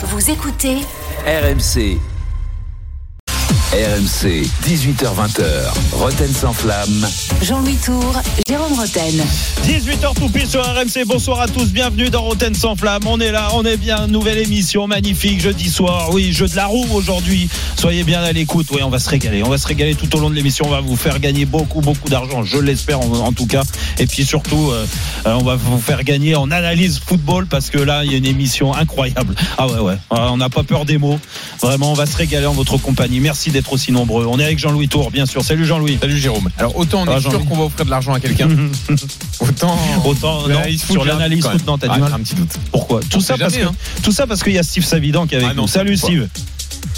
Vous écoutez RMC. RMC, 18h20h, Roten sans flamme. Jean-Louis Tour, Jérôme Roten. 18h tout pile sur RMC. Bonsoir à tous. Bienvenue dans Roten sans flamme. On est là, on est bien. Nouvelle émission magnifique jeudi soir. Oui, jeu de la roue aujourd'hui. Soyez bien à l'écoute. Oui, on va se régaler. On va se régaler tout au long de l'émission. On va vous faire gagner beaucoup, beaucoup d'argent. Je l'espère en, en tout cas. Et puis surtout, euh, euh, on va vous faire gagner en analyse football parce que là, il y a une émission incroyable. Ah ouais, ouais. Ah, On n'a pas peur des mots. Vraiment, on va se régaler en votre compagnie. Merci d'être aussi nombreux. On est avec Jean-Louis Tour, bien sûr. Salut Jean-Louis. Salut Jérôme. Alors autant on Ah, est sûr qu'on va offrir de l'argent à quelqu'un, autant Autant, non, sur l'analyse non, t'as même. du Ah, mal. un petit doute. Pourquoi Tout ça jamais, que hein. tout ça parce qu'il y a Steve Savidan qui est avec Ah non, nous. Salut. Steve.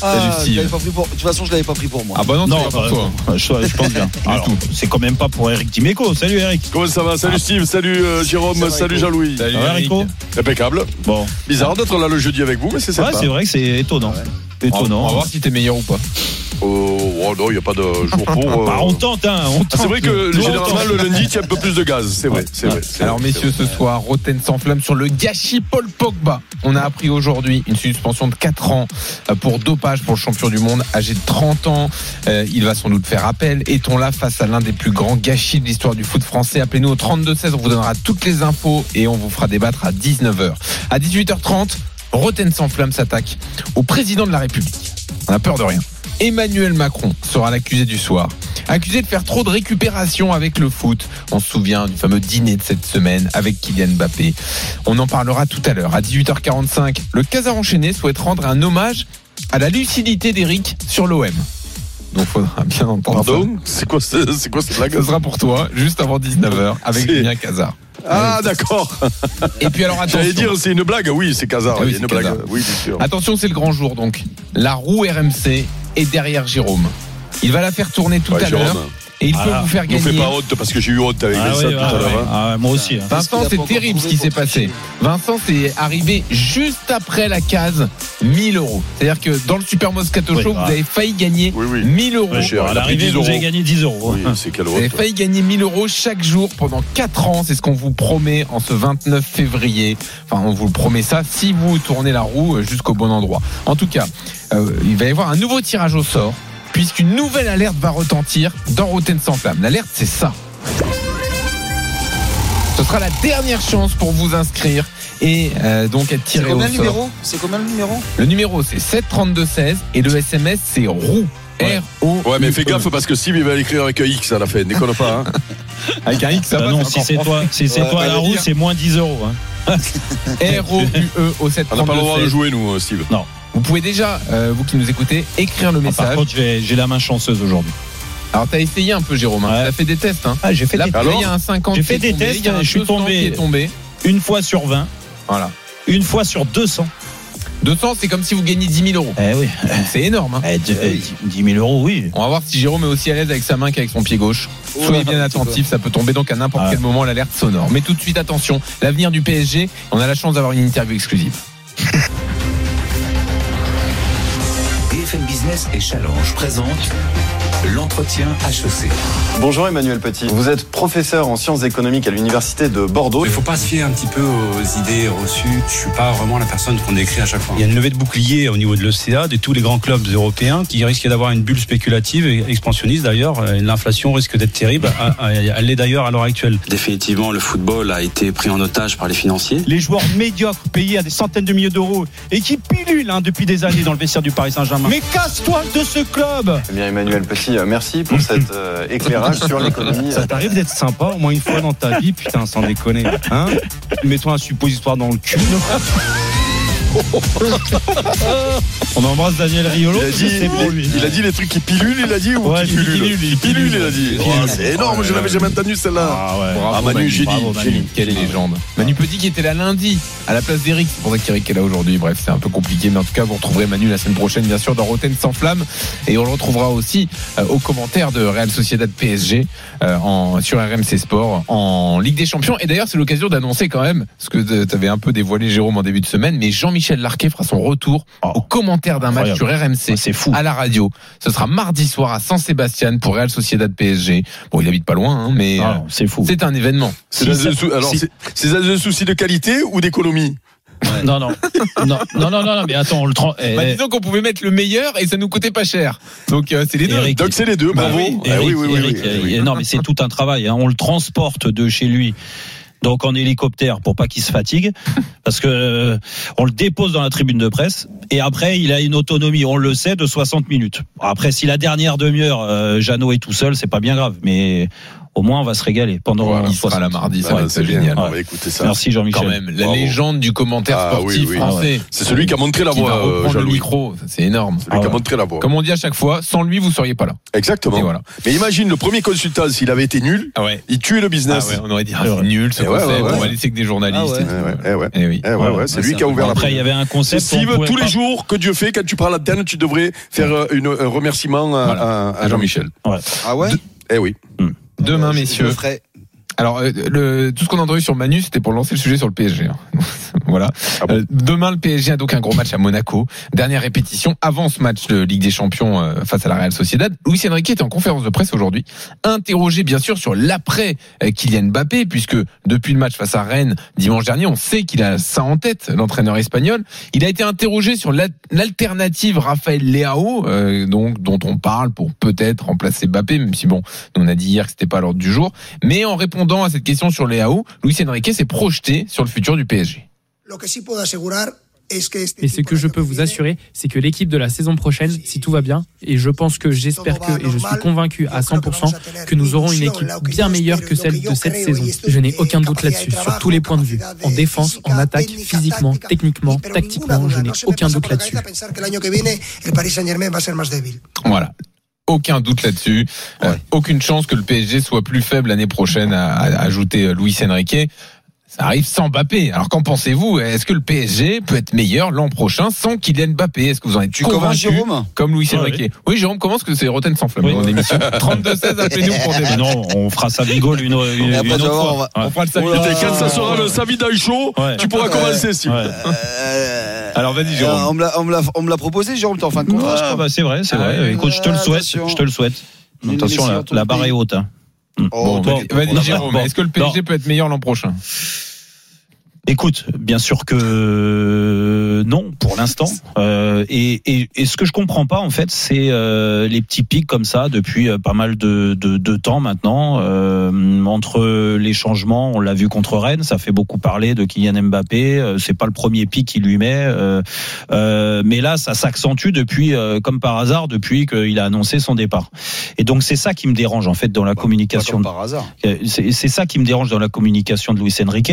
Ah, je pas pris pour. De toute façon, je l'avais pas pris pour moi. Ah bah non, Non, c'est pas bah, pour toi. je, je pense bien. C'est quand même pas pour Eric Dimeco. Salut Eric. Comment ça va Salut Steve, salut euh, Jérôme, Ça salut. Jean-Louis. Salut, Ça va, Eric. Rico Impeccable. Bon. Bizarre d'être là le jeudi avec vous, mais c'est Ouais, sympa. c'est vrai que c'est étonnant. On Étonnant. va voir si t'es meilleur ou pas. Oh, oh, non, il n'y a pas de jour pour. euh, Bah, on tente, hein. On ah, c'est tente. vrai que généralement tente. le lundi, il y a un peu plus de gaz. C'est vrai, c'est vrai. Alors vrai, messieurs, ce soir, Roten sans flamme sur le gâchis Paul Pogba. On a appris aujourd'hui une suspension de 4 ans euh, pour dopage pour le champion du monde âgé de 30 ans. Euh, il va sans doute faire appel. Est-on là face à l'un des plus grands gâchis de l'histoire du foot français? Appelez-nous au 32-16, on vous donnera toutes les infos et on vous fera débattre à 19h. À 18h30, Roten sans flamme s'attaque au président de la République. On a peur de rien. Emmanuel Macron sera l'accusé du soir. Accusé de faire trop de récupération avec le foot. On se souvient du fameux dîner de cette semaine avec Kylian Mbappé. On en parlera tout à l'heure. À 18h45, le Casar enchaîné souhaite rendre un hommage à la lucidité d'Eric sur l'OM. Donc faudra bien entendre. Pardon C'est quoi, ce- c'est quoi cette blague Ce sera pour toi, juste avant 19h, avec Julien Casar. Ah, d'accord. Et puis alors attention. J'allais dire, c'est une blague. Oui, c'est Casar. Ah oui, une blague. Oui, bien sûr. Attention, c'est le grand jour donc. La roue RMC est derrière Jérôme. Il va la faire tourner tout Ouais, à l'heure et il Voilà. peut vous faire nous fais gagner. pas honte parce que j'ai eu honte avec Ah, ça ouais, tout ouais, à l'heure. ouais. hein. Ah, moi aussi. hein. Vincent, c'est terrible ce qui s'est passé. Vincent, c'est arrivé juste après la case 1000 euros. C'est-à-dire que dans le Super Moscato Oui, Show, ah. vous avez failli gagner Oui, oui. 1000 euros. Ouais, cher, à il a pris l'arrivée, 10 vous avez euros. gagné 10 euros. Oui, c'est quelle Vous avez failli gagner 1000 euros chaque jour pendant 4 ans. C'est ce qu'on vous promet en ce 29 février. Enfin, on vous le promet ça si vous tournez la roue jusqu'au bon endroit. En tout cas, euh, il va y avoir un nouveau tirage au sort puisqu'une nouvelle alerte va retentir dans Rotten sans flamme. L'alerte, c'est ça. Ce sera la dernière chance pour vous inscrire et euh, donc être tiré au combien le sort. numéro C'est combien le numéro Le numéro c'est 73216 et le SMS c'est roue. Ouais. R O Ouais, mais fais gaffe parce que Steve il va l'écrire avec un X à la fin. Déconne pas. Hein. avec un X ça Bah va, non, si c'est toi, si c'est toi la roue, c'est moins 10 euros. hein. R O U E au On n'a pas le droit de 73216. jouer nous, euh, Steve. Vous pouvez déjà euh, vous qui nous écoutez écrire le Ah, Par message. contre, j'ai la main chanceuse aujourd'hui. Alors t'as essayé un peu Jérôme, hein. Ouais. t'as fait des tests hein. Ah, j'ai fait Là, des Alors il y a un 50 J'ai fait des tombé, tests, je suis 200 tombé. est tombé. une fois sur 20, Voilà. une fois sur 200. 200 c'est comme si vous gagnez 10 000 euros. Eh oui. C'est énorme. hein. Eh, d- eh, 10 000 euros, oui. On va voir si Jérôme est aussi à l'aise avec sa main qu'avec son pied gauche. Oh Soyez bien attentifs, ça peut tomber donc à n'importe Ouais. quel moment l'alerte sonore. Mais tout de suite attention, l'avenir du PSG, on a la chance d'avoir une interview exclusive. Et Challenge présente l'entretien HEC. Bonjour Emmanuel Petit, vous êtes professeur en sciences économiques à l'université de Bordeaux. Il ne faut pas se fier un petit peu aux idées reçues. Je suis pas vraiment la personne qu'on décrit à chaque fois. Il y a une levée de bouclier au niveau de l'ECA, de tous les grands clubs européens, qui risquent d'avoir une bulle spéculative et expansionniste d'ailleurs. Euh, L'inflation risque d'être terrible. Elle l'est d'ailleurs à l'heure actuelle. Définitivement, le football a été pris en otage par les financiers. les joueurs médiocres payés à des centaines de milliers d'euros et qui pilulent hein, depuis des années dans le vestiaire du Paris Saint-Germain. Mais casse-toi de ce club Eh bien Emmanuel Petit, euh, merci pour cet euh, éclairage sur l'économie. Ça t'arrive d'être sympa au moins une fois dans ta vie, putain, sans déconner. Hein? Mets-toi un suppositoire dans le cul. On embrasse Daniel Riolo. Il a, dit, c'est pour lui. il a dit les trucs qui pilulent, il a dit ou Ouais, qui il pilulent pilule, il Pilule, pilule. il a dit. Oh, pilule. c'est énorme, je l'avais jamais entendu celle-là. Ah ouais. Ah, Manu, bravo, Manu. génie. Quelle légende. Manu Petit qui était là lundi à la place d'Eric. C'est pour ça qu'Eric est là aujourd'hui. Bref, c'est un peu compliqué, mais en tout cas, vous retrouverez Manu la semaine prochaine, bien sûr, dans Rotten sans flamme. Et on le retrouvera aussi euh, aux commentaires de Real Sociedad PSG euh, en, sur RMC Sport en Ligue des Champions. Et d'ailleurs, c'est l'occasion d'annoncer quand même, ce que tu avais un peu dévoilé, Jérôme, en début de semaine, mais Jean-Michel Larquet fera son retour au commentaire d'un match sur. RMC. C'est fou. À la radio. Ce sera mardi soir à San Sébastien pour Real Sociedad PSG. Bon, il habite pas loin, hein, mais Ah, euh, c'est fou. c'est un événement. C'est Si dans ça- un sou- Alors, si- c'est- c'est dans un souci de qualité ou d'économie Non, non, non, non, non, non, mais attends, on le trans. eh, Bah, eh, disons qu'on pouvait mettre le meilleur et ça nous coûtait pas cher. Donc euh, c'est les deux. Eric, Donc c'est les deux, Bah bravo. oui, Eh Eric, oui, oui, oui, Eric, oui, oui, oui. euh, Non, mais c'est tout un travail. hein. On le transporte de chez lui. Donc en hélicoptère pour pas qu'il se fatigue, parce que euh, on le dépose dans la tribune de presse et après il a une autonomie, on le sait, de 60 minutes. Après si la dernière demi-heure euh, Jeannot est tout seul, c'est pas bien grave, mais au moins on va se régaler pendant. Voilà, il sera 60. là mardi, ça Ouais, va être c'est génial. On va écouter ça. Merci Jean-Michel. Quand même, la Bravo. légende du commentaire Ah, sportif oui, oui. français. C'est celui qui a montré la qui voie, euh, le micro, c'est énorme. Celui qui Ah a ouais. montré la voie. Comme on dit à chaque fois, sans lui vous seriez pas là. Exactement. Voilà. Mais imagine le premier consultant, s'il avait été nul, Ah ouais. il tuait le Ah business. ouais, on aurait dit ah, C'est c'est vrai. nul ce ouais, concept. ouais, ouais. On va laisser que des journalistes. Ah ouais. Ouais, ouais. Ouais, ouais, c'est Ouais, lui c'est qui a ouvert la Après il y avait un concept. on Steve, tous les jours que Dieu fait, quand tu prends l'antenne, tu devrais faire euh, une, un remerciement à, Jean-Michel. Ah ouais Eh oui. Demain, je messieurs. ferai. Alors, euh, le, tout ce qu'on a entendu sur Manu, c'était pour lancer le sujet sur le PSG. hein. voilà. Ah bon Euh, demain, le PSG a donc un gros match à Monaco. Dernière répétition avant ce match de Ligue des Champions euh, face à la Real Sociedad. Luis Enrique était en conférence de presse aujourd'hui, interrogé bien sûr sur l'après euh, Kylian Mbappé, puisque depuis le match face à Rennes dimanche dernier, on sait qu'il a ça en tête, l'entraîneur espagnol. Il a été interrogé sur la- l'alternative Raphaël Leao, euh, donc dont on parle pour peut-être remplacer Mbappé, même si bon, on a dit hier que c'était pas l'ordre du jour. Mais en répondant à cette question sur Leao, Luis Enrique s'est projeté sur le futur du PSG. Et ce que je peux vous assurer, c'est que l'équipe de la saison prochaine, si tout va bien, et je pense que j'espère que, et je suis convaincu à 100%, que nous aurons une équipe bien meilleure que celle de cette saison. Je n'ai aucun doute là-dessus, sur tous les points de vue. En défense, en attaque, physiquement, techniquement, tactiquement, je n'ai aucun doute là-dessus. Voilà. Aucun doute là-dessus. Euh, aucune chance que le PSG soit plus faible l'année prochaine, a, a ajouté euh, Luis Enrique. Ça arrive sans Mbappé. Alors qu'en pensez-vous? Est-ce que le PSG peut être meilleur l'an prochain sans Kylian Mbappé? Est-ce que vous en êtes Tu convaincu? Jérôme Comme Luis Ah, Enrique. Oui, Jérôme commence que c'est Roten sans flamme Oui. dans l'émission? 32-16, appelez-nous pour Mais débattre. non, on fera ça bigole une, une, autre on Ouais. Fera le ça sera le chaud, Ouais. tu pourras commencer, Steve. Ouais. Euh, Alors vas-y, euh, Jérôme. on me l'a- on me l'a- proposé, Jérôme, t'es en fin de contrat. Ah, bah, c'est vrai, c'est Ah, vrai. ouais. Écoute, je te le souhaite. Attention. Je te le souhaite. Attention, la, barre est haute. Oh, Bon, bon, vas-y, Jérôme. Est-ce que le PSG peut être meilleur l'an prochain? Écoute, bien sûr que non pour l'instant. Euh, et, et, et ce que je comprends pas en fait, c'est euh, les petits pics comme ça depuis euh, pas mal de, de, de temps maintenant. Euh, entre les changements, on l'a vu contre Rennes, ça fait beaucoup parler de Kylian Mbappé. Euh, c'est pas le premier pic qu'il lui met, euh, euh, mais là ça s'accentue depuis, euh, comme par hasard, depuis qu'il a annoncé son départ. Et donc c'est ça qui me dérange en fait dans la communication. comme par hasard. C'est c'est ça qui me dérange dans la communication de Luis Enrique,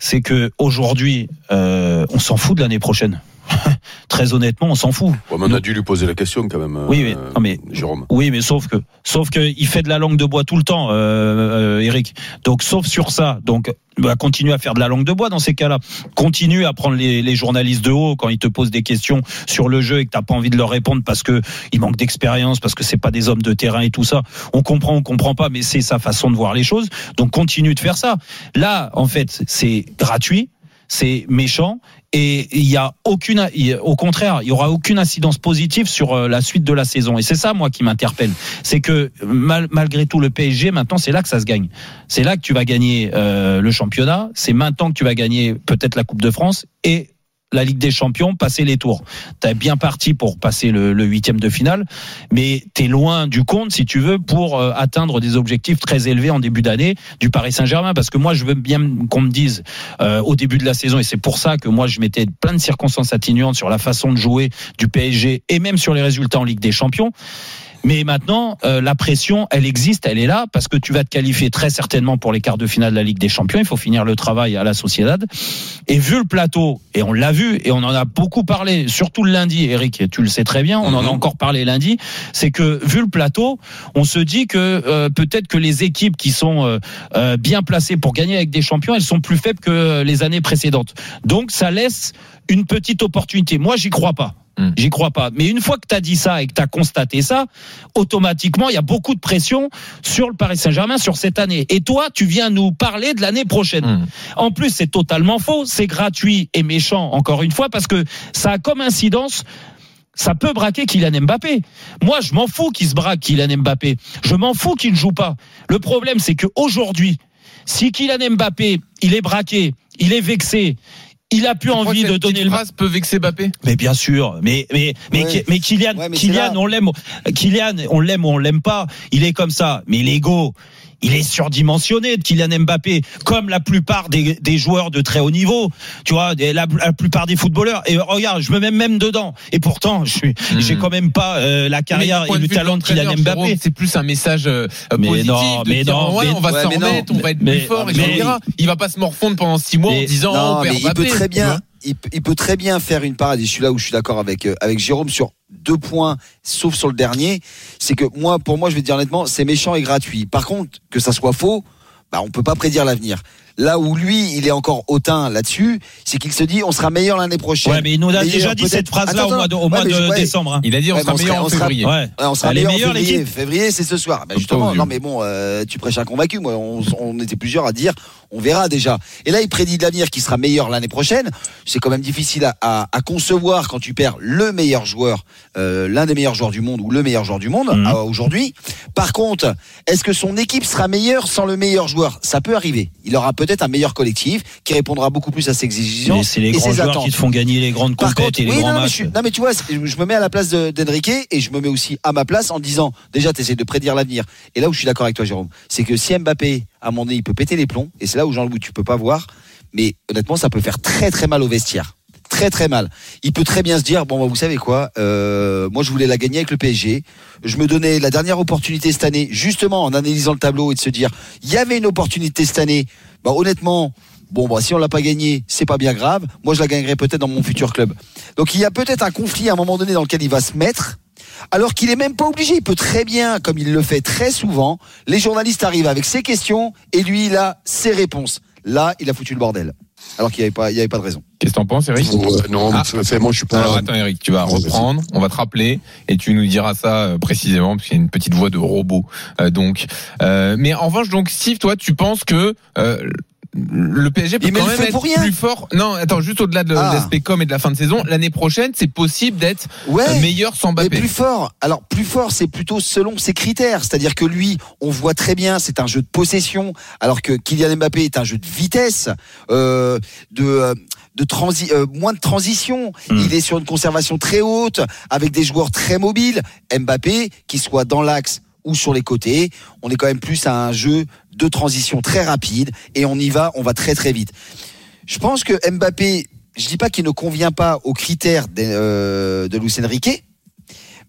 c'est que aujourd'hui, euh, on s'en fout de l'année prochaine. Très honnêtement, on s'en fout. Ouais, mais on a dû lui poser la question quand même. Oui, mais- euh, non, mais- Jérôme. Oui, mais sauf que, sauf que il fait de la langue de bois tout le temps, euh, euh, Eric. Donc, sauf sur ça, donc bah, continue à faire de la langue de bois dans ces cas-là. Continue à prendre les, les journalistes de haut quand ils te posent des questions sur le jeu et que t'as pas envie de leur répondre parce que ils manquent d'expérience, parce que c'est pas des hommes de terrain et tout ça. On comprend, on comprend pas, mais c'est sa façon de voir les choses. Donc, continue de faire ça. Là, en fait, c'est gratuit, c'est méchant et il y a aucune au contraire il y aura aucune incidence positive sur euh, la suite de la saison. Et c'est ça moi qui m'interpelle. C'est que mal- malgré tout le PSG maintenant c'est là que ça se gagne. C'est là que tu vas gagner euh, le championnat. C'est maintenant que tu vas gagner peut-être la Coupe de France et la Ligue des Champions, passer les tours. T'es bien parti pour passer le le huitième de finale, mais t'es loin du compte, si tu veux, pour euh, atteindre des objectifs très élevés en début d'année du Paris Saint-Germain. Parce que moi, je veux bien qu'on me dise euh, au début de la saison, et c'est pour ça que moi, je mettais plein de circonstances atténuantes sur la façon de jouer du PSG et même sur les résultats en Ligue des Champions. Mais maintenant, euh, la pression, elle existe, elle est là, parce que tu vas te qualifier très certainement pour les quarts de finale de la Ligue des Champions. Il faut finir le travail à la Sociedad. Et vu le plateau, et on l'a vu, et on en a beaucoup parlé, surtout le lundi, Eric, tu le sais très bien, on en a encore parlé lundi, c'est que vu le plateau, on se dit que euh, peut-être que les équipes qui sont euh, euh, bien placées pour gagner avec des champions, elles sont plus faibles que les années précédentes. Donc ça laisse une petite opportunité. Moi, j'y crois pas. Hmm. J'y crois pas. Mais une fois que tu as dit ça et que tu as constaté ça, automatiquement, il y a beaucoup de pression sur le Paris Saint-Germain sur cette année. Et toi, tu viens nous parler de l'année prochaine. Hmm. En plus, c'est totalement faux. C'est gratuit et méchant, encore une fois, parce que ça a comme incidence. Ça peut braquer Kylian Mbappé. Moi, je m'en fous qu'il se braque Kylian Mbappé. Je m'en fous qu'il ne joue pas. Le problème, c'est qu'aujourd'hui, si Kylian Mbappé, il est braqué, il est vexé, il a plus envie de donner le peut vexer Mbappé? Mais bien sûr, mais mais mais Ouais. mais Kylian, Ouais, mais c'est Kylian, on l'aime, Kylian, on l'aime ou on l'aime pas, il est comme ça. Mais l'ego, il est surdimensionné de Kylian Mbappé, comme la plupart des, des joueurs de très haut niveau. Tu vois, des- la, la plupart des footballeurs. Et regarde, je me mets même dedans. Et pourtant, je suis, Hmm. j'ai quand même pas euh, la carrière et le talent de Kylian Jérôme, Mbappé. C'est plus un message euh, Mais positif non, de mais dire, non, ouais, mais- on va Ouais, s'en mais non, remettre, on va être mais- plus fort, mais- etc. Il va pas se morfondre pendant six mois en disant Non, on mais perd il peut Mbappé, très bien, il, peut- il peut très bien faire une parade. Et je suis là où je suis d'accord avec euh, avec Jérôme sur deux points, sauf sur le dernier. C'est que moi, pour moi, je vais te dire honnêtement, c'est méchant et gratuit. Par contre, que ça soit faux, bah, on peut pas prédire l'avenir. Là où lui, il est encore hautain là-dessus, c'est qu'il se dit, on sera meilleur l'année prochaine. Ouais, mais il nous a Meilleur, déjà dit cette phrase-là au mois de, au ouais, mois mais de je- ouais. décembre. hein. Il a dit on Ouais, sera meilleur sera- en on sera- février. Ouais. Ouais, on sera meilleur en février. l'équipe Février, c'est ce soir. Bah, justement, non mais bon, euh, tu prêches un convaincu. Moi, on, on était plusieurs à dire, on verra déjà. Et là, il prédit de l'avenir qui sera meilleur l'année prochaine. C'est quand même difficile à, à- à concevoir quand tu perds le meilleur joueur, euh, l'un des meilleurs joueurs du monde ou le meilleur joueur du monde Mhm. euh, aujourd'hui. Par contre, est-ce que son équipe sera meilleure sans le meilleur joueur? Ça peut arriver. Il aura peut-être un meilleur collectif qui répondra beaucoup plus à ses Mais exigences c'est les et grands ses joueurs attentes. qui te font gagner les grandes Par contre, et les oui, grands non, mais matchs. je, suis- non, mais tu vois, je me mets à la place de- d'Enrique et je me mets aussi à ma place en disant déjà, tu essaies de prédire l'avenir. Et là où je suis d'accord avec toi, Jérôme, c'est que si Mbappé, à un moment donné, il peut péter les plombs, et c'est là où Jean-Louis, tu peux pas voir, mais honnêtement, ça peut faire très très mal au vestiaire. Très très mal. Il peut très bien se dire bon bah, vous savez quoi, euh, moi je voulais la gagner avec le PSG. Je me donnais la dernière opportunité cette année, justement en analysant le tableau et de se dire il y avait une opportunité cette année. Bah honnêtement, bon bah si on l'a pas gagné, c'est pas bien grave. Moi je la gagnerai peut-être dans mon futur club. Donc il y a peut-être un conflit à un moment donné dans lequel il va se mettre. Alors qu'il est même pas obligé, il peut très bien, comme il le fait très souvent, les journalistes arrivent avec ses questions et lui il a ses réponses. Là, il a foutu le bordel. Alors qu'il n'y avait pas, il y avait pas de raison. Qu'est-ce que t'en penses, Eric Ouais, non, Ah. c'est- moi je suis pas. Alors attends Eric, tu vas reprendre, on va te rappeler et tu nous diras ça euh, précisément parce qu'il y a une petite voix de robot. euh, donc, Euh, mais en revanche donc Steve, toi tu penses que euh, le PSG peut quand même être rien. plus fort. Non, attends, juste au-delà de Ah. l'aspect com et de la fin de saison, l'année prochaine, c'est possible d'être Ouais. euh, meilleur sans Mais Mbappé. plus fort. Alors plus fort, c'est plutôt selon ses critères. C'est-à-dire que lui, on voit très bien, c'est un jeu de possession, alors que Kylian Mbappé est un jeu de vitesse, euh, de euh, de transi euh, moins de transition. Mm. Il est sur une conservation très haute, avec des joueurs très mobiles. Mbappé, qui soit dans l'axe ou sur les côtés, on est quand même plus à un jeu de transition très rapide et on y va, on va très très vite. Je pense que Mbappé, je dis pas qu'il ne convient pas aux critères de, euh, de Luis Enrique,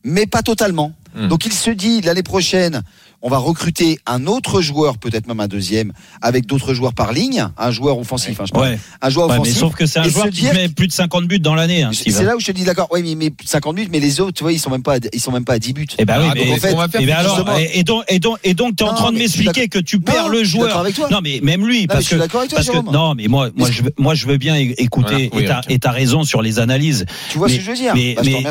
mais pas totalement. Hmm. Donc il se dit l'année prochaine, on va recruter un autre joueur, peut-être même un deuxième, avec d'autres joueurs par ligne, un joueur offensif, hein, je. Ouais. un joueur Ouais, mais offensif. sauf que c'est un et joueur qui dire met plus de 50 buts dans l'année. Hein, c'est là où je te dis d'accord. Oui, mais, mais 50 buts, mais les autres, tu vois, ils sont même pas, à- ils sont même pas à 10 buts. Eh ben oui, mais, attends, en fait- on va faire eh ben alors, et, et donc, et donc, et donc, t'es en train de m'expliquer que tu perds Non, le je suis d'accord joueur. avec toi. Non, mais même lui, mais parce je suis que, non, mais moi, moi, je, veux- moi, je veux bien écouter. Et t'as, et raison sur les analyses. Tu vois ce que je veux dire mais- Bah, mais-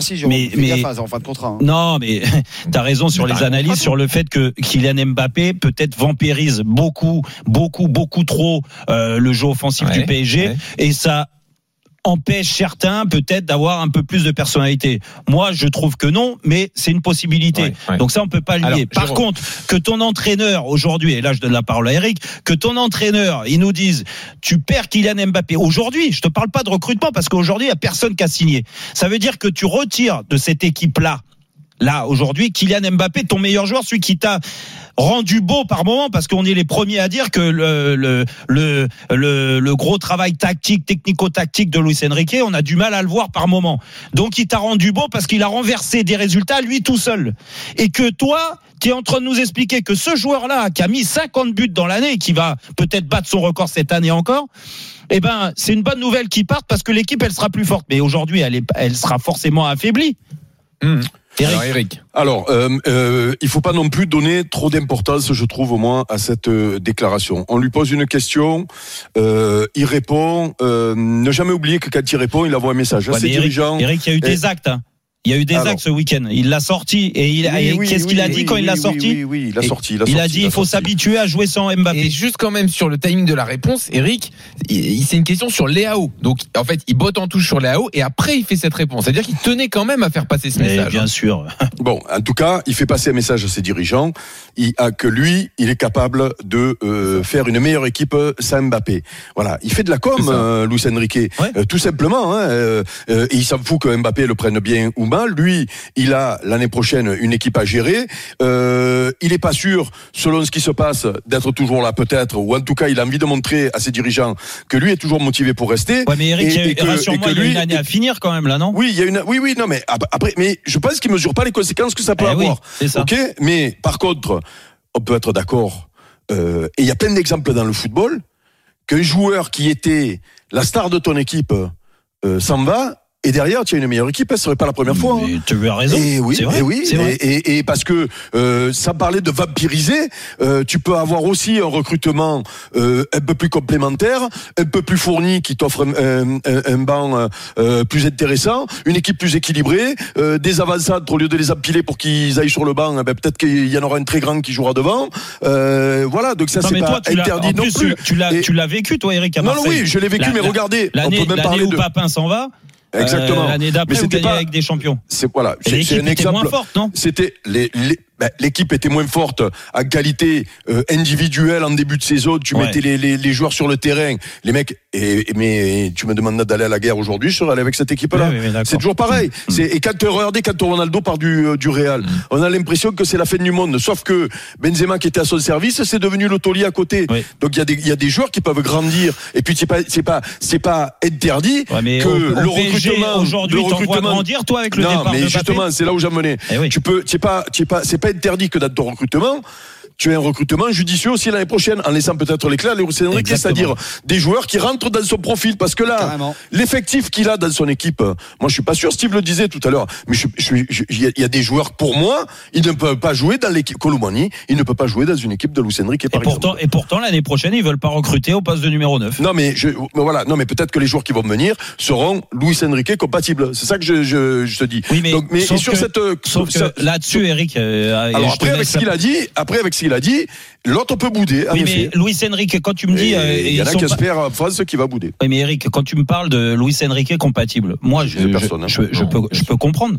hein, en fin de contrat. Non, mais t'as raison sur les analyses, sur le fait que Kylian Mbappé peut-être vampirise beaucoup, beaucoup, beaucoup trop euh, le jeu offensif Ouais, du PSG, ouais. et ça empêche certains peut-être d'avoir un peu plus de personnalité. Moi, je trouve que non, mais c'est une possibilité. Ouais, ouais. Donc ça, on peut pas Alors, nier. Par Jérôme. contre, que ton entraîneur aujourd'hui, et là je donne la parole à Eric, que ton entraîneur, il nous dise, tu perds Kylian Mbappé aujourd'hui. Je te parle pas de recrutement parce qu'aujourd'hui il y a personne qui a signé. Ça veut dire que tu retires de cette équipe-là. Là, aujourd'hui, Kylian Mbappé, ton meilleur joueur, celui qui t'a rendu beau par moment, parce qu'on est les premiers à dire que le, le, le, le, gros travail tactique, technico-tactique de Luis Enrique, on a du mal à le voir par moment. Donc, il t'a rendu beau parce qu'il a renversé des résultats lui tout seul. Et que toi, tu es en train de nous expliquer que ce joueur-là, qui a mis 50 buts dans l'année, qui va peut-être battre son record cette année encore, eh ben, c'est une bonne nouvelle qui parte parce que l'équipe, elle sera plus forte. Mais aujourd'hui, elle, est, elle sera forcément affaiblie. Hum. Eric. Alors Eric, Alors, euh, euh, il faut pas non plus donner trop d'importance, je trouve, au moins, à cette euh, déclaration. On lui pose une question, euh, il répond. Euh, ne jamais oublier que quand il répond, il envoie un message à Ouais, ses Eric, dirigeants. Eric, il y a eu Et- des actes. hein. Il y a eu des Alors. actes ce week-end. Il l'a sorti et il a- Oui, et oui, qu'est-ce qu'il oui, a dit oui, quand il l'a sorti Oui, oui, il a Et- sorti. Il a, Il a sorti, dit il faut s'habituer à jouer sans Mbappé. Et juste quand même sur le timing de la réponse, Eric, il- c'est une question sur Léao. Donc en fait, il botte en touche sur Léao et après il fait cette réponse. C'est-à-dire qu'il tenait quand même à faire passer ce Mais message. bien sûr. Bon, en tout cas, il fait passer un message à ses dirigeants il, a que lui, il est capable de euh, faire une meilleure équipe sans Mbappé. Voilà, il fait de la com, euh, Luis Enrique, Ouais. Euh, tout simplement. Hein, euh, euh, et il s'en fout que Mbappé le prenne bien ou Lui, il a l'année prochaine une équipe à gérer. Euh, il est pas sûr, selon ce qui se passe, d'être toujours là peut-être, ou en tout cas, il a envie de montrer à ses dirigeants que lui est toujours motivé pour rester. Ouais, mais Eric, Et- il y a- et que- rassure-moi, il y a une année à finir quand même là, non? Oui, il y a une, oui, oui, non, mais ap- après, mais je pense qu'il mesure pas les conséquences que ça peut Eh avoir. ça. Ok, mais par contre, on peut être d'accord. euh, et il y a plein d'exemples dans le football qu'un joueur qui était la star de ton équipe euh, s'en va. Et derrière, tu as une meilleure équipe, ce serait pas la première fois. hein. Tu as raison. Et oui, c'est vrai. et oui, c'est vrai. et, et- et parce que euh, ça parlait de vampiriser, euh, tu peux avoir aussi un recrutement euh, un peu plus complémentaire, un peu plus fourni, qui t'offre un, un- un- banc euh, plus intéressant, une équipe plus équilibrée, euh, des avançades au lieu de les empiler pour qu'ils aillent sur le banc, eh ben, peut-être qu'il y en aura un très grand qui jouera devant. Euh, voilà, donc ça c'est pas toi, interdit non plus, tu l'as, Et- tu l'as vécu, toi, Eric, à non, non, oui, je l'ai vécu, La- mais regardez, on peut même parler où de. Papin s'en va. Exactement. euh, l'année Mais d'après, c'était pas- avec des champions. C'est voilà, c'est un moins forte, non? C'était les, les- ben, l'équipe était moins forte en qualité euh, individuelle en début de saison. Tu Ouais. mettais les, les, les joueurs sur le terrain, les mecs. Et, et- mais tu me demandes d'aller à la guerre aujourd'hui, je serais allé avec cette équipe-là? Oui, c'est toujours pareil. Mm. C'est et quand regardez quand Ronaldo part du euh, du Real, on a l'impression que c'est la fin du monde. Sauf que Benzema qui était à son service, c'est devenu taulier à côté. Oui. Donc il y a des il y a des joueurs qui peuvent grandir. Et puis c'est pas c'est pas c'est pas interdit Ouais, que au le recrutement aujourd'hui, grandir, toi, avec le non, départ mais de justement, c'est là où j'en menais. Eh. Tu peux, tu es pas, tu pas, c'est pas interdit que dans ton recrutement, tu as un recrutement judicieux aussi l'année prochaine, en laissant peut-être les Enrique, Exactement. c'est-à-dire des joueurs qui rentrent dans son profil, parce que là, l'effectif qu'il a dans son équipe, moi je suis pas sûr, Steve le disait tout à l'heure, mais il y, a- des joueurs pour moi, ils ne peuvent pas jouer dans l'équipe Colomani, il ne peut pas jouer dans une équipe de Luis Enrique Et par pourtant, exemple. et pourtant, l'année prochaine, ils veulent pas recruter au poste de numéro 9. Non mais je, voilà, non mais peut-être que les joueurs qui vont venir seront Luis Enrique compatibles. C'est ça que je, je, je te dis. Oui, mais Donc, mais sauf et sur que- cette, Sauf que ça- là-dessus, Eric. euh, et Alors après avec ce qu'il a dit, après avec ce qu'il a dit, l'autre peut bouder. Oui, mais. Luis Enrique, quand tu me dis. Euh, il y en a qui espèrent en France qui va bouder. Oui, mais Eric, quand tu me parles de Luis Enrique compatible, moi, je, personne, hein. je- je Non, peux, je peux comprendre.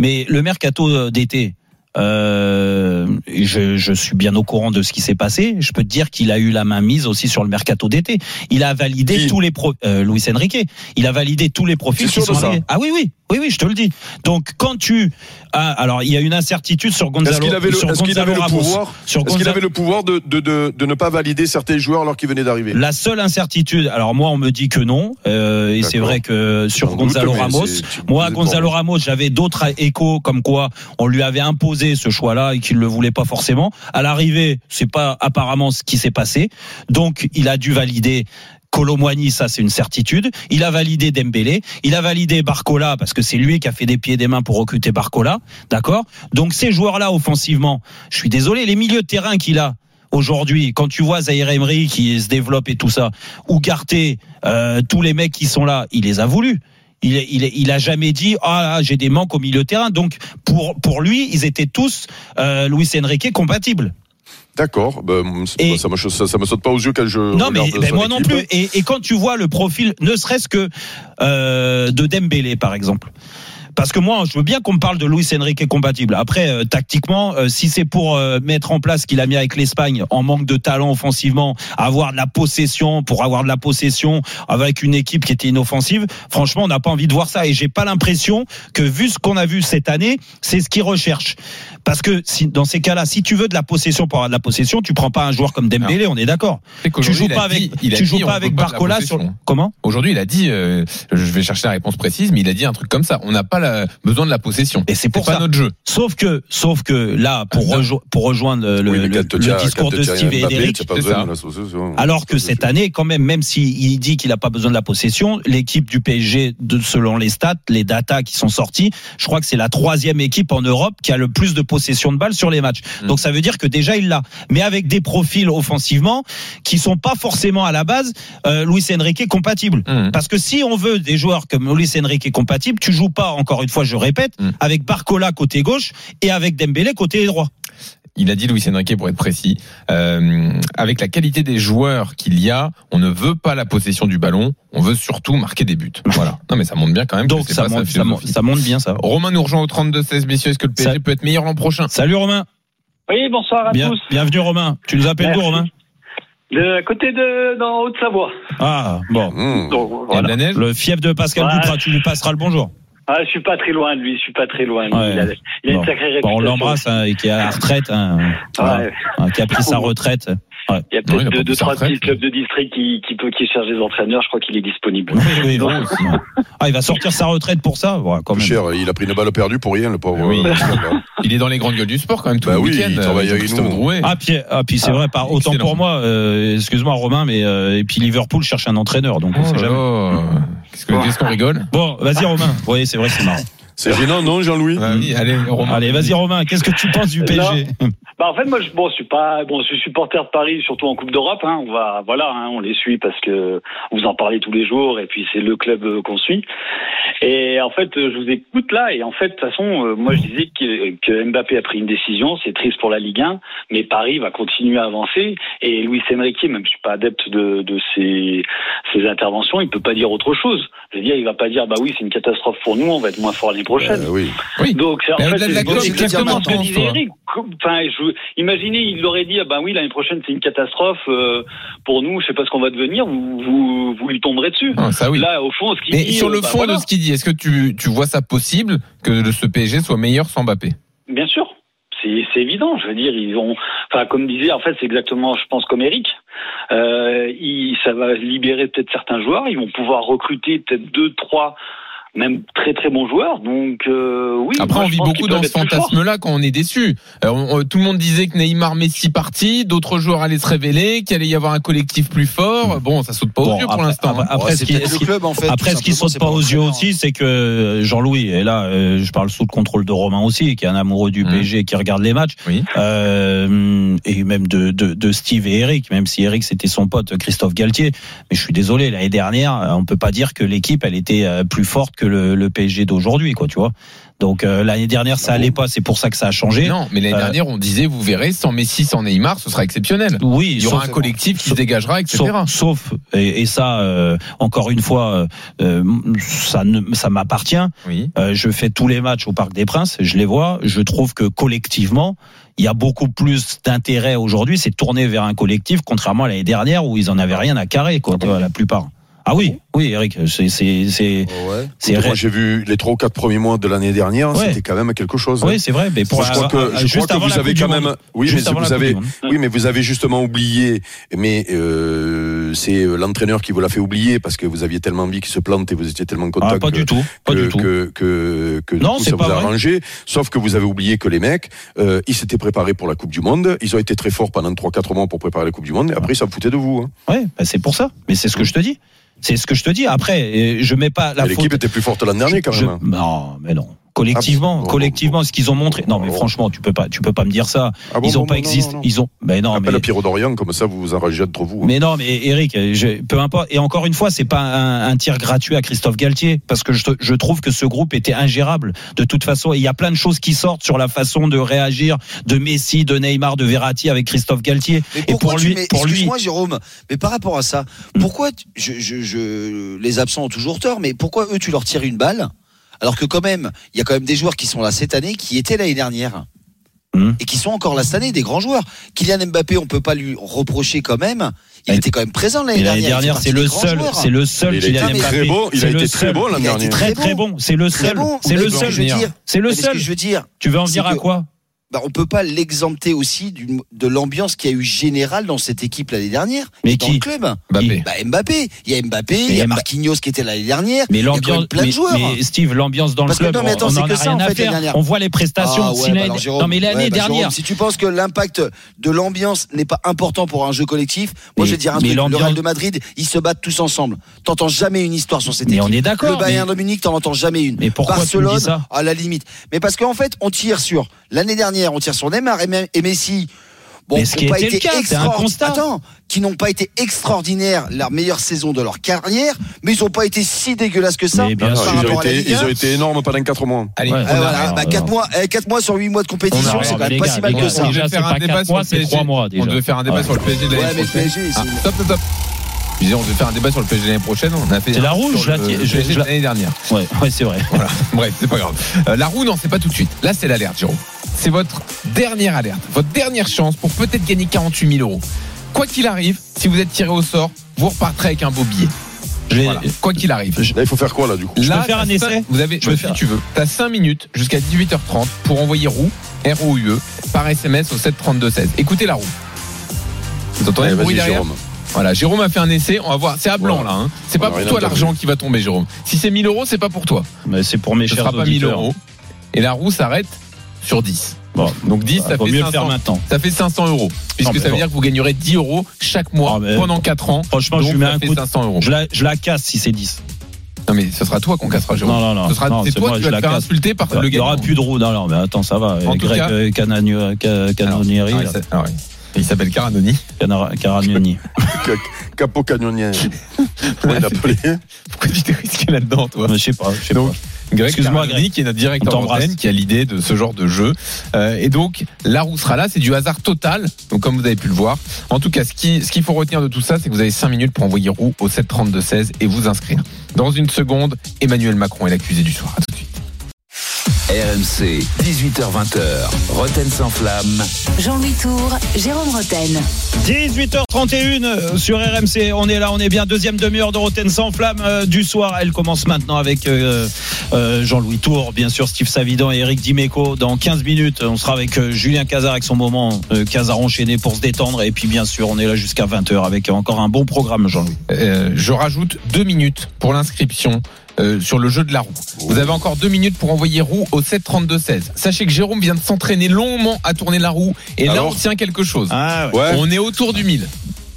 Mais le mercato d'été, euh, je, je suis bien au courant de ce qui s'est passé. Je peux te dire qu'il a eu la main mise aussi sur le mercato d'été. Il a validé tous les pro, euh, Luis Enrique. Il a validé tous les profils qui sûr sont de ça arrivés. Ah oui, oui, oui, oui, je te le dis. Donc quand tu, ah, alors il y a une incertitude sur Est-ce Gonzalo, qu'il avait est-ce qu'il avait le Ramos. pouvoir, est-ce qu'il Gonzalo- avait le pouvoir de, de, de, de ne pas valider certains joueurs alors qu'ils venaient d'arriver? La seule incertitude, alors moi on me dit que non, euh, et c'est vrai que sur doute, Gonzalo Ramos, moi Gonzalo. Ramos, j'avais d'autres échos comme quoi on lui avait imposé ce choix-là et qu'il le voulait pas forcément. À l'arrivée, c'est pas apparemment ce qui s'est passé, donc il a dû valider. Colomboigny, ça c'est une certitude. Il a validé Dembélé, il a validé Barcola parce que c'est lui qui a fait des pieds et des mains pour recruter Barcola, d'accord? Donc ces joueurs-là offensivement, je suis désolé, les milieux de terrain qu'il a, aujourd'hui, quand tu vois Zaire Emery qui se développe et tout ça, ou Garté, euh, tous les mecs qui sont là, il les a voulu. Il, il, il a jamais dit ah j'ai des manques au milieu de terrain. Donc pour pour lui, ils étaient tous euh, Luis Enrique compatibles. D'accord, ben, ça, me, ça, ça me saute pas aux yeux quand je. Non mais ben, moi non plus. Et, et quand tu vois le profil, ne serait-ce que euh, de Dembélé par exemple. Parce que moi, je veux bien qu'on me parle de Luis Enrique compatible. Après, euh, tactiquement, euh, si c'est pour euh, mettre en place ce qu'il a mis avec l'Espagne, en manque de talent offensivement, avoir de la possession, pour avoir de la possession avec une équipe qui était inoffensive, franchement, on n'a pas envie de voir ça. Et j'ai pas l'impression que, vu ce qu'on a vu cette année, c'est ce qu'il recherche. Parce que si, dans ces cas-là, si tu veux de la possession pour avoir de la possession, tu prends pas un joueur comme Dembélé, on est d'accord. Tu joues pas avec, dit- tu joues pas avec pas Barcola sur comment? Aujourd'hui, il a dit, euh, je vais chercher la réponse précise, mais il a dit un truc comme ça. On n'a pas la- besoin de la possession. Et c'est pour pas ça. notre jeu. Sauf que, sauf que là, pour, Ah, non. rejo- pour rejoindre le, Oui, discours de Steve et Eric, pas alors que cette année, quand même, même s'il dit qu'il n'a pas besoin de la possession, l'équipe du PSG, de, selon les stats, les datas qui sont sortis, je crois que c'est la troisième équipe en Europe qui a le plus de possession de balles sur les matchs. Mm. Donc ça veut dire que déjà il l'a, mais avec des profils offensivement qui sont pas forcément à la base euh, Luis Enrique compatibles. Mmh. Parce que si on veut des joueurs comme Luis Enrique compatibles, tu joues pas encore encore une fois, je répète, Mm. avec Barcola côté gauche et avec Dembélé côté droit. Il a dit Luis Enrique pour être précis. euh, avec la qualité des joueurs qu'il y a, on ne veut pas la possession du ballon, on veut surtout marquer des buts. Voilà. Non mais ça montre bien quand même. Donc ça pas monte, ça, monte, philosophie. ça monte bien ça. Romain nous rejoint au 32-16, messieurs. Est-ce que le PSG Ça- peut être meilleur l'an prochain Salut Romain. Oui, bonsoir à Bien- tous. bienvenue Romain. Tu nous appelles d'où. Romain De côté de dans Haute-Savoie. Ah bon. Mmh. Donc Il y a de voilà. la neige Le fief de Pascal Ouais. Duprat, tu lui passeras le bonjour. Ah, je suis pas très loin de lui, je suis pas très loin. de lui. Ouais. Il a, il a Bon. une sacrée Bon, réputation. on l'embrasse hein, et qui est à la retraite, hein. Ouais. Hein, qui a pris sa retraite. Ouais. Il y a il peut-être deux, deux trois retraite. petits clubs de district qui, qui, peut, qui cherchent des entraîneurs. Je crois qu'il est disponible. Oui, oui, bon. Ah, il va sortir sa retraite pour ça ouais, quand même. Cher, il a pris une balle perdue pour rien, le pauvre. Oui. Euh, Il est dans les grandes gueules du sport quand même tout Bah le oui, week-end. il travaille euh, avec Christophe nous. Drouet. Ah puis, ah, puis c'est vrai, par, autant excellent. pour moi, euh, excuse-moi Romain, mais euh, et puis Liverpool cherche un entraîneur, donc on Oh sait là jamais. Qu'est-ce qu'on rigole? Bon, vas-y Romain. Oui, c'est vrai, c'est marrant. C'est gênant, non, Jean-Louis Bah oui, allez, Romain. Allez, vas-y Romain. Qu'est-ce que tu penses du PSG Bah en fait moi je bon je suis pas bon je suis supporter de Paris surtout en Coupe d'Europe hein, on va voilà hein, on les suit parce que vous en parlez tous les jours et puis c'est le club euh, qu'on suit et en fait je vous écoute là et en fait de toute façon euh, moi je disais que, que Mbappé a pris une décision c'est triste pour la Ligue 1 mais Paris va continuer à avancer et Luis Enrique même je suis pas adepte de, de ses, ses interventions il peut pas dire autre chose je veux dire il va pas dire bah oui c'est une catastrophe pour nous on va être moins fort l'année prochaine Euh, Oui. Oui. donc, c'est- en Mais fait, c'est exactement ce que disait Eric. Enfin, je, imaginez, il aurait dit, ah ben oui, l'année prochaine, c'est une catastrophe euh, pour nous, je sais pas ce qu'on va devenir, vous, vous, vous lui tomberez dessus. Ah, ça oui. Là, au fond, ce qu'il Mais dit. sur euh, le bah, fond voilà. de ce qu'il dit, est-ce que tu, tu vois ça possible que ce PSG soit meilleur sans Mbappé? Bien sûr. C'est c'est évident, je veux dire, ils ont, enfin, comme disait, en fait, c'est exactement, je pense, comme Eric. Euh, il, ça va libérer peut-être certains joueurs, ils vont pouvoir recruter peut-être deux, trois, même très très bons joueurs. Donc, euh, oui. Après, moi, on vit beaucoup dans ce fantasme-là quand on est déçu. Euh, on- on- tout le monde disait que Neymar, Messi parti, d'autres joueurs allaient se révéler, qu'il allait y avoir un collectif plus fort. Bon, ça saute pas aux Bon, yeux pour l'instant. après- ce qui- peut-être ce le qui- club en fait. Après, tout ce qui simplement, saute pas aux yeux aussi, c'est que Jean-Louis, et là, euh, je parle sous le contrôle de Romain aussi, qui est un amoureux du Mhm. PSG, qui regarde les matchs, Oui. euh, et même de, de, de Steve et Eric, même si Eric c'était son pote Christophe Galtier. Mais je suis désolé, l'année dernière, on peut pas dire que l'équipe elle était euh, plus forte que le, le PSG d'aujourd'hui, quoi, tu vois. Donc euh, l'année dernière, ça allait pas, c'est pour ça que ça a changé. Non, mais l'année Euh, dernière, on disait, vous verrez, sans Messi, sans Neymar, ce sera exceptionnel. Oui, Il y aura un collectif qui se dégagera, etc. Sauf, sauf- et, et ça, euh, encore une fois, euh, ça, ne, ça m'appartient. Oui. Euh, je fais tous les matchs au Parc des Princes, je les vois. Je trouve que collectivement, il y a beaucoup plus d'intérêt aujourd'hui. C'est tourné vers un collectif, contrairement à l'année dernière où ils en avaient rien à carrer, quoi, la plupart. Ah oui, oui, Eric, c'est c'est c'est Oh, ouais. Moi, j'ai vu les trois ou quatre premiers mois de l'année dernière, Ouais. c'était quand même quelque chose. Oui, c'est vrai. Mais pour je crois que, euh, je juste crois que avant vous avez quand du même, oui, mais vous avez, du oui, mais vous avez justement oublié, mais euh, c'est l'entraîneur qui vous l'a fait oublier parce que vous aviez tellement envie qu'il se plante et vous étiez tellement content Ah, pas que, du tout, pas que, du tout. que, que, que du Non, coup, c'est ça pas vous a vrai. arrangé. Sauf que vous avez oublié que les mecs, euh, ils s'étaient préparés pour la Coupe du Monde. Ils ont été très forts pendant 3-4 mois pour préparer la Coupe du Monde. Et après, ça me foutait de vous. Hein. Ouais, bah, c'est pour ça. Mais c'est ce que je te dis. C'est ce que je te dis. Après, euh, je mets pas la faute. L'équipe était plus forte l'an dernier quand même. Non, mais non. Collectivement, Ah bon collectivement, ce qu'ils ont montré. Non, mais franchement, tu peux pas, tu peux pas me dire ça. Ah bon, ils ont bon, pas existé. non. Ils ont. Mais non, Appelle mais. Pierrot d'Orient, comme ça vous vous arrangez entre vous. hein. Mais non, mais Eric, je, peu importe. Et encore une fois, c'est pas un, un tir gratuit à Christophe Galtier, parce que je, je trouve que ce groupe était ingérable de toute façon. Et il y a plein de choses qui sortent sur la façon de réagir de Messi, de Neymar, de Verratti avec Christophe Galtier. Mais Et pourquoi pour lui, mets- pour lui, excuse-moi Jérôme, mais par rapport à ça, pourquoi tu- je, je, je- les absents ont toujours tort, mais pourquoi eux tu leur tires une balle alors que quand même il y a quand même des joueurs qui sont là cette année qui étaient l'année dernière Hum. et qui sont encore là cette année, des grands joueurs. Kylian Mbappé, on peut pas lui reprocher quand même. Il était quand même présent l'année Et l'année dernière. dernière, c'est le seul, c'est le seul Il a Kylian été Mbappé. très bon, il a C'est le été très seul. bon l'an Il a été dernier. Très Très bon. C'est le Très seul. bon. C'est le seul. je veux dire, C'est le seul. je veux dire, Tu veux en venir à quoi bah, on peut pas l'exempter aussi de l'ambiance qu'il y a eu générale dans cette équipe l'année dernière Mais dans qui le club. Mbappé. Bah, Mbappé, il y a Mbappé, il y a Marquinhos qui était l'année dernière. Mais l'ambiance, plein mais, de joueurs. mais Steve, l'ambiance dans Parce que le club, non, mais attends, on en que a ça, rien en à fait, l'année faire. dernière. On voit les prestations. Ah ouais, bah Jérôme, non, mais l'année ouais, bah, dernière. Jérôme, si tu penses que l'impact de l'ambiance n'est pas important pour un jeu collectif, moi je vais dire un truc. Le Real de Madrid, ils se battent tous ensemble. T'entends jamais une histoire sur cette Mais équipe. on est d'accord, Le Bayern de Munich, t'en entends jamais une. Mais pourquoi Barcelone, à la limite. Mais parce qu'en fait, on tire sur l'année dernière, on tire sur Neymar et, Me- et Messi. bon, Mais ce qui pas le été cas, un constat. Attends, qui n'ont pas été extraordinaires la meilleure saison de leur carrière, mais ils n'ont pas été si dégueulasses que ça Mais bien par sûr. Ils ont, été, ils 1. ont été énormes pendant 4 mois. Allez, Ouais. on Eh, arrête. voilà, bah, 4 mois, 4 mois sur 8 mois de compétition, On c'est quand même pas gars, si mal que ça. On devait faire un débat sur le PSG. trois mois, déjà. On devait faire un débat Ouais. sur le PSG de l'année Ouais, le prochaine. Ah, stop, stop, stop. Je disais, on devait faire un débat sur le PSG l'année prochaine. On a fait C'est la rouge, sur je la le PSG l'année dernière. Ouais, ouais, c'est vrai. Bref, c'est pas grave. Euh, la roue, non, c'est pas tout de suite. Là, c'est l'alerte, Jérôme. C'est votre dernière alerte, votre dernière chance pour peut-être gagner 48 000 euros. Quoi qu'il arrive, si vous êtes tiré au sort, vous repartirez avec un beau billet. Voilà. Quoi qu'il arrive. Là, il faut faire quoi, là, du coup Je peux faire t'as un essai Vous avez, Je peux ouais, faire. si tu veux. T'as 5 minutes jusqu'à 18h30 pour envoyer roue, R-O-U-E, E, par SMS au 732-16. Écoutez la roue. Vous entendez Allez, le bruit derrière Jérôme. Voilà, Jérôme a fait un essai. On va voir. C'est à blanc, Voilà. là. hein. C'est pas pour toi l'argent qui va tomber, Jérôme. Si c'est 1000 euros, c'est pas pour toi. Mais c'est pour mes Ce chers sera pas 1000 auditeurs. euros. Et la roue s'arrête sur 10. Bon, Donc 10, bah, ça fait mieux le faire 500. maintenant. Ça fait 500 euros. Puisque Non, ça veut bon. dire que vous gagnerez 10 euros chaque mois Ah, mais- pendant 4 ans. Franchement, Donc, je lui mets un coup de- 500 euros. Je la, je la casse si c'est 10. Non, mais ce sera toi qu'on cassera, Jérôme. Non, non, non. Ce sera, Non, c'est toi qui je vas te faire insulter par Il le n'y aura plus de roue. Non, non, mais attends, ça va. En tout Greg cas- euh, Canagno- Ca- Canonieri, Alors, là. il il s'appelle Caranoni. Caragnoni. Capo il l'appelait? Pourquoi tu t'es risqué là-dedans, toi? Je sais pas, je sais pas. Greg Excuse-moi, Greg. qui est notre directeur d'antenne, qui a l'idée de ce genre de jeu. Euh, et donc, la roue sera là, c'est du hasard total. Donc, comme vous avez pu le voir. En tout cas, ce qui- ce qu'il faut retenir de tout ça, c'est que vous avez 5 minutes pour envoyer roue au 732-16 et vous inscrire. Dans une seconde, Emmanuel Macron est l'accusé du soir. À tout. RMC, 18h20h. Roten sans flamme. Jean-Louis Tour, Jérôme Roten. 18h31 euh, sur RMC. On est là, on est bien. Deuxième demi-heure de Roten sans flamme euh, du soir. Elle commence maintenant avec euh, euh, Jean-Louis Tour, bien sûr, Steve Savidan et Eric Dimeco. Dans 15 minutes, on sera avec euh, Julien Cazard avec son moment euh, Cazard enchaîné pour se détendre. Et puis, bien sûr, on est là jusqu'à 20h avec encore un bon programme, Jean-Louis. Euh, je rajoute deux minutes pour l'inscription. Euh, sur le jeu de la roue. Vous avez encore deux minutes pour envoyer roue au 732-16. Sachez que Jérôme vient de s'entraîner longuement à tourner la roue et là Alors on tient quelque chose. Ah, Ouais. On est autour du 1000.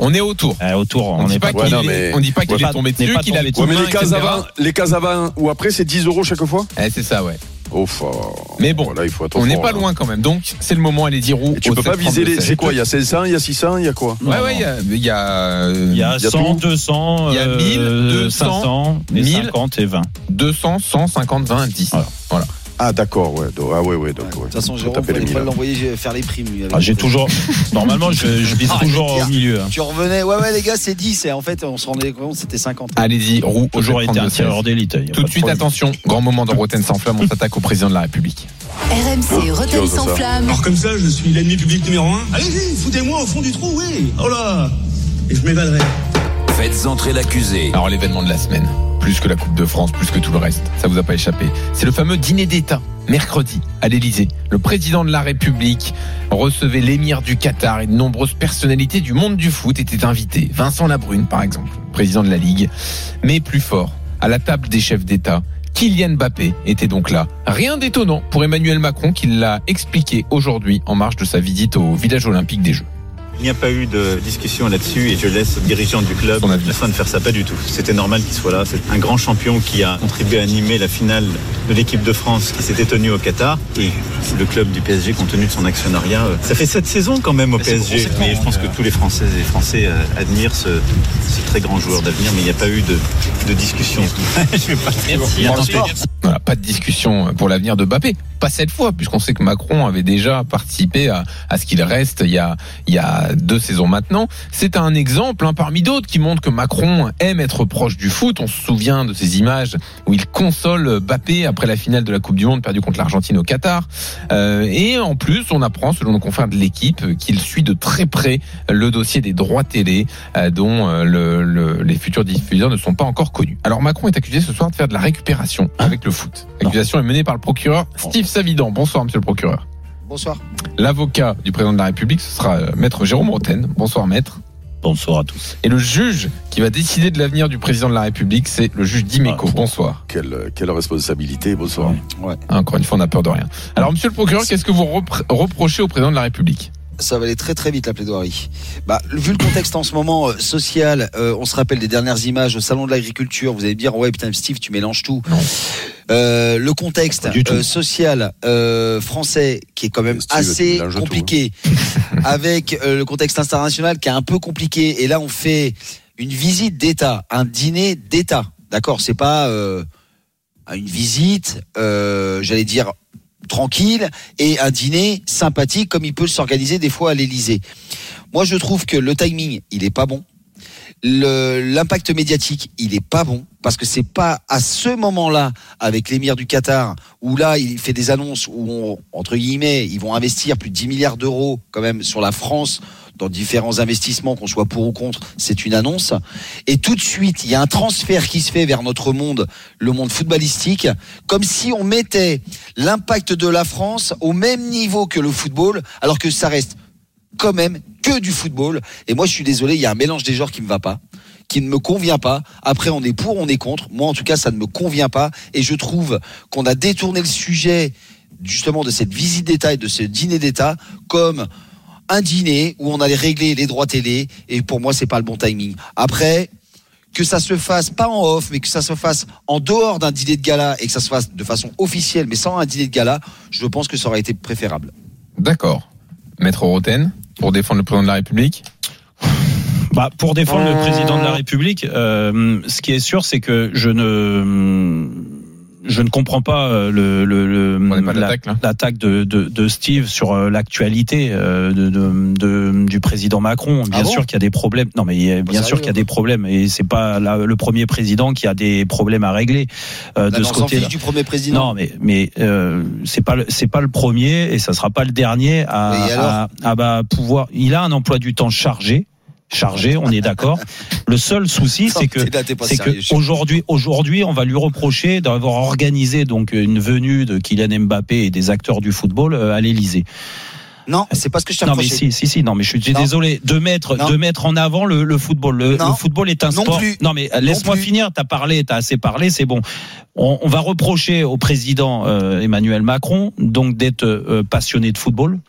On est autour. Euh, autour, On on dit pas qu'il est, mais- on dit pas qu'il Ouais, est pas- tombé dessus, qu'il a tombé le dessus. Ouais, mais les cases avant, les cases avant ou après, c'est 10 euros chaque fois Eh, c'est ça, ouais. Oh, Mais bon, Voilà, il faut être On n'est pas là. loin quand même. Donc, c'est le moment, allez-y roue. Et tu peux pas 732. viser les. C'est quoi Il y a 500, il y a 600, il y a quoi? Ouais, ouais, il y a, il y a, euh, Il y a Il y a 100, tout. 200, Il y a 1000, euh, 200, 500, et 1000. 50 et 20. 200, 100, 50, 20, 10. Voilà. Ah, d'accord, ouais. donc- Ah, ouais, ouais. Donc, ouais. De toute façon, Faut Jérôme, taper il mille. l'envoyer faire les primes. lui, avec- Ah, J'ai toujours. Normalement, je, je vise Ah, toujours au milieu. hein. Tu revenais, ouais, ouais, les gars, c'est 10. Et en fait, on se rendait compte, c'était 50. Allez-y, roue au Toujours été un 732. tireur d'élite. Tout de suite, problème. attention, grand moment dans Rotten sans flamme, on s'attaque au président de la République. RMC, Roten ose sans flamme. Alors comme ça, je suis l'ennemi public numéro un Allez-y, foutez-moi au fond du trou, oui Oh là Et je m'évaderai. Faites entrer l'accusé. Alors, l'événement de la semaine, plus que la Coupe de France, plus que tout le reste, ça vous a pas échappé. C'est le fameux dîner d'État, mercredi, à l'Élysée. Le président de la République recevait l'émir du Qatar et de nombreuses personnalités du monde du foot étaient invités. Vincent Labrune, par exemple, président de la Ligue. Mais plus fort, à la table des chefs d'État, Kylian Mbappé était donc là. Rien d'étonnant pour Emmanuel Macron qui l'a expliqué aujourd'hui en marge de sa visite au village olympique des Jeux. Il n'y a pas eu de discussion là-dessus et je laisse le dirigeant du club Son avis. la fin de faire ça, pas du tout. C'était normal qu'il soit là. C'est un grand champion qui a contribué à animer la finale de l'équipe de France qui s'était tenue au Qatar et le club du PSG compte tenu de son actionnariat. euh, Ça fait sept saisons quand même au PSG. Mais je pense que tous les Françaises et Français euh, admirent ce, ce très grand joueur d'avenir, mais il n'y a pas eu de, de discussion. je vais pas Merci. Voilà, pas de discussion pour l'avenir de Mbappé. Pas cette fois, puisqu'on sait que Macron avait déjà participé à, à ce qu'il reste il y, a, il y a deux saisons maintenant. C'est un exemple hein, parmi d'autres qui montre que Macron aime être proche du foot. On se souvient de ces images où il console Mbappé après la finale de la Coupe du Monde perdue contre l'Argentine au Qatar. Euh, et en plus, on apprend, selon nos confrères de l'équipe, qu'il suit de très près le dossier des droits télé euh, dont euh, le- le- les futurs diffuseurs ne sont pas encore connus. Alors Macron est accusé ce soir de faire de la récupération avec le foot. L'accusation est menée par le procureur Steve Savidan. Bonsoir, monsieur le procureur. Bonsoir. L'avocat du président de la République, ce sera euh, maître Jérôme Roten. Bonsoir, maître. Bonsoir à tous. Et le juge qui va décider de l'avenir du président de la République, c'est le juge Dimeco. Bonsoir. Quelle, quelle responsabilité, bonsoir. Ouais. Encore une fois, on n'a peur de rien. Alors, monsieur le procureur, qu'est-ce que vous repr- reprochez au président de la République? Ça va aller très très vite la plaidoirie. Bah, vu le contexte en ce moment euh, social, euh, on se rappelle des dernières images au salon de l'agriculture. Vous allez me dire ouais putain Steve, tu mélanges tout. Euh, le contexte euh, social euh, français qui est quand même Steve, assez tout, compliqué, avec euh, le contexte international qui est un peu compliqué. Et là, on fait une visite d'État, un dîner d'État. D'accord, c'est pas euh, une visite, euh, j'allais dire tranquille, et un dîner sympathique comme il peut s'organiser des fois à l'Élysée. Moi, je trouve que le timing, il est pas bon. L'impact médiatique, il est pas bon parce que c'est pas à ce moment-là avec l'émir du Qatar où là il fait des annonces où on, entre guillemets ils vont investir plus de 10 milliards d'euros quand même sur la France dans différents investissements qu'on soit pour ou contre, c'est une annonce et tout de suite il y a un transfert qui se fait vers notre monde, le monde footballistique, comme si on mettait l'impact de la France au même niveau que le football alors que ça reste quand même que du football. Et moi, je suis désolé, il y a un mélange des genres qui me va pas, qui ne me convient pas. Après, on est pour, on est contre. Moi, en tout cas, ça ne me convient pas. Et je trouve qu'on a détourné le sujet, justement, de cette visite d'État et de ce dîner d'État comme un dîner où on allait régler les droits télé. Et pour moi, c'est pas le bon timing. Après, que ça se fasse pas en off, mais que ça se fasse en dehors d'un dîner de gala et que ça se fasse de façon officielle, mais sans un dîner de gala, je pense que ça aurait été préférable. D'accord. Maître Roten, pour défendre le président de la République Bah, pour défendre le président de la République, euh, ce qui est sûr, c'est que je ne je ne comprends pas euh, le, le, le- la- l'attaque de, de, de Steve sur euh, l'actualité euh, de, de, de- du président Macron. Bien Ah bon sûr qu'il y a des problèmes. Non, mais il y a- bien sérieux, sûr qu'il y a des problèmes et c'est pas la- le premier président qui a des problèmes à régler euh, de ce fiche du premier président. Non, mais mais euh, c'est pas le- c'est pas le premier et ça sera pas le dernier à, à, à, bah, pouvoir. Il a un emploi du temps chargé, chargé, on est d'accord. Le seul souci, c'est que c'est que aujourd'hui aujourd'hui on va lui reprocher d'avoir organisé donc une venue de Kylian Mbappé et des acteurs du football euh, à l'Élysée. Non, c'est pas ce que je t'ai Non mais si si si non mais je suis désolé de mettre Non. de mettre en avant le, le football. Le, football est un Non sport. plus. Non mais laisse-moi finir. T'as parlé, t'as assez parlé, c'est bon. On, on va reprocher au président euh, Emmanuel Macron donc d'être euh, passionné de football.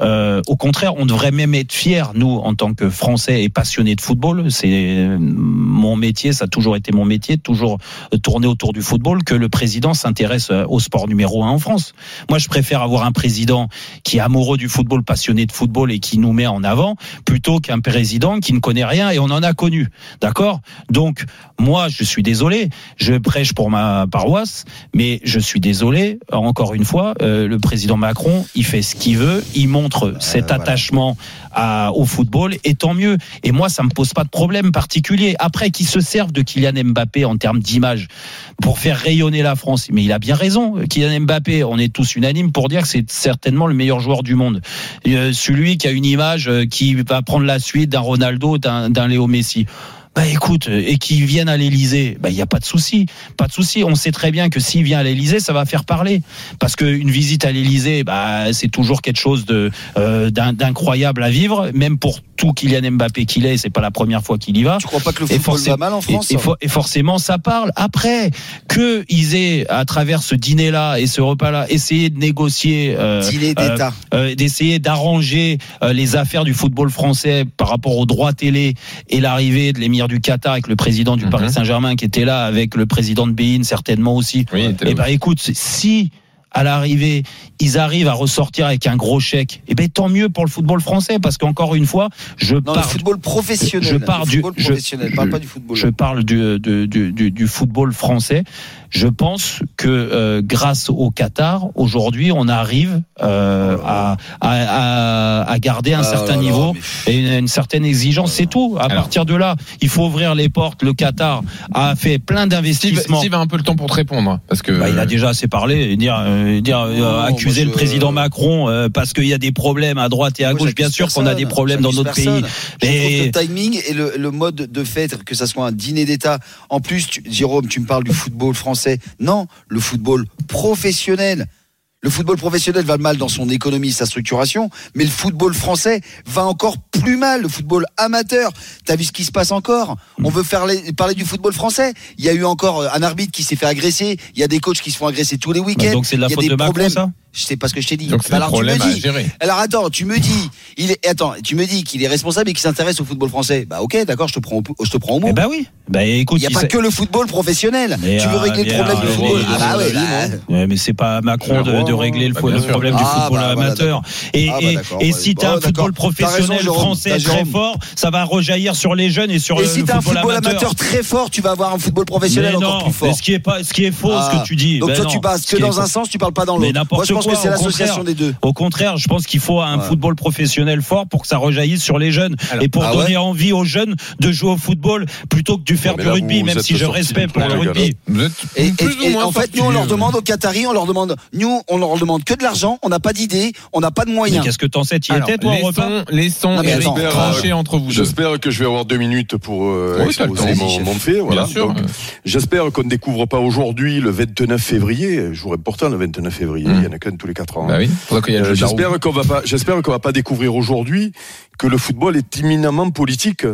Euh, au contraire, on devrait même être fiers, nous, en tant que Français et passionnés de football. C'est euh, mon métier, ça a toujours été mon métier, toujours euh, tourner autour du football, que le président s'intéresse euh, au sport numéro un en France. Moi, je préfère avoir un président qui est amoureux du football, passionné de football et qui nous met en avant, plutôt qu'un président qui ne connaît rien et on en a connu. D'accord? Donc, moi, je suis désolé, je prêche pour ma paroisse, mais je suis désolé, encore une fois, euh, le président Macron, il fait ce qu'il veut, il montre cet attachement à, au football, et tant mieux. Et moi, ça me pose pas de problème particulier. Après, qu'il se serve de Kylian Mbappé en termes d'image pour faire rayonner la France, mais il a bien raison. Kylian Mbappé, on est tous unanimes pour dire que c'est certainement le meilleur joueur du monde. Euh, celui qui a une image euh, qui va prendre la suite d'un Ronaldo, d'un Léo Messi. Bah écoute, euh, et qu'ils viennent à l'Elysée, bah il y a pas de souci, pas de souci. On sait très bien que s'il vient à l'Elysée, ça va faire parler, parce qu'une visite à l'Elysée, bah c'est toujours quelque chose euh, d'in- d'incroyable à vivre, même pour tout Kylian Mbappé qu'il est, c'est pas la première fois qu'il y va. Tu crois pas que le Et football va mal en France et, et for- et forcément, ça parle. Après, que ils aient, à travers ce dîner-là et ce repas-là, essayé de négocier, euh, Dîner d'État. euh, d'essayer d'arranger euh, les affaires du football français par rapport aux droits télé et l'arrivée de l'émir du Qatar avec le président du Mhm. Paris Saint-Germain qui était là, avec le président de Bein certainement aussi. Oui, il était là Eh ben, écoute, si à l'arrivée, ils arrivent à ressortir avec un gros chèque. Eh ben tant mieux pour le football français parce qu'encore une fois, je Non, le parle football professionnel. je parle le du football je- professionnel, parle je- pas du football. Je parle du, du, du, du- du football français. Je pense que euh, grâce au Qatar, aujourd'hui, on arrive euh, à, à, à, à garder un Ah certain là là, niveau mais- et une, une certaine exigence. C'est tout. À Alors. partir de là, il faut ouvrir les portes. Le Qatar a fait plein Steve, d'investissements. Steve a un peu le temps pour te répondre. Parce que Bah, il a déjà assez parlé et dire, euh, dire euh, Non, accuser le président Macron euh, parce qu'il y a des problèmes à droite et à gauche. Bien sûr qu'on a des problèmes dans notre personne. pays. Je trouve Mais- que le timing et le, le mode de fait, que ça soit un dîner d'État. En plus, tu- Jérôme, tu me parles du football français. Non, le football professionnel. Le football professionnel va mal dans son économie, sa structuration, mais le football français va encore plus mal, le football amateur. T'as vu ce qui se passe encore? On hmm. veut faire parler du football français. Il y a eu encore euh, un arbitre qui s'est fait agresser, il y a des coachs qui se font agresser tous les bah week-ends. Donc c'est de la faute des de Macron, problèmes. ça? Je sais pas ce que je t'ai dit. Donc alors tu me dis, alors attends, tu me dis, il tu me dis qu'il est responsable et qu'il s'intéresse au football français. Bah ok, d'accord, je te prends, au, je te prends au mot. Eh bah oui. Bah, écoute, il n'y a pas que le football professionnel. Tu veux ah, régler le problème du football. Ah, bah, bah euh. ouais, bah, mais c'est pas Macron de, régler le, problème du ah, bah, football bah, amateur. et, ah, et, si tu as un football professionnel français très fort, ça va rejaillir sur les jeunes et sur et le, si le. Et si tu as un football amateur. très fort, tu vas avoir un football professionnel mais encore plus fort. Ce qui est pas, ce qui est faux, ce que tu dis. Donc ben toi, tu passes que dans un sens, tu parles pas dans l'autre. Moi, je pense que c'est l'association des deux. Au contraire, je pense qu'il faut un football professionnel fort pour que ça rejaillisse sur les jeunes. Et pour donner envie aux jeunes de jouer au football plutôt que du faire du rugby, même si je respecte le rugby. Et, et, en fait, nous, on leur demande aux Qataris, on leur demande, nous, on leur demande que de l'argent, on n'a pas d'idée, on n'a pas de moyens. Qu'est-ce que t'en sais Tu y étais, toi, au repas Laissons trancher entre vous J'espère que je vais avoir deux minutes pour euh, exposer mon, mon, fait. Voilà. J'espère qu'on ne découvre pas aujourd'hui, le 29 février, jour important, le 29 février, il y en a qu'un tous les quatre ans. Hein. J'espère qu'on va pas, j'espère qu'on va pas découvrir aujourd'hui que le football est éminemment politique.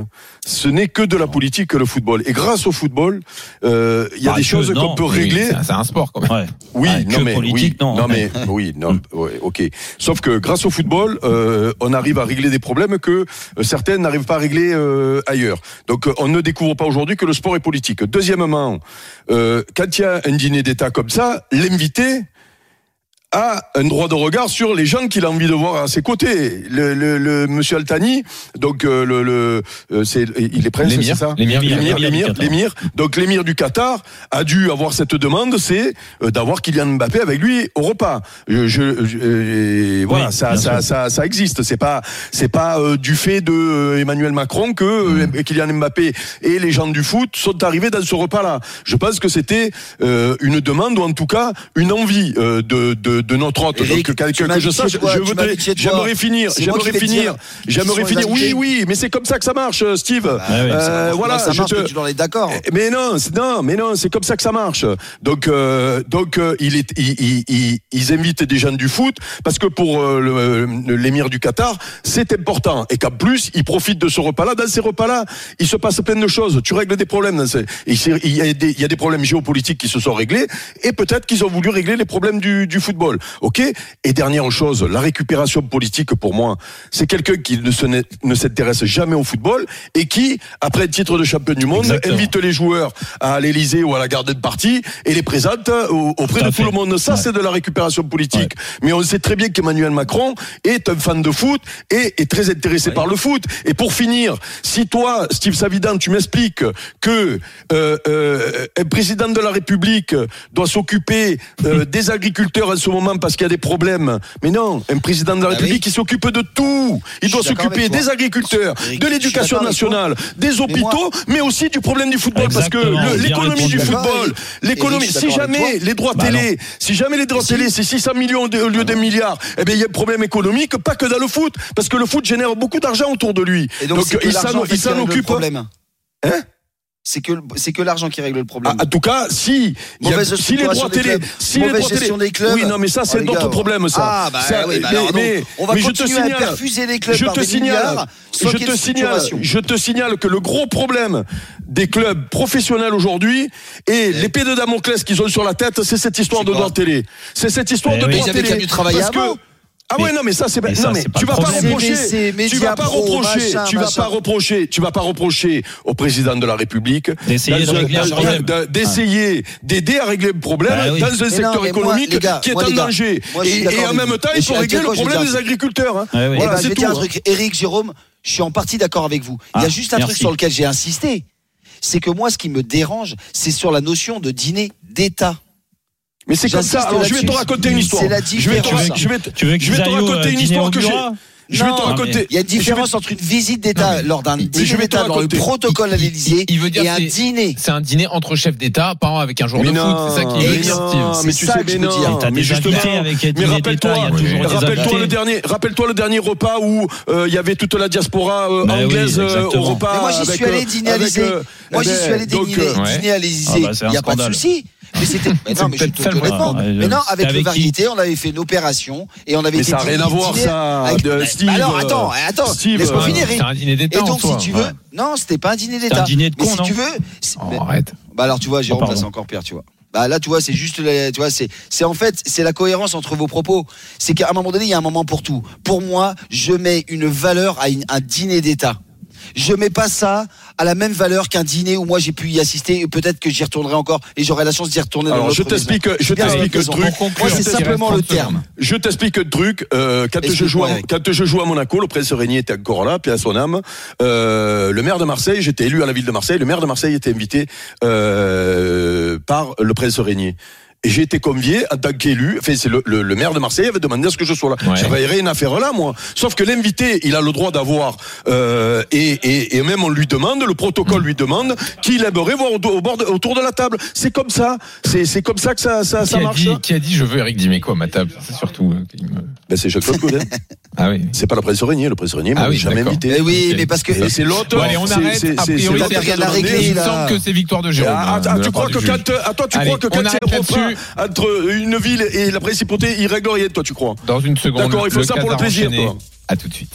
Ce n'est que de la politique que le football. Et grâce au football, euh, il y a bah, des choses qu'on peut régler. C'est un sport quand même. Oui, non, mais, oui, non, mais oui, non, ouais, ok. Sauf que grâce au football, euh, on arrive à régler des problèmes que euh, certaines n'arrivent pas à régler euh, ailleurs. Donc euh, on ne découvre pas aujourd'hui que le sport est politique. Deuxièmement, quand il y a un dîner d'État comme ça, l'invité a un droit de regard sur les gens qu'il a envie de voir à ses côtés. Le, le, le monsieur Altani, donc euh, le, le euh, c'est il est prince, c'est ça L'émir, l'émir, donc l'émir du Qatar a dû avoir cette demande, c'est euh, d'avoir Kylian Mbappé avec lui au repas. Je, je, voilà, ça, ça, ça, ça, existe. C'est pas c'est pas euh, du fait de Emmanuel Macron que. Kylian Mbappé et les gens du foot sont arrivés dans ce repas-là. Je pense que c'était une demande ou en tout cas une envie de, de de, notre hôte. Donc, que, je sache, j'aimerais finir, j'aimerais finir, j'aimerais finir. Oui, oui, mais c'est comme ça que ça marche, euh, Steve. Euh, voilà, ça marche, je d'accord. Eh, mais non, non, mais non, c'est comme ça que ça marche. Donc, euh, donc, euh, il est, il, il, ils invitent des jeunes du foot parce que pour euh, l'émir du Qatar, c'est important et qu'en plus, ils profitent de ce repas-là. Dans ces repas-là, il se passe plein de choses. Tu règles des problèmes. Il, y a des, il y a des problèmes géopolitiques qui se sont réglés et peut-être qu'ils ont voulu régler les problèmes du, du football. Ok? Et dernière chose, la récupération politique pour moi, c'est quelqu'un qui ne s'intéresse jamais au football et qui, après le titre de champion du monde, invite les joueurs à l'Elysée ou à la garde de party et les présente euh, auprès de tout le monde. Ça, c'est de la récupération politique. Mais on sait très bien qu'Emmanuel Macron est un fan de foot et est très intéressé par le foot. Et pour finir, si toi, Steve Savidan, tu m'expliques que euh, euh, président de la République doit s'occuper des agriculteurs en ce moment, parce qu'il y a des problèmes. Mais non, un président de la République, qui s'occupe de tout. Il doit s'occuper des agriculteurs, de l'éducation nationale, des hôpitaux, mais aussi du problème du football. Parce que l'économie du football, l'économie, si jamais les droits télé, si jamais les droits télé, c'est 600 millions au lieu d'un milliard, eh bien, il y a un problème économique, pas que dans le foot, parce que le foot génère beaucoup d'argent autour de lui. donc, il s'en occupe. Hein? c'est que c'est que l'argent qui règle le problème. Ah, en tout cas, si y a, si les droits télé, clubs, si les droits télé, oui, non, mais ça c'est oh, d'autres oh, problèmes ça. Ah, bah, oui, bah, mais, alors, donc, mais, on va mais continuer je te signale, à les clubs je par te des signale, je te signale, je te signale que le gros problème des clubs professionnels aujourd'hui et eh. l'épée de Damoclès qu'ils ont sur la tête, c'est cette histoire de droits télé. C'est cette histoire eh de droits télé. Parce que ah mais, non mais ça c'est pas, ça, tu vas pas reprocher. Tu vas pas reprocher. tu vas pas reprocher. Tu vas pas reprocher au président de la République d'essayer d'aider à régler le problème dans un secteur économique qui est en danger. Et, en même temps il faut régler le problème des agriculteurs hein. Eric eh ben, hein. Jérôme je suis en partie d'accord avec vous. Il y a juste un truc sur lequel j'ai insisté. C'est que moi ce qui me dérange c'est sur la notion de dîner d'état. Mais c'est comme ça. Alors je vais te raconter une histoire. La je vais je vais te, je te raconter une histoire que j'ai. Je vais raconter. Il y a une différence entre une visite d'État lors d'un dîner d'État dans le protocole à l'Élysée et un dîner. C'est un dîner entre chefs d'État, pas avec un jour de foot. C'est ça qui est bien, Mais tu sais, mais non. Mais justement, rappelle-toi, euh, rappelle-toi le dernier, rappelle-toi le dernier repas où euh, il y avait toute la diaspora euh, anglaise au repas. Moi, j'y suis allé dîner à l'Élysée. Moi, j'y suis allé dîner à l'Élysée. Il n'y a pas de souci. Mais c'était. non, mais je te connais pas. Mais non, avec, le variété, on avait fait une opération et on avait. Mais ça n'a rien à voir ça. Bah, bah alors euh, attends, attends. Laisse-moi euh, finir. Et donc si tu veux, non, c'était pas un dîner d'État. Un dîner de con. Si tu veux, oh, arrête. Bah alors tu vois, Jérôme, là c'est encore pire, tu vois. Bah là, tu vois, c'est juste, tu vois, c'est, c'est en fait, c'est la cohérence entre vos propos. C'est qu'à un moment donné, il y a un moment pour tout. Pour moi, je mets une valeur à un dîner d'État. Je mets pas ça à la même valeur qu'un dîner où moi j'ai pu y assister et peut-être que j'y retournerai encore et j'aurai la chance d'y retourner. dans Alors, je t'explique, je t'explique le truc. Moi, c'est simplement le terme. Je t'explique le truc. Euh, quand je Explique-moi, joue, à, Eric. quand je joue à Monaco, le prince Régnier était encore là, puis à son âme. Euh, le maire de Marseille, j'étais élu à la ville de Marseille. Le maire de Marseille était invité euh, par le prince Régnier. Et j'ai été convié en tant qu'élu. Enfin, c'est le, le, le maire de Marseille avait demandé à ce que je sois là. Ouais. J'avais rien à faire là, moi. Sauf que l'invité, il a le droit d'avoir euh, et, et, et même on lui demande, le protocole lui demande qu'il aimerait voir au, au bord de- autour de la table. C'est comme ça. C'est c'est comme ça que ça ça, Qui ça marche. dit, qui a dit je veux Eric Dimeco à ma table C'est surtout. euh, me- Ben, c'est Jacques-Claude Godin. Ah oui. C'est pas le prince Régnier. Le prince Régnier m'a Ah oui, jamais invité. Mais oui, mais parce que Et c'est l'autre. Bon, allez, on c'est- arrête. c'est- A c'est- priori, Il me semble que c'est victoire de Jérôme. Ah, hein, ah, de la tu part crois que quand, ah, toi, tu crois que on quand c'est entre une ville et la principauté, il règle rien, toi, tu crois? Dans une seconde. D'accord, il faut ça pour le plaisir, toi. À tout de suite.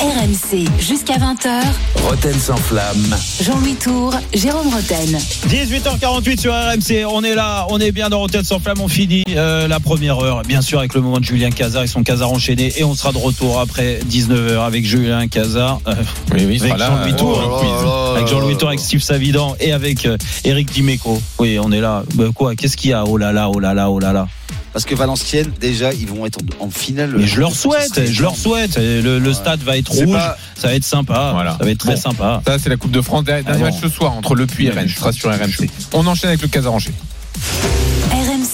RMC jusqu'à 20h. Roten sans flamme. Jean-Louis Tour, Jérôme Roten. 18h48 sur RMC, on est là, on est bien dans Rotten sans flamme, on finit euh, la première heure, bien sûr avec le moment de Julien Cazard et son Cazard enchaîné, et on sera de retour après 19h avec Julien Cazard, euh, Oui, oui, avec. Jean-Louis euh, Tour, le quiz. avec Jean-Louis Tour, avec Steve Savidan et avec euh, Eric Dimeco. Oui, on est là. Bah, quoi Qu'est-ce qu'il y a? Oh là là, oh là là, oh là là. Parce que Valenciennes, déjà, ils vont être en, en finale. Mais je leur souhaite, je leur souhaite. Le, le stade va être rouge, pas- ça va être sympa, Voilà. ça va être très Bon. sympa. Ça, c'est la Coupe de France. Dernier Ah bon. match ce soir entre Le Puy et Rennes. Ce sera sur RMC. On enchaîne avec le Casaranché.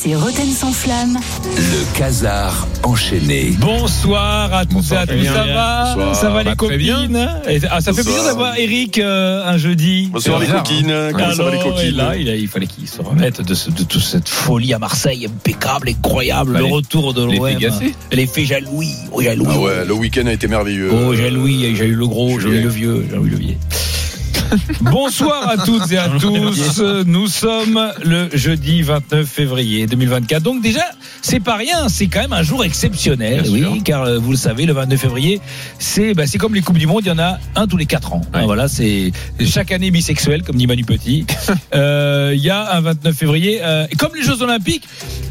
RMC Roten sans flamme. Le casar enchaîné. Bonsoir à tous et à tous, ça va Bonsoir. Ça va Bah, les bien. copines Et- ah, Ça fait plaisir d'avoir Eric euh, un jeudi. Bonsoir les coquines. Comment ça va les coquines là, il, a- il fallait qu'il se remette de, ce- de toute cette folie à Marseille, impeccable, incroyable, Bah, le les- retour de l'effet l'OM. L'effet Jaloui. Oh, Jaloui. Ah ouais, le week-end a été merveilleux. Oh, Jaloui, j'ai eu le gros, j'ai eu le vieux, j'ai eu le vieux. Bonsoir à toutes et à tous. Nous sommes le jeudi 29 février 2024. Donc déjà, c'est pas rien, c'est quand même un jour exceptionnel. Bien oui, sûr. car euh, vous le savez, le 29 février, c'est bah, c'est comme les coupes du monde, il y en a un tous les quatre ans. Ouais. Ah, Voilà, c'est chaque année bisexuel, comme dit Manu Petit. Euh, Il y a un 29 février, euh, comme les Jeux Olympiques.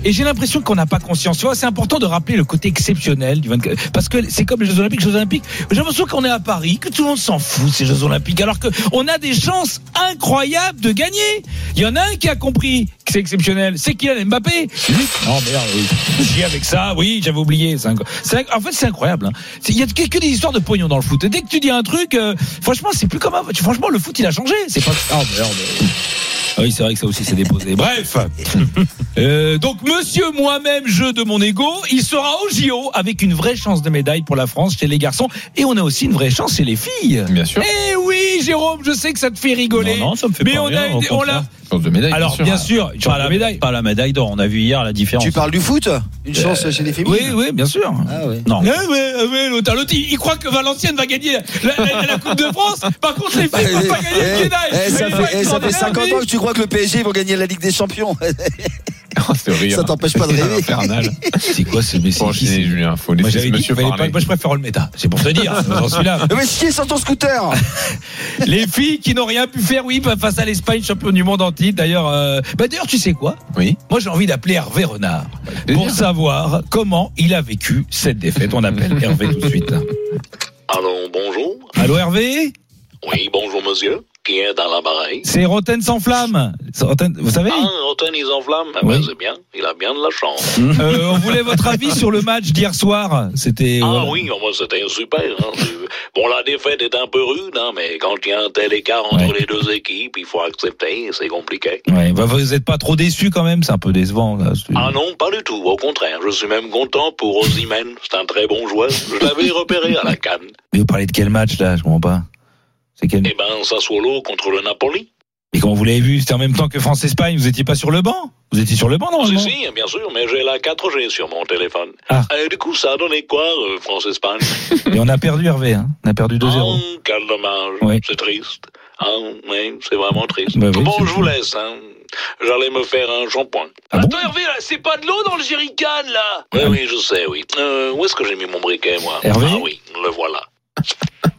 Et j'ai l'impression qu'on n'a pas conscience. C'est important de rappeler le côté exceptionnel du 24 parce que c'est comme les Jeux Olympiques, les Jeux Olympiques. J'ai l'impression qu'on est à Paris, que tout le monde s'en fout ces Jeux Olympiques, alors que on a des chances incroyables de gagner. Il y en a un qui a compris que c'est exceptionnel, c'est Kylian Mbappé. Non merde, oui. Avec ça, oui, j'avais oublié. En fait, c'est incroyable. hein. Il y a que, des histoires de pognon dans le foot. Et dès que tu dis un truc, euh, franchement, c'est plus comme avant. Franchement, le foot, il a changé. C'est pas. Oh merde. Oui, c'est vrai que ça aussi s'est déposé. Bref. Euh, donc, monsieur moi-même, jeu de mon ego, il sera au JO avec une vraie chance de médaille pour la France chez les garçons. Et on a aussi une vraie chance chez les filles. Bien sûr. Eh oui, Jérôme, je sais que ça te fait rigoler. Non, non, ça me fait Mais pas on a, on l'a. de médaille. Alors, bien sûr, tu Pas as la médaille. Pas la médaille d'or. On a vu hier la différence. Tu parles du foot Une chance chez les féminines Oui, oui, bien sûr. Ah. Non. Eh eh ouais, l'autre, l'autre, il, il croit que Valenciennes va gagner la, la- la Coupe de France. Par contre, les filles ne vont pas gagner le Eh, médaille. eh, ça, Mais fait, eh, ça fait extraordinaire, 50 oui. ans que tu crois que le PSG vont gagner la Ligue des Champions. Oh. Ça t'empêche pas de rêver. C'est quoi ce message Julien. Faut Moi, dit monsieur pas- moi, je préfère Olmeta. C'est pour te dire. J'en suis là. Mais qui est sur ton scooter Les filles qui n'ont rien pu faire, oui, face à l'Espagne, champion du monde en titre. D'ailleurs, euh, bah, d'ailleurs, tu sais quoi? Oui. Moi, j'ai envie d'appeler Hervé Renard pour savoir comment il a vécu cette défaite. On appelle Hervé tout de suite. Allô, bonjour. Allô, Hervé? Oui, bonjour, monsieur. Qui est dans l'appareil C'est Roten sans flamme. Roten- vous savez? Ah, Rotten, ils enflamment. Eh Oui. ben, c'est bien. Il a bien de la chance. Euh, on voulait votre avis sur le match d'hier soir. C'était. Ah voilà. oui, moi, c'était super. hein. Bon, la défaite est un peu rude, hein, mais quand il y a un tel écart entre Ouais. les deux équipes, il faut accepter. C'est compliqué. Ouais, bah, vous n'êtes pas trop déçu quand même, c'est un peu décevant. Là. Ah non, pas du tout. Au contraire, je suis même content pour Osimhen. C'est un très bon joueur. Je l'avais repéré à la canne. Mais vous parlez de quel match là? Je comprends pas. C'est quel Eh ben, Sassuolo contre le Napoli. Et comment vous l'avez vu C'était en même temps que France-Espagne. Vous étiez pas sur le banc Vous étiez sur le banc Si, normalement si, bien sûr, mais j'ai la 4G sur mon téléphone. Ah. Et du coup, ça a donné quoi, euh, France-Espagne Et on a perdu Hervé. Hein. On a perdu 2-0. Oh, quel dommage. Oui. C'est triste. Ah, oui, c'est vraiment triste. Bah oui, bon, je vous laisse. Hein. J'allais me faire un shampoing. Ah bon Attends, Hervé, là, c'est pas de l'eau dans le jerrycan, là Oui, oui, je sais, oui. Euh, où est-ce que j'ai mis mon briquet, moi? Hervé Ah oui, le voilà.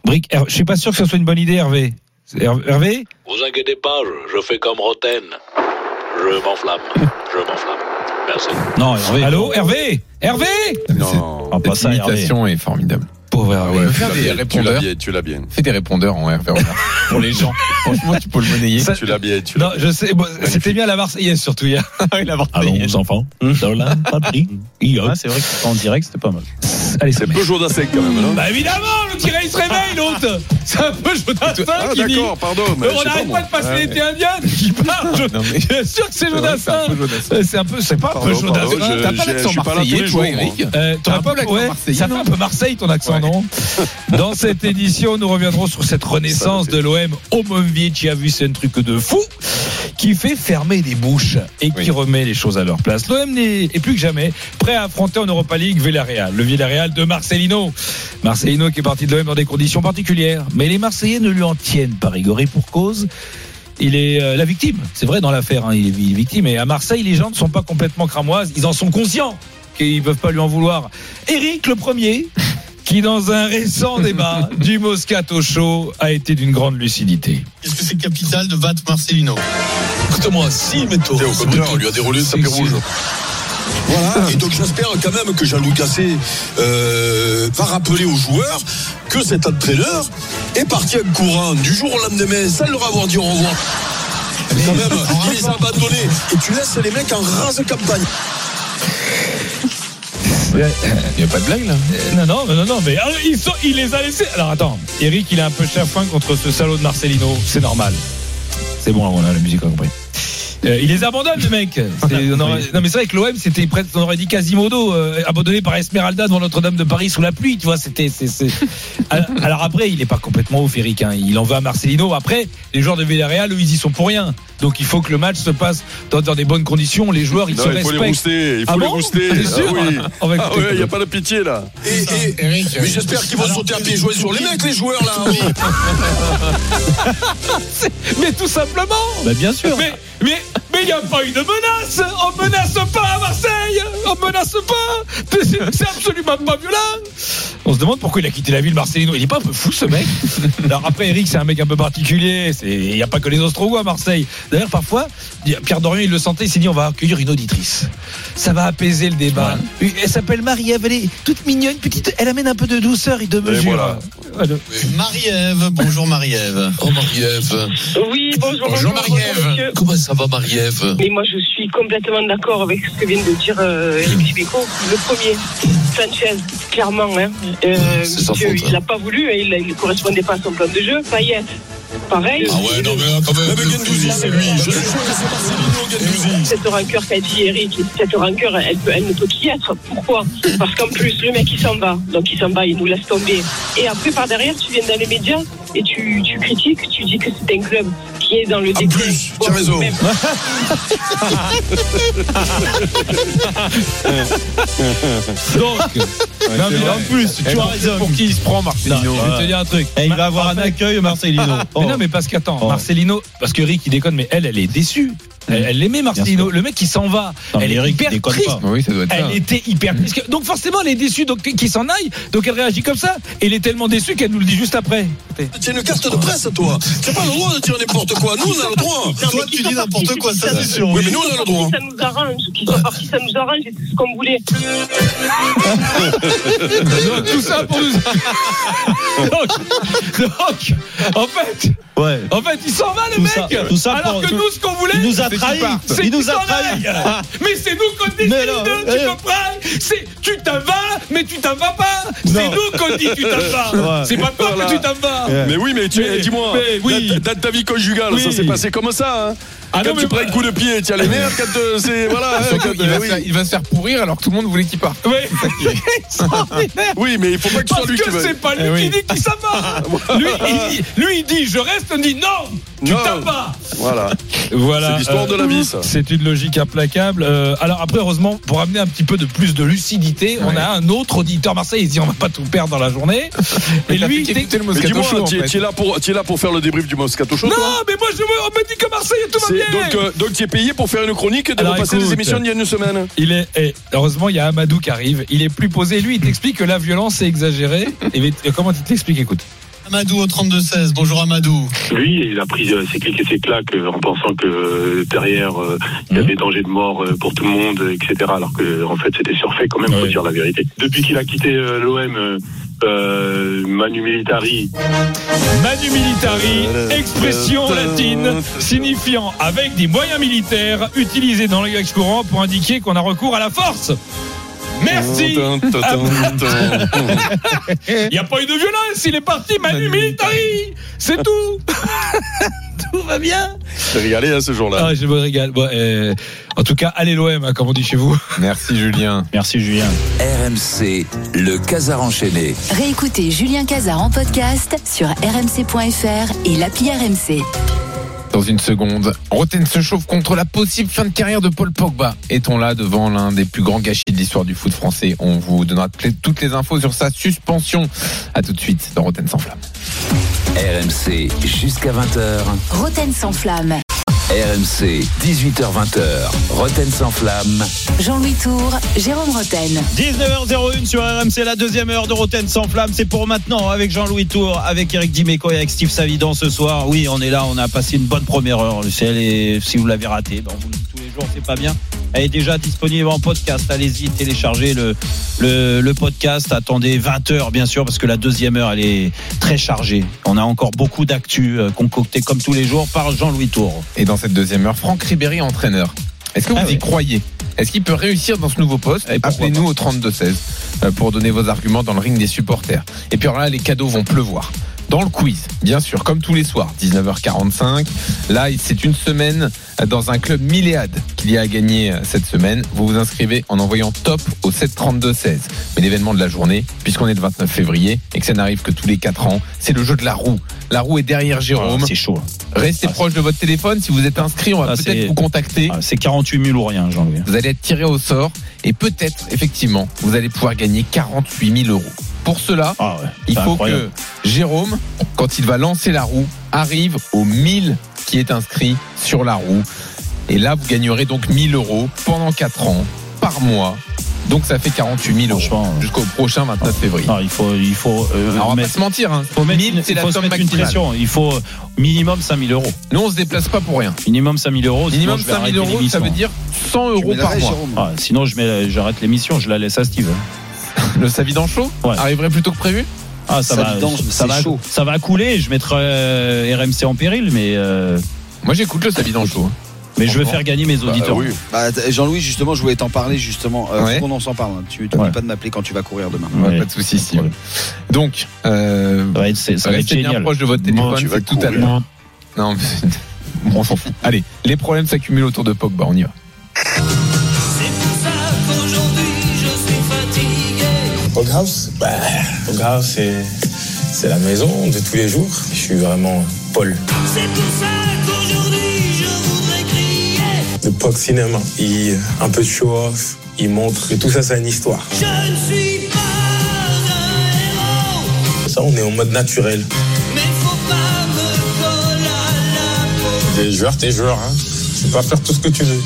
Brick, je suis pas sûr que ce soit une bonne idée, Hervé. Hervé Vous inquiétez pas, je, je fais comme Roten. Je m'enflamme. Je m'enflamme. Merci. Non, Hervé. Allô, Hervé Hervé Non. Ah, pas ça, Hervé. L'imitation est formidable. Pauvre Hervé. Ouais, faire Tu des répondeurs. tu l'as bien. Fais des répondeurs en Hervé Renard pour les gens. Franchement, tu peux le monnayer. Ça- Tu l'as bien, tu Non, je sais, bon, c'était bien la Marseillaise surtout hier. la Marseillaise. enfants, dans la patrie. Ah, c'est vrai que en direct, c'était pas mal. Allez, C'est peu Jodasek quand même, non Bah évidemment, le tiré il se réveille l'autre. C'est un peu Jodassin Ah qui dit. d'accord, pardon. mais je on n'arrête pas de passer Ouais. l'été indien qui parle. Non, mais- Bien sûr que c'est Jodassin. Euh, C'est un peu, c'est pas un peu Jodassin. T'as pas l'accent marseillais, toi. Eric Euh, t'aurais un pas peu l'accent marseillais, Ça fait un peu Marseille ton accent, Dans cette édition, nous reviendrons sur cette renaissance de l'OM. Omovic a vu c'est un truc de fou qui fait fermer les bouches et qui Oui. remet les choses à leur place. L'OM n'est est plus que jamais prêt à affronter en Europa League Villarreal, le Villarreal de Marcelino. Marcelino qui est parti de l'OM dans des conditions particulières, mais les Marseillais ne lui en tiennent pas et pour cause. Il est euh, la victime, c'est vrai dans l'affaire, hein, il est il est victime. Et à Marseille, les gens ne sont pas complètement cramoises, ils en sont conscients qu'ils peuvent pas lui en vouloir. Eric, le premier, qui dans un récent débat du Moscato Show a été d'une grande lucidité. Est-ce que c'est capital de battre Marcelino Écoute-moi, si, mais toi. Au contraire, on lui a déroulé le tapis rouge. Voilà, et donc j'espère quand même que Jean-Louis Gasset euh, va rappeler aux joueurs que cet entraîneur est parti en courant du jour au lendemain sans leur avoir dit au revoir. Quand même, il les a abandonnés et tu laisses les mecs en rase campagne. Il n'y a pas de blague là Euh, Non, non, non, non, mais ils sont- il les a laissés. Alors attends, Eric, il est un peu chafouin contre ce salaud de Marcelino, c'est normal. C'est bon, on a la musique, a compris. Euh, il les abandonne, le mec. C'est- on aurait- non, mais c'est vrai que l'OM, c'était presque, on aurait dit Quasimodo, euh, abandonné par Esmeralda devant Notre-Dame de Paris sous la pluie, tu vois. C'était, c'est, c'est- Alors, après, il est pas complètement ouf, Eric. Hein. Il en veut à Marcelino. Après, les joueurs de Villarreal, eux, ils y sont pour rien. Donc, il faut que le match se passe dans, dans des bonnes conditions. Les joueurs, ils Non, se il faut les respectent. rouster, il faut Ah les bon rouster. Sûr Ah oui. Va Ah ouais, il n'y a pas de pitié là. Et, et- mais j'espère qu'ils vont sauter à pieds joints sur les mecs, les joueurs là. Mais tout simplement Bah, bien sûr. Mais mais mais il n'y a pas eu de menace On menace pas à Marseille On menace pas C'est absolument pas violent On se demande pourquoi il a quitté la ville Marcelino. Il est pas un peu fou ce mec? Alors après Eric c'est un mec un peu particulier. Il n'y a pas que les Ostrogoths à Marseille. D'ailleurs parfois Pierre Dorian il le sentait, il s'est dit on va accueillir une auditrice. Ça va apaiser le débat. Elle s'appelle Marie-Ève, elle est toute mignonne, petite, elle amène un peu de douceur et de mesure. voilà. Marie-Ève, bonjour Marie-Ève. Oh Marie-Ève. Oui, bonjour. Bonjour bonjour, Marie-Ève. Comment ça va Marie-Ève? Mais moi, je suis complètement d'accord avec ce que vient de dire euh, Eric Dimeco. Le premier, Sanchez, clairement, hein, euh, il hein. n'a pas voulu, hein, il ne correspondait pas à son plan de jeu. Payet, pareil. Ah ouais, non mais là, quand même. Même Gendouzi, c'est lui. Je suis sûr que c'est Marcelino Gendouzi. Cette rancœur qu'a dit Eric, cette rancœur, elle, peut, elle ne peut qu'y être. Pourquoi? Parce qu'en plus, le mec, il s'en va. Donc, il s'en va, il nous laisse tomber. Et après, par derrière, tu viens dans les médias et tu, tu critiques, tu dis que c'est un club qui est dans le En déclin. plus, tu as raison. Même- Donc, non, mais en plus, tu as raison. Pour qui il se prend, Marcelino? Non, je vais te dire un truc. Et il va avoir un accueil, Marcelino. Mais non, mais parce qu'attends, Oh. Marcelino, parce que Rick il déconne, mais elle, elle est déçue. Elle, elle aimait Marcelino. Le mec, il s'en va. Non, elle est Eric, hyper il déconne triste. pas. Oui, ça doit être ça. Elle était hyper triste. Donc forcément, elle est déçue donc qu'il s'en aille. Donc elle réagit comme ça. Et elle est tellement déçue qu'elle nous le dit juste après. As une carte de presse, toi. Tu n'as pas le droit de dire n'importe quoi. Nous, on a le droit. Toi, qui tu dis n'importe quoi, ça, c'est sûr. Oui, mais nous, on a le droit. Ça nous arrange. Qui sont partis, ça nous arrange. et C'est ce qu'on voulait. Tout ça pour nous. donc, donc, en fait, Ouais. en fait, il s'en va le Tout mec. ça- tout ça alors pour- que tout- nous, ce qu'on voulait, Il nous a c'est qu'il trahis. parte. C'est Il nous a aille. Mais c'est nous qu'on dit deux, tu eh. comprends C'est tu t'en vas, mais tu t'en vas pas. C'est nous qu'on dit tu t'en vas. C'est pas toi que tu t'en vas. Mais oui, mais dis-moi, dans ta vie conjugale, ça s'est passé comme ça. Ah quand non, tu prends un coup de pied, as les nerfs. Quand euh, c'est voilà. hein, quand, il, va euh, oui. faire, il va se faire pourrir alors que tout le monde voulait qu'il parte. Oui. Oui, mais il faut pas que ce Parce soit lui qui que c'est pas lui Eh oui. qui dit qu'il s'en va. lui, il dit, lui, il dit je reste, on dit non, tu t'en vas. Voilà. Voilà. C'est l'histoire de la vie, ça. C'est une logique implacable. Euh, alors après, heureusement, pour amener un petit peu de plus de lucidité, on a un autre auditeur Marseille. Il dit on va pas tout perdre dans la journée. Et lui, lui, t'es- écouté le Moscato Show, tu es- là pour, faire le débrief du Moscato Show, non, mais moi on me dit que Marseille tout va C'est- bien. Donc, euh, donc tu es payé pour faire une chronique de Alors, repasser les écoute. émissions d'il y a une semaine. Il est, eh, heureusement, il y a Amadou qui arrive. Il est plus posé. Lui, il t'explique que la violence est exagérée. Et mais- comment il t'explique Écoute? Amadou au 32-16. Bonjour Amadou. Lui, il a pris euh, ses clics et ses claques euh, en pensant que euh, derrière, euh, il y avait danger de mort euh, pour tout le monde, etc. Alors que, en fait, c'était surfait quand même, faut dire la vérité. Depuis qu'il a quitté euh, l'OM, euh, Manu Militari, Manu Militari, expression latine signifiant avec des moyens militaires utilisés dans le langage courant pour indiquer qu'on a recours à la force. Merci. Il n'y a pas eu de violence, il est parti, Manu Militari. C'est tout. tout va bien. T'es régalé hein, ce jour-là. Ah, je me régale. Bon, euh, en tout cas, allez l'OM, hein, comme on dit chez vous. Merci Julien. Merci Julien. RMC, le Casar enchaîné. Réécoutez Julien Cazard en podcast sur rmc.fr et l'appli RMC. Dans une seconde, Roten se chauffe contre la possible fin de carrière de Paul Pogba. Est-on là devant l'un des plus grands gâchis de l'histoire du foot français? On vous donnera toutes les infos sur sa suspension. À tout de suite dans Roten sans flamme. RMC, jusqu'à 20h. Roten sans flamme. RMC, 18h20h. Roten sans flamme. Jean-Louis Tour, Jérôme Roten. 19h01 sur RMC, la deuxième heure de Roten sans flamme. C'est pour maintenant avec Jean-Louis Tour, avec Eric Dimeco et avec Steve Savidan ce soir. Oui, on est là, on a passé une bonne première heure. Si, elle est- si vous l'avez raté, ben on vous le dit tous les jours, c'est pas bien. Elle est déjà disponible en podcast. Allez-y, téléchargez le, le, le podcast. Attendez 20 heures, bien sûr, parce que la deuxième heure, elle est très chargée. On a encore beaucoup d'actu euh, concocté comme tous les jours par Jean-Louis Tour. Et dans cette deuxième heure, Franck Ribéry, entraîneur. Est-ce que vous Ah y croyez? Est-ce qu'il peut réussir dans ce nouveau poste? Et pourquoi Appelez-nous au 32-16 euh, pour donner vos arguments dans le ring des supporters. Et puis alors là, les cadeaux vont pleuvoir. Dans le quiz, bien sûr, comme tous les soirs, 19h45. Là, c'est une semaine dans un club milléade qu'il y a à gagner euh, cette semaine. Vous vous inscrivez en envoyant top au 732-16. Mais l'événement de la journée, puisqu'on est le 29 février et que ça n'arrive que tous les 4 ans, c'est le jeu de la roue. La roue est derrière Jérôme. Ah, c'est chaud. Restez Ah, proche de votre téléphone. Si vous êtes inscrit, on va Ah, peut-être vous contacter. Ah, C'est 48 000 ou rien, Jean-Louis. Vous allez être tiré au sort et peut-être, effectivement, vous allez pouvoir gagner 48 000 euros. Pour cela, Ah ouais, il faut incroyable. que Jérôme, quand il va lancer la roue, arrive aux 1000 qui est inscrit sur la roue. Et là, vous gagnerez donc 1000 euros pendant 4 ans, par mois. Donc ça fait 48 000 euros jusqu'au prochain 29 février. Non, il faut, il faut, euh, Alors, on va pas se mentir, hein. faut mettre, 1000, c'est il la somme mettre une maximale. pression. Il faut minimum 5000 euros. Nous, on se déplace pas pour rien. Minimum 5000 euros. sinon Minimum je vais 5000 arrêter euros, ça veut dire 100 euros par mois. Ah, sinon, je mets, j'arrête l'émission, je la laisse à Steve. Le Savidan chaud Ouais. arriverait plus tôt que prévu Ah, ça, Ça va, vidange, ça va, chaud. ça va couler. Je mettrai euh, RMC en péril, mais euh, Moi, j'écoute le Savidan chaud. mais je veux faire gagner mes auditeurs. oui. Bah, Jean-Louis, justement, je voulais t'en parler justement. Euh, Ouais. qu'on en s'en parle. hein. Tu n'oublies Ouais. pas de m'appeler quand tu vas courir demain. Ouais. Pas de Steve. problème. Donc, euh, Ça va être, c'est- ça va être restez bien génial. proche de votre Moi, téléphone, tu vas tout à l'heure. Non, mais bon, on s'en fout. Allez, les problèmes s'accumulent autour de Pogba, on y va. Poghouse bah, Poghouse, c'est, c'est la maison de tous les jours. Je suis vraiment Paul. C'est pour ça qu'aujourd'hui je voudrais crier. Le Pog Cinéma, il, un peu de show-off, il montre que tout ça, c'est une histoire. Je ne suis pas un héros, Ça, on est en mode naturel. mais faut pas me coller à la peau. Des joueurs, t'es joueur, hein. Tu peux pas faire tout ce que tu veux.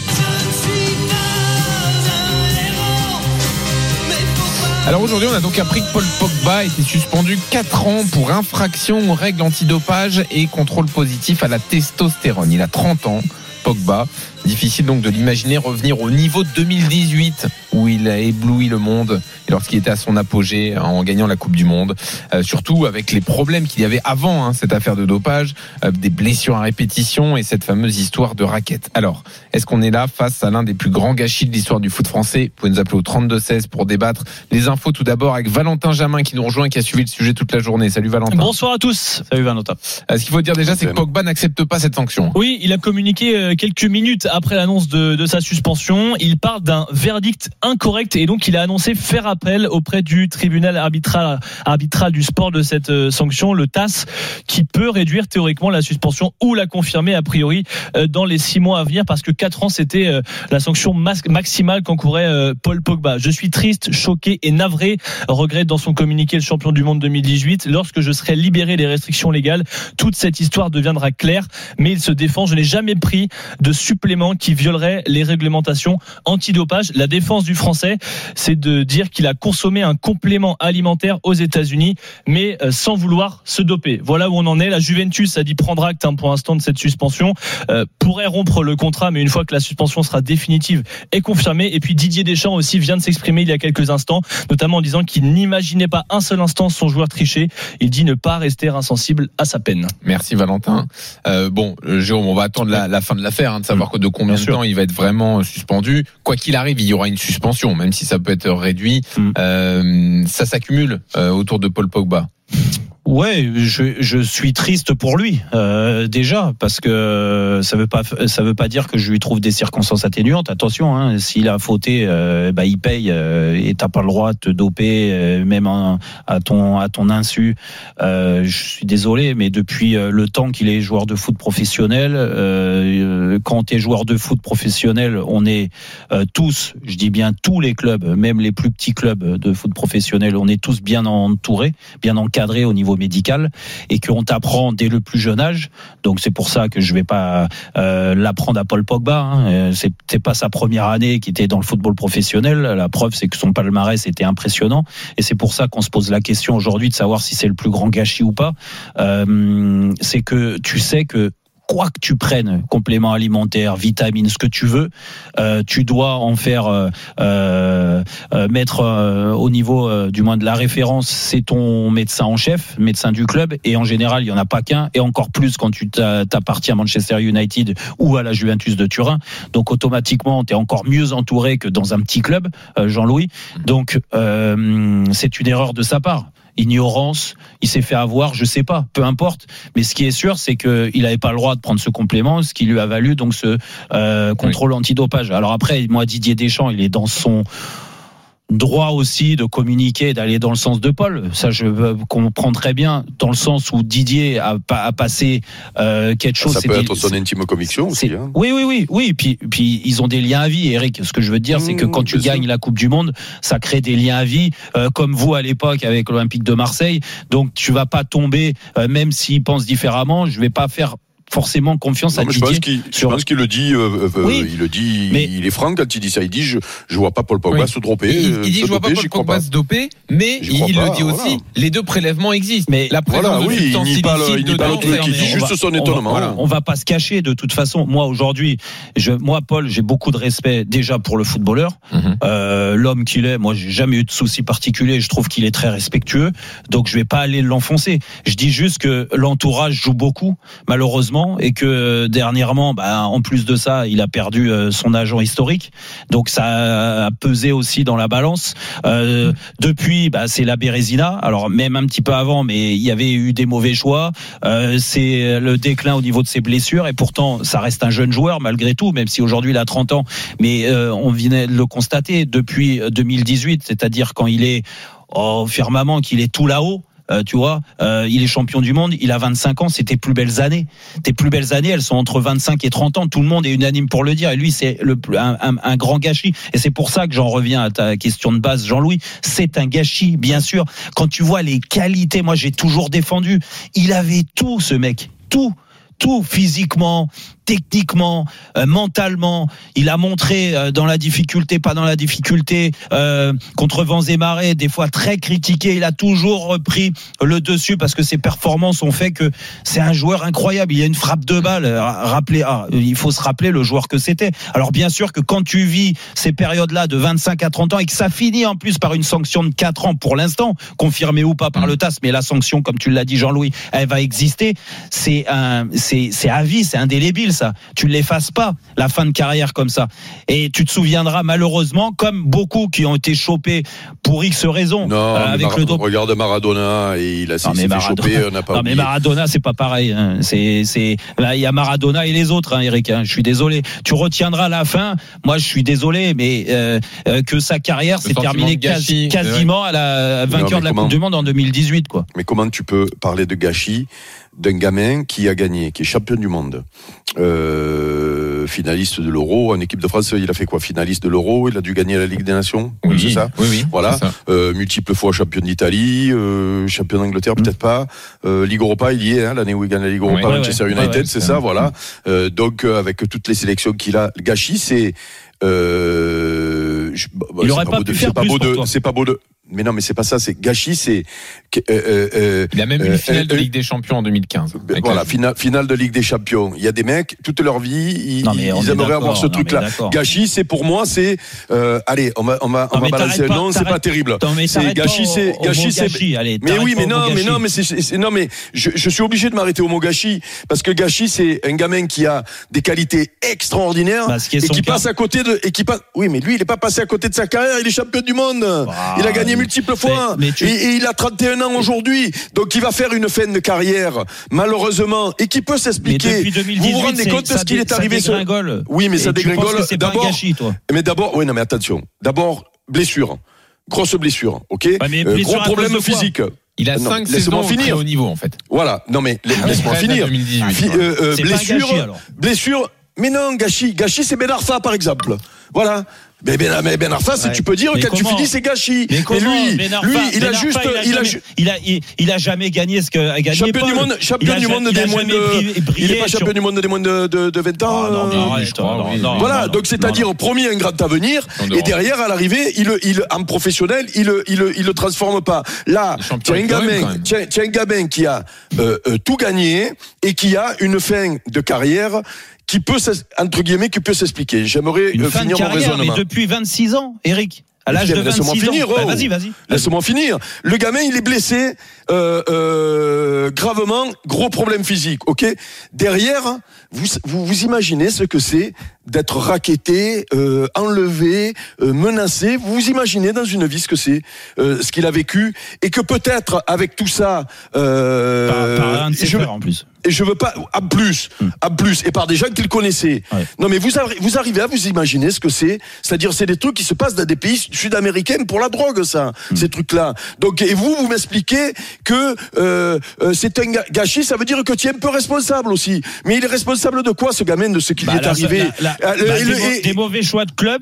Alors aujourd'hui, on a donc appris que Paul Pogba été suspendu 4 ans pour infraction aux règles antidopage et contrôle positif à la testostérone. Il a 30 ans, Pogba. Difficile donc de l'imaginer revenir au niveau de 2018 où il a ébloui le monde et lorsqu'il était à son apogée en gagnant la Coupe du Monde. Euh, surtout avec les problèmes qu'il y avait avant hein, cette affaire de dopage, euh, des blessures à répétition et cette fameuse histoire de raquette. Alors, est-ce qu'on est là face à l'un des plus grands gâchis de l'histoire du foot français? Vous pouvez nous appeler au 32-16 pour débattre. Les infos tout d'abord avec Valentin Jamin qui nous rejoint et qui a suivi le sujet toute la journée. Salut Valentin. Bonsoir à tous. Salut Valentin. Euh, Ce qu'il faut dire déjà, c'est que Pogba n'accepte pas cette sanction. Oui, il a communiqué quelques minutes après l'annonce de, sa suspension. Il parle d'un verdict incorrect et donc il a annoncé faire appel auprès du tribunal arbitral, arbitral du sport de cette euh, sanction, le TAS, qui peut réduire théoriquement la suspension ou la confirmer a priori euh, dans les six mois à venir parce que quatre ans c'était euh, la sanction maximale qu'encourait Paul Pogba. Je suis triste, choqué et navré, regrette dans son communiqué le champion du monde 2018. Lorsque je serai libéré des restrictions légales, toute cette histoire deviendra claire. Mais il se défend. Je n'ai jamais pris de supplément qui violerait les réglementations antidopage. La défense du Français, c'est de dire qu'il a consommé un complément alimentaire aux États-Unis, mais euh, sans vouloir se doper. Voilà où on en est. La Juventus a dit prendre acte hein, pour l'instant de cette suspension, euh, pourrait rompre le contrat, mais une fois que la suspension sera définitive et confirmée. Et puis Didier Deschamps aussi vient de s'exprimer il y a quelques instants, notamment en disant qu'il n'imaginait pas un seul instant son joueur tricher. Il dit ne pas rester insensible à sa peine. Merci Valentin. Euh, bon, Jérôme, on va attendre la, la fin de l'affaire, hein, de savoir de combien de temps il va être vraiment euh, suspendu. Quoi qu'il arrive, il y aura une suspension, même si ça peut être réduit. Euh, ça s'accumule euh, autour de Paul Pogba. Ouais, je, suis triste pour lui euh, déjà parce que ça veut pas ça veut pas dire que je lui trouve des circonstances atténuantes. Attention, hein, s'il a fauté, euh, bah il paye euh, et t'as pas le droit de te doper euh, même à ton à ton insu. Euh, je suis désolé, mais depuis le temps qu'il est joueur de foot professionnel, quand t'es joueur de foot professionnel, on est tous, je dis bien tous les clubs, même les plus petits clubs de foot professionnel, on est tous bien entourés, bien encadrés au niveau médical et qu'on t'apprend dès le plus jeune âge. Donc c'est pour ça que je vais pas euh, l'apprendre à Paul Pogba. Hein. Euh, c'est pas sa première année qui était dans le football professionnel. La preuve, c'est que son palmarès était impressionnant et c'est pour ça qu'on se pose la question aujourd'hui de savoir si c'est le plus grand gâchis ou pas. Euh, c'est que tu sais que quoi que tu prennes, compléments alimentaires, vitamines, ce que tu veux, euh, tu dois en faire euh, euh, euh, mettre euh, au niveau du moins de la référence, c'est ton médecin en chef, médecin du club, et en général il y en a pas qu'un, et encore plus quand tu t'a- t'appartiens à Manchester United ou à la Juventus de Turin. Donc automatiquement tu es encore mieux entouré que dans un petit club, Jean-Louis. Donc c'est une erreur de sa part ignorance, il s'est fait avoir, je sais pas, peu importe. Mais ce qui est sûr, c'est qu'il n'avait pas le droit de prendre ce complément, ce qui lui a valu donc ce euh, contrôle antidopage. Alors après, moi, Didier Deschamps, il est dans son droit aussi de communiquer, d'aller dans le sens de Paul. Ça, je comprends très bien, dans le sens où Didier a, a passé euh, quelque chose. Ça peut être son intime conviction aussi. hein. Oui, oui, oui, oui. Puis, puis ils ont des liens à vie, Eric. Ce que je veux dire, c'est que Mmh, quand tu gagnes la Coupe du Monde, ça crée des liens à vie, euh, comme vous à l'époque avec l'Olympique de Marseille. Donc tu vas pas tomber, euh, même s'ils pensent différemment. Je vais pas faire forcément confiance Non, à je Didier. pense qu'il je sur- pense qu'il le dit, euh, euh, Oui. il le dit, Mais- il est franc quand il dit ça. Il dit, je, je vois pas Paul Pogba Oui. se dropper. Il, euh, il dit se je vois pas doper, Paul Pogba se doper, mais il, pas, le dit aussi, les deux prélèvements existent. Mais la présence Voilà, de oui, il nie pas le- il nie pas le dedans, truc, il dit juste va- son on va- étonnement. voilà, on va pas se cacher de toute façon. Moi aujourd'hui, je, moi Paul, j'ai beaucoup de respect déjà pour le footballeur, Mhm. Euh, l'homme qu'il est. Moi, j'ai jamais eu de souci particulier. Je trouve qu'il est très respectueux, donc je vais pas aller l'enfoncer. Je dis juste que l'entourage joue beaucoup, malheureusement, et que euh, dernièrement, bah, en plus de ça, il a perdu euh, son agent historique, donc ça a pesé aussi dans la balance. Euh, depuis, bah, c'est la Bérésina. Alors même un petit peu avant, mais il y avait eu des mauvais choix. Euh, c'est le déclin au niveau de ses blessures et pourtant ça reste un jeune joueur malgré tout, même si aujourd'hui il a 30 ans. Mais euh, on venait de le constater depuis 2018, c'est-à-dire quand il est au firmament, qu'il est tout là-haut. Euh, tu vois, euh, il est champion du monde, il a 25 ans, c'est tes plus belles années. Tes plus belles années, elles sont entre 25 et 30 ans. Tout le monde est unanime pour le dire. Et lui, c'est le un grand gâchis. Et c'est pour ça que j'en reviens à ta question de base, Jean-Louis. C'est un gâchis, bien sûr. Quand tu vois les qualités, moi j'ai toujours défendu. Il avait tout, ce mec, tout tout physiquement, techniquement, euh, mentalement. Il a montré euh, dans la difficulté, pas dans la difficulté, euh, contre vents et marées, des fois très critiqué. Il a toujours repris le dessus parce que ses performances ont fait que c'est un joueur incroyable. Il y a une frappe de balle. Rappelez, ah, il faut se rappeler le joueur que c'était. Alors bien sûr que quand tu vis ces périodes-là de 25 à 30 ans et que ça finit en plus par une sanction de 4 ans pour l'instant, confirmée ou pas par le TAS, mais la sanction, comme tu l'as dit Jean-Louis, elle va exister. C'est un, c'est à vie, c'est indélébile ça. Tu ne l'effaces pas la fin de carrière comme ça. Et tu te souviendras malheureusement, comme beaucoup qui ont été chopés pour X raisons Non, euh, avec Mar- le regarde Maradona et il a Non, mais Maradona- choper, on n'a pas non, mais. Maradona, c'est pas pareil. hein. C'est, c'est, là, il y a Maradona et les autres, hein, Eric. hein. Je suis désolé. Tu retiendras la fin. Moi, je suis désolé, mais euh, euh, que sa carrière s'est terminée quasi- quasiment à la vainqueur de la comment- Coupe du Monde en 2018, quoi. Mais comment tu peux parler de gâchis d'un gamin qui a gagné, qui est champion du monde, euh, finaliste de l'Euro. En équipe de France, il a fait quoi? Finaliste de l'Euro. Il a dû gagner la Ligue des Nations? Oui, c'est ça? oui, oui, Voilà. ça. Euh, multiple fois champion d'Italie, euh, champion d'Angleterre, peut-être pas. Euh, Ligue Europa, il y est. Hein, L'année où il gagne la Ligue Europa, Ouais, Manchester ouais. United, Ouais, c'est ça. Voilà. Euh, donc euh, avec toutes les sélections qu'il a, gâchis, c'est. Euh, je- bah, Il aurait pas beau pu de- faire pas plus beau pour de, toi. c'est pas beau de. Mais non, mais c'est pas ça. C'est gâchis, c'est. euh, euh, euh, Il a même euh, une finale de euh, Ligue des Champions en 2015. avec voilà, finale, finale de Ligue des Champions. Il y a des mecs, toute leur vie, ils, Non, ils aimeraient avoir ce non, truc-là. Gâchis, c'est pour moi, c'est, euh, allez, on va, on va, on Non, va balancer pas- nom, c'est pas terrible. Non, C'est gâchis, c'est, gâchis, c'est. mais oui, mais non, mais non, mais c'est, non, mais je, suis obligé de m'arrêter au mot gâchis parce que gâchis, c'est un gamin qui a des qualités extraordinaires et qui passe à côté de, et qui passe. Oui, mais lui, il est pas passé à côté de sa carrière. Il est champion du monde. il a gagné multiples fois. mais tu- Et, et il a 31 ans aujourd'hui. Donc il va faire une fin de carrière, malheureusement, et qui peut s'expliquer? depuis 2018, vous vous rendez compte de ce qu'il est ça arrivé sur- dégringole. Oui, mais Et ça dégringole. D'abord, mais d'abord, oui, non, mais attention. D'abord, blessure. Grosse blessure, ok? Mais Euh, blessure Gros à cause problème physique. Il a Non, 5 laisse-moi saisons au finir. haut niveau en fait. Voilà, non mais Ah, laisse-moi finir. 2018, Fi- euh, euh, blessure, gâchis, blessure. Mais non, gâchis, gâchis, c'est Ben Arfa par exemple. Voilà. Mais Ben, mais ben Arfa, Ouais. tu peux dire quand tu finis, c'est gâchis. Mais lui, Ben Arfa- lui, il Ben a juste, il a il a jamais- il a, il, il a jamais gagné ce que a gagné champion du monde, champion du monde des moins de, il est pas champion du monde des moins de, de, de 20 ans. Ah, non, euh, crois, non, non, voilà, donc c'est-à-dire promis un grand avenir, En et derrière à l'arrivée, il, il en professionnel, il, il, le- il le transforme pas. Là, tu as un gamin, as- tu as un gamin qui a euh, euh, tout gagné et qui a une fin de carrière qui peut entre guillemets qui peut s'expliquer. J'aimerais Une euh, fin de finir mon carrière, mais raisonnement. depuis 26 ans, Eric. À l'âge de Laisse-moi 26 ans. finir, Bah, oh. Vas-y, vas-y. Laisse-moi finir. Le gamin, il est blessé euh, euh, gravement, gros problème physique. Ok? Derrière, vous, vous vous imaginez ce que c'est d'être raquetté, euh, enlevé, euh, menacé. Vous vous imaginez dans une vie ce que c'est, euh, ce qu'il a vécu, et que peut-être avec tout ça, euh, Par, par un de ses je- frères en plus. et je veux pas à plus, à plus, et par des gens qu'il connaissait. Ouais. Non, mais vous, arri- vous arrivez à vous imaginer ce que c'est, c'est-à-dire c'est des trucs qui se passent dans des pays sud-américains pour la drogue, ça, ces trucs-là. Donc, et vous, vous m'expliquez que euh, euh, c'est un gâchis, ça veut dire que tu es un peu responsable aussi. Mais il est responsable de quoi, ce gamin, de ce qui lui Bah, est arrivé bah, et- des mauvais choix de club.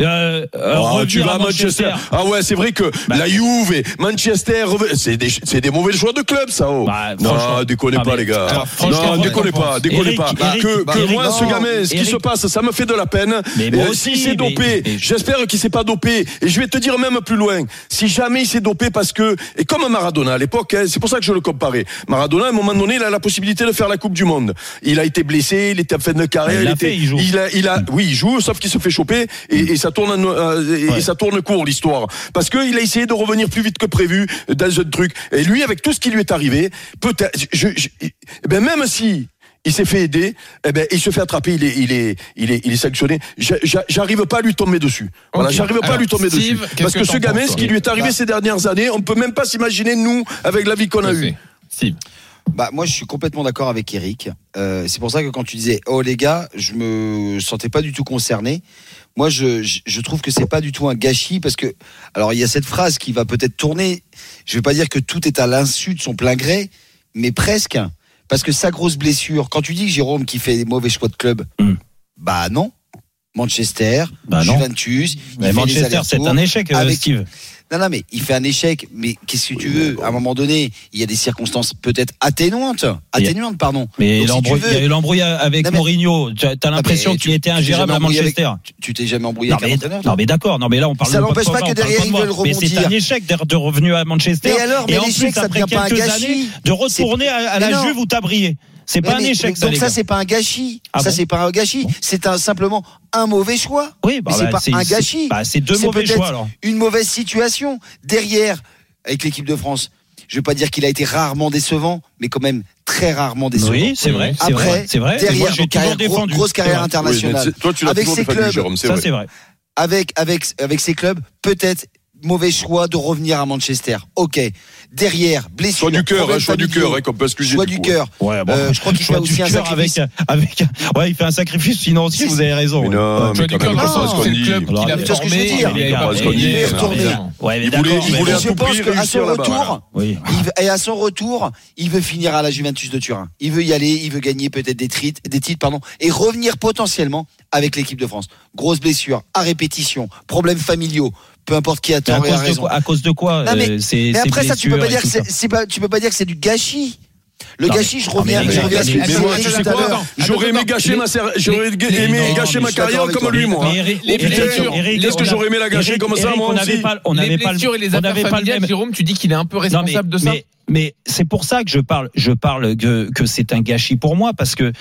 Euh, euh, Oh, tu vas à à Manchester. Ah ouais, c'est vrai que Bah. la Juve, et Manchester, c'est des, c'est des mauvais choix de club, ça. Oh. Bah, non, déconnez pas, les gars. alors, non, déconnez pas, déconnez pas. Eric, que que Eric, moi, ce gamin, ce qui Eric. se passe, ça me fait de la peine. Mais moi aussi, S'il s'est dopé, j'espère qu'il s'est pas dopé. Et je vais te dire même plus loin. Si jamais il s'est dopé parce que, et comme Maradona à l'époque, hein, c'est pour ça que je le comparais. Maradona, à un moment donné, il a la possibilité de faire la Coupe du Monde. Il a été blessé, il était en fin de carrière. Il l'a était, fait, il joue. a, il a, oui, il joue, sauf qu'il se fait choper et, et ça tourne, en- euh, et, Ouais. et ça tourne court l'histoire. Parce qu'il a essayé de revenir plus vite que prévu dans un truc. Et lui, avec tout ce qui lui est arrivé, peut-être, je, je- eh ben même si il s'est fait aider, eh ben il se fait attraper, il est, il est, il est, il est sanctionné. J'a- j'a- J'arrive pas à lui tomber dessus. Voilà, j'arrive pas à lui tomber Steve, dessus. Parce que ce gamin, ce qui lui est arrivé Bah. ces dernières années, on peut même pas s'imaginer nous avec la vie qu'on a à eue. Steve. Bah moi je suis complètement d'accord avec Eric. Euh, c'est pour ça que quand tu disais oh les gars, je me sentais pas du tout concerné. Moi je, je, je trouve que c'est pas du tout un gâchis parce que alors il y a cette phrase qui va peut-être tourner. Je vais pas dire que tout est à l'insu de son plein gré, mais presque parce que sa grosse blessure. Quand tu dis Jérôme qui fait des mauvais choix de club, Hmm. bah non. Manchester, Bah non. Juventus, Mais Manchester, c'est un échec, euh, avec- Steve. Non, non, mais il fait un échec. Mais qu'est-ce que tu veux À un moment donné, il y a des circonstances peut-être atténuantes. Atténuantes, pardon. Mais Donc, si il y a eu l'embrouille avec Non, mais- Mourinho. Tu as l'impression qu'il tu- était ingérable à embrouillé avec- Manchester. Tu- t'es jamais embrouillé Non avec mais, non mais d'accord, non mais là on parle Ça de n'empêche pas que derrière, ils veulent Mais c'est rebondir. un échec de revenu à Manchester. Mais alors, mais l'échec, ça après devient pas un gâchis. de retourner à, la. Juve où t'as brillé. C'est Mais- pas un mais- échec mais ça Donc les ça c'est pas un gâchis. Ah ça bon c'est pas un gâchis. C'est un simplement un mauvais choix. Oui, bah, mais c'est bah, pas un c'est- gâchis. bah, c'est deux mauvais choix, alors. Une mauvaise situation derrière avec l'équipe de France. Je vais pas dire qu'il a été rarement décevant, mais quand même très rarement décevant. Oui, c'est vrai, Après, vrai, c'est vrai. Et moi, derrière, carrière, gros- défendu. grosse carrière internationale. Oui, mais c'est- toi, tu l'as avec ses clubs, Jérôme, Ça c'est vrai. avec avec avec ses clubs, peut-être mauvais choix de revenir à Manchester. Ok. Derrière, blessure. Choix du cœur, hein, choix du cœur, hein, qu'on peut excuser. Choix du cœur. Ouais, bon, Euh, je crois qu'il fait aussi un sacrifice. avec avec ouais, il fait un sacrifice financier, vous avez raison. Mais non, Tu vois, mais quand même, c'est le club qu'il a que formé. il est retourné. Il voulait, à je tout pense prix qu'à son réussir là-bas. retour, il veut- et à son retour, il veut finir à la Juventus de Turin. Il veut y aller, il veut gagner peut-être des, titres, des titres, pardon, et revenir potentiellement avec l'équipe de France. Grosse blessure, à répétition, problèmes familiaux, peu importe qui a à tort et a cause, de raison. quoi, à cause de quoi Non, mais, euh, mais après ça, tu peux pas dire que c'est, pas, tu peux pas dire que c'est du gâchis. Le Non, gâchis, je reviens, non, mais- je reviens à ce que moi, tu sais à quoi. J'aurais aimé gâcher ma ser- j'aurais les- aimé non, gâcher mais ma je suis d'accord carrière comme toi. lui, moi. Mais Eric- Les blessures, Qu'est-ce que on j'aurais aimé la gâcher Eric- comme ça, Eric, moi on n'avait aussi pas, on les n'avait pas et les on affaires n'avait pas le familiales, Jérôme, tu dis qu'il est un peu responsable de ça mais, c'est pour ça que je parle, je parle que, que c'est un gâchis pour moi parce que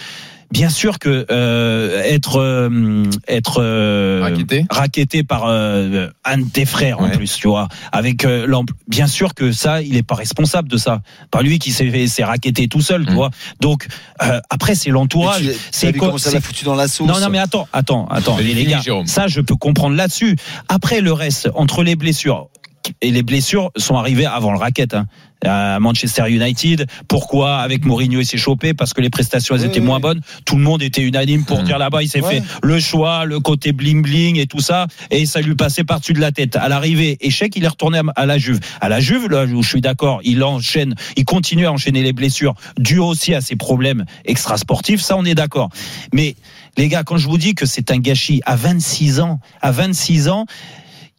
bien sûr que euh, être euh, être euh, racketté par euh, un de tes frères en plus, tu vois, avec bien sûr que ça, il est pas responsable de ça. Pas lui qui s'est s'est racketté tout seul, tu Mm. vois. Donc euh, après c'est l'entourage, c'est comment ça c'est- l'a foutu dans la sauce. non, non, mais attends, attends, attends, Vas-y, les, les finis, gars, Jérôme. ça, je peux comprendre là-dessus. Après, le reste, entre les blessures, et les blessures sont arrivées avant le racket, hein, à Manchester United. Pourquoi avec Mourinho il s'est chopé Parce que les prestations elles étaient oui. moins bonnes. Tout le monde était unanime pour Mhm. dire là-bas, il s'est Ouais. fait le choix, le côté bling bling et tout ça, et ça lui passait par-dessus de la tête. À l'arrivée, échec, il est retourné à- à la Juve. À la Juve, là où je suis d'accord, il enchaîne, il continue à enchaîner les blessures, dû aussi à ses problèmes extrasportifs. Ça, on est d'accord. Mais les gars, quand je vous dis que c'est un gâchis à 26 ans, à 26 ans,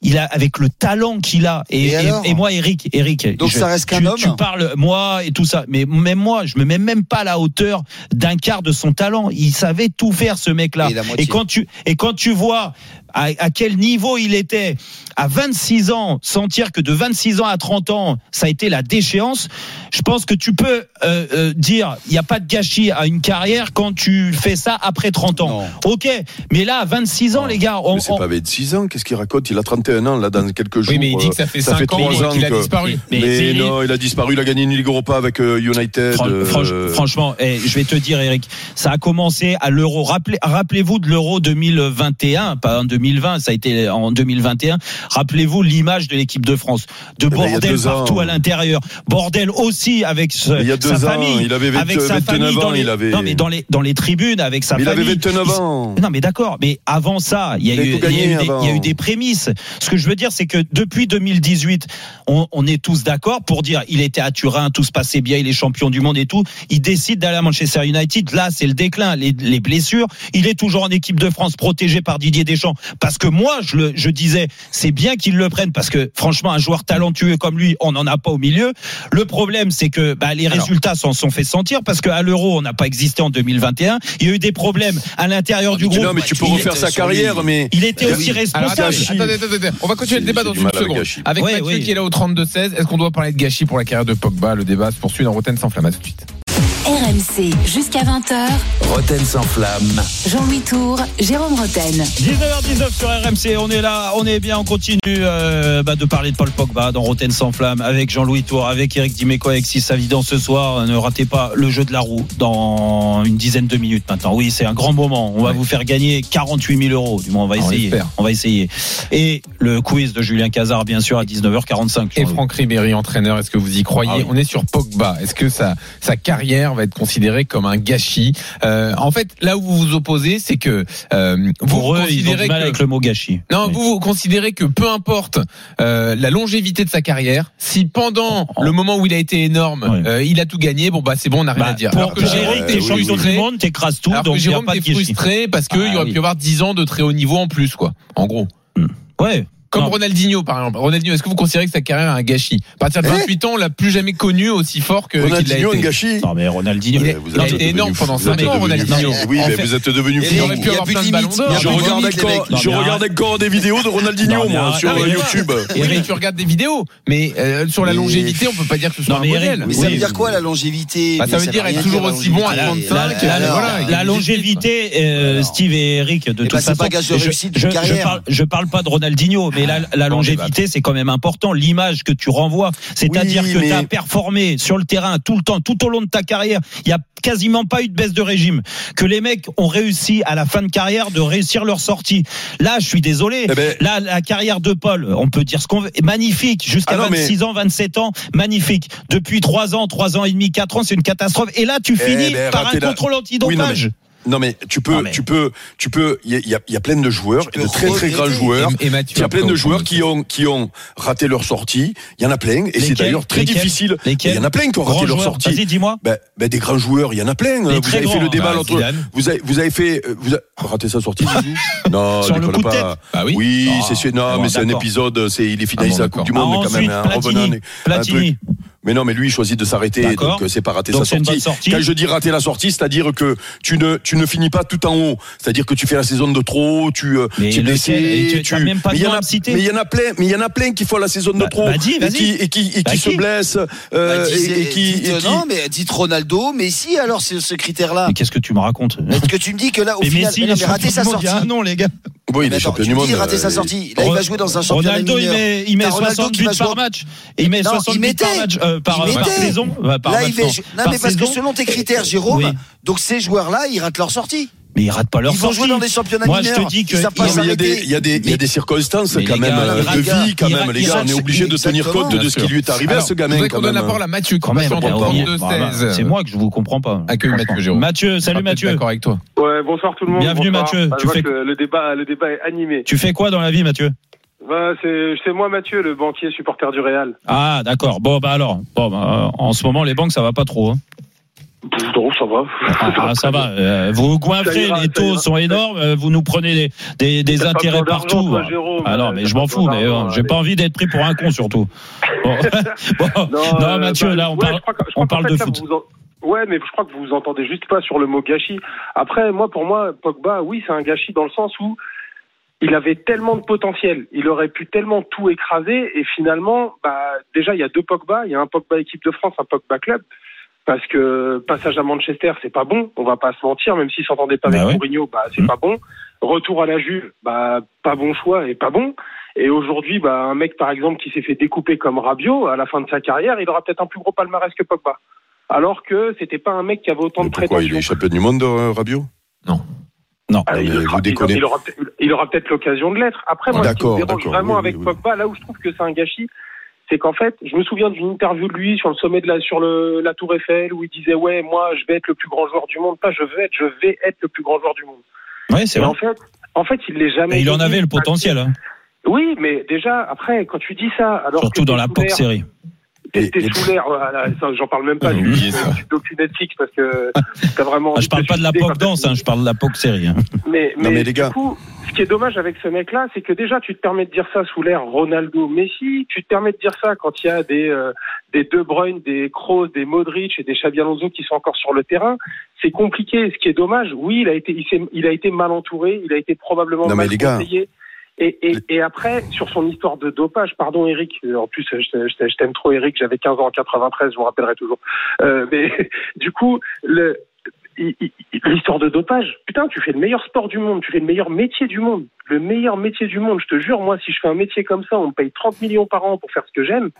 il a avec le talent qu'il a et, moi Eric Eric Donc je- ça reste qu'un tu, homme tu parles moi et tout ça mais même moi je me mets même pas à la hauteur d'un quart de son talent il savait tout faire ce mec là Et la moitié. et quand tu et quand tu vois à, à quel niveau il était à 26 ans sentir que de 26 ans à 30 ans ça a été la déchéance je pense que tu peux euh, euh, dire il n'y a pas de gâchis à une carrière quand tu fais ça après 30 ans Non. ok mais là à 26 ans les gars on, Mais c'est on- pas 26 ans, qu'est-ce qu'il raconte? Il a 31 ans là dans quelques jours. Oui, mais il dit que ça fait 5 ans trois qu'il a disparu. Mais non, il a disparu, il a gagné une Ligue Europa avec euh, United. Fran- euh, franch- franchement, eh, je vais te dire, Eric, ça a commencé à l'Euro. Rappelez, rappelez-vous de l'Euro 2021, pas en 2020, ça a été en 2021. Rappelez-vous l'image de l'équipe de France, de ben, y a bordel ans. partout à l'intérieur, bordel aussi avec ce- il y a deux sa ans, famille, il avait avec sa 29 famille dans ans, les, il avait- non mais dans les dans les tribunes avec sa Mais il avait famille. 29 Il- ans. non mais d'accord, mais avant ça, il y a, eu, il y a eu des, avant. il y a eu des prémices. Ce que je veux dire, c'est que depuis 2018, on, on est tous d'accord pour dire il était à Turin, tout se passait bien, il est champion du monde et tout. Il décide d'aller à Manchester United. Là, c'est le déclin, les, les blessures. Il est toujours en équipe de France, protégé par Didier Deschamps. Parce que moi, je, le, je disais, c'est bien qu'il le prenne parce que franchement, un joueur talentueux comme lui, on n'en a pas au milieu. Le problème, c'est que bah, les résultats s'en sont fait sentir parce qu'à l'Euro, on n'a pas existé en 2021. Il y a eu des problèmes à l'intérieur du groupe. Non, mais tu peux refaire sa carrière, mais. Il était aussi responsable. attendez, attendez, attendez. On va continuer le débat dans une seconde. Avec Mathieu qui est là au 32-16, est-ce qu'on doit parler de gâchis pour la carrière de Pogba Le débat se poursuit dans Rotten sans flamme. À tout de suite. RMC jusqu'à 20h. Roten sans flamme. Jean-Louis Tour, Jérôme Roten. 19h19 sur RMC, on est là, on est bien, on continue euh, bah, de parler de Paul Pogba dans Roten sans flamme avec Jean-Louis Tour, avec Eric Dimeco, avec Sis Savidan ce soir. Ne ratez pas le jeu de la roue dans une dizaine de minutes maintenant. Oui, c'est un grand moment. On va vous faire gagner 48 000 euros. Du moins, on va On essayer. On va essayer. Et le quiz de Julien Cazard, bien sûr, à 19h45. Et Franck Ribéry, entraîneur, est-ce que vous y croyez? Ah oui. On est sur Pogba. Est-ce que sa, sa carrière va être considérée comme un gâchis Euh, En fait, là où vous vous opposez, c'est que euh, vous Pour eux, ils ont considérez du mal que avec le mot gâchis. Non, Oui. vous, vous considérez que peu importe euh, la longévité de sa carrière, si pendant le moment où il a été énorme, Ouais. euh, il a tout gagné, bon bah c'est bon, on n'a rien Bah, à dire. pour Alors que Jérôme, t'es champion frustré, du monde, t'écrases tout, alors donc que a Jérôme, pas de t'es gâchis. frustré parce qu'il Ah aurait oui. pu avoir 10 ans de très haut niveau en plus, quoi. En gros. Ouais. Comme Non. Ronaldinho, par exemple. Ronaldinho, est-ce que vous considérez que sa carrière est un gâchis À partir de Eh 28 ans, on l'a plus jamais connu aussi fort que qu'il l'a Ronaldinho, un gâchis. Non, mais Ronaldinho. Il, est- vous a été devenu énorme fou. pendant Vous êtes 5 ans, Ronaldinho. Oui, mais vous êtes devenu il fou. aurait pu Il y a avoir plus plein de a Je regarde encore, je regarde encore des vidéos de Ronaldinho, moi, sur euh, YouTube. Oui, mais tu regardes des vidéos. Mais euh, sur la longévité, on peut pas dire que ce soit un modèle. Mais ça veut dire quoi la longévité? Bah, ça veut dire être toujours aussi bon à longévité. 35, La, a des longévité, euh, Steve et Eric, de Eh toute ben, c'est façon, je parle pas de Ronaldinho, mais la, la longévité, c'est quand même important. L'image que tu renvoies, c'est-à-dire Oui, que mais- tu as performé sur le terrain tout le temps, tout au long de ta carrière. Il y a quasiment pas eu de baisse de régime. Que les mecs ont réussi à la fin de carrière de réussir leur sortie. Là, je suis désolé. Eh ben- Là, la carrière de Paul, on peut dire ce qu'on veut, magnifique. Jusqu'à Ah non, mais- 26 ans, 27 ans, magnifique. Depuis 3 ans, 3 ans et demi, 4 ans, c'est une catastrophe. Et là, tu Eh finis ben, par un la- contrôle antidopage. Oui, non, mais- tu peux, tu peux, tu peux. Il y a, il y y a plein de joueurs, et de très très grands joueurs. Il y a plein de joueurs qui ont qui ont raté leur sortie. Il y en a plein, et c'est d'ailleurs très difficile. Il y en a plein qui ont raté leur sortie. Vas-y, dis-moi. Ben, ben, des grands joueurs, il y en a plein. Des Vous avez fait le débat Bah. Zidane. Vous avez, vous avez fait, vous avez raté sa sortie. Non, Sur le coup de pas. tête Bah oui. Oui, Ah, c'est sûr. Non, bon, mais c'est un épisode. C'est il est finaliste Ah à bon, la Coupe du. Monde, Ah, quand même. hein, Platini. Mais non, mais lui, il choisit de s'arrêter, donc euh, c'est pas rater Donc, sa sortie. Quand je dis rater la sortie, c'est-à-dire que tu ne, tu ne finis pas tout en haut. C'est-à-dire que tu fais la saison de trop, tu, euh, Mais tu es blessé, tu- t'as même pas mais de il y en a- à me citer. mais il y en a plein, mais il y en a plein qui font la saison de Bah, trop bah, dis, et qui, et qui, et qui Bah, se blessent, euh, Bah, dis- et, et qui, dites, et qui- non, mais dites Ronaldo, Messi, alors c'est ce critère-là. Mais qu'est-ce que tu me racontes? Est-ce que tu me dis que là, au Mais final, Messi, il non, mais rater sa sortie. a an, les gars. Oui, il est Attends, champion du monde. dis rater sa euh, sortie. Là, il va jouer dans un championnat Ronaldo, il met, il met T'as Ronaldo 60 qui buts va jouer- par match. Il met Non, 60 il buts par mettait. match, euh, par, Il par saison. euh, par Là, match, il va non. Par mais parce que saison. selon tes critères, Jérôme, Oui. donc ces joueurs-là, ils ratent leur sortie. Mais ils ratent pas leur Ils vont sortie. jouer dans des championnats Moi, je te dis que il y a des, il y a des, il y a des circonstances quand même gars, euh, de gars, vie quand même, les gars. On est obligé de tenir compte de ce qui lui est arrivé à ce je gamin voudrais quand qu'on donne la parole à Mathieu, Quand même, passe en il y a- 32-16. c'est moi que je vous comprends pas. Accueille Mathieu. Jérôme. Mathieu, salut Mathieu. D'accord avec toi. Ouais, bonsoir tout le monde. Bienvenue. Mathieu. Bah, Tu je vois fais- que le débat, le débat est animé. Tu fais quoi dans la vie, Mathieu? Bah, c'est, c'est moi, Mathieu, le banquier supporter du Real. Ah, d'accord. Bon, bah alors. Bon, bah, euh, en ce moment, les banques, ça va pas trop. hein. Non, ça va. Ah, ça va. Euh, vous goinfrez, les taux sont énormes. euh, Vous nous prenez des, des, intérêts partout. toi, Jérôme. ah non, mais je m'en fous. Euh, j'ai pas envie d'être pris pour un con, surtout. Bon, Bon. non, euh, Mathieu, bah, là, on ouais, parle, que- on fait, de foot. Ouais, mais je crois que vous vous entendez juste pas sur le mot gâchis. Après, moi, pour moi, Pogba, oui, c'est un gâchis dans le sens où il avait tellement de potentiel, il aurait pu tellement tout écraser, et finalement, bah, déjà, il y a deux Pogba, il y a un Pogba équipe de France, un Pogba club. Parce que passage à Manchester, c'est pas bon, on va pas se mentir, même s'il s'entendait pas Bah avec ouais. Mourinho, bah c'est pas bon. Retour à la Juve, bah pas bon choix et pas bon. Et aujourd'hui, bah un mec par exemple qui s'est fait découper comme Rabiot à la fin de sa carrière, il aura peut-être un plus gros palmarès que Pogba. Alors que c'était pas un mec qui avait autant de Pourquoi il prétentions. est champion du monde, euh, Rabiot? Non. Ah, il, mais il- vous il- déconnez. il aura peut-être- il aura peut-être l'occasion de l'être. Après, moi, ce qui me dérange d'accord, vraiment oui, avec oui, oui. Pogba, là où je trouve que c'est un gâchis, c'est qu'en fait, je me souviens d'une interview de lui sur le sommet de la, sur le, la Tour Eiffel où il disait ouais, moi, je vais être le plus grand joueur du monde. Pas, je veux être, je vais être le plus grand joueur du monde. Oui, c'est vrai. en fait, en fait, il l'est jamais. Et il en avait le potentiel. hein. Oui, mais déjà, après, quand tu dis ça, alors Surtout que dans la POC l'air- T'es t'es sous l'air, voilà, ça, j'en parle même pas du, du, docu Netflix parce que t'as vraiment. Ah, je parle pas de la POC danse, hein, je parle de la POC série. hein. mais, Non, mais les gars. du coup, ce qui est dommage avec ce mec-là, c'est que déjà, tu te permets de dire ça sous l'air Ronaldo, Messi. Tu te permets de dire ça quand il y a des, euh, des De Bruyne, des Kroos, des Modric et des Xabi Alonso qui sont encore sur le terrain. C'est compliqué. Ce qui est dommage, oui, il a été, il, s'est- il a été mal entouré. Il a été probablement Non, mais mal les gars. Et, et, et après, sur son histoire de dopage, pardon Eric, en plus je, je- je t'aime trop Eric, j'avais 15 ans en 93, je vous rappellerai toujours. Euh, mais du coup, l'histoire de dopage, putain, tu fais le meilleur sport du monde, tu fais le meilleur métier du monde, le meilleur métier du monde. Je te jure, moi, si je fais un métier comme ça, on me paye 30 millions par an pour faire ce que j'aime,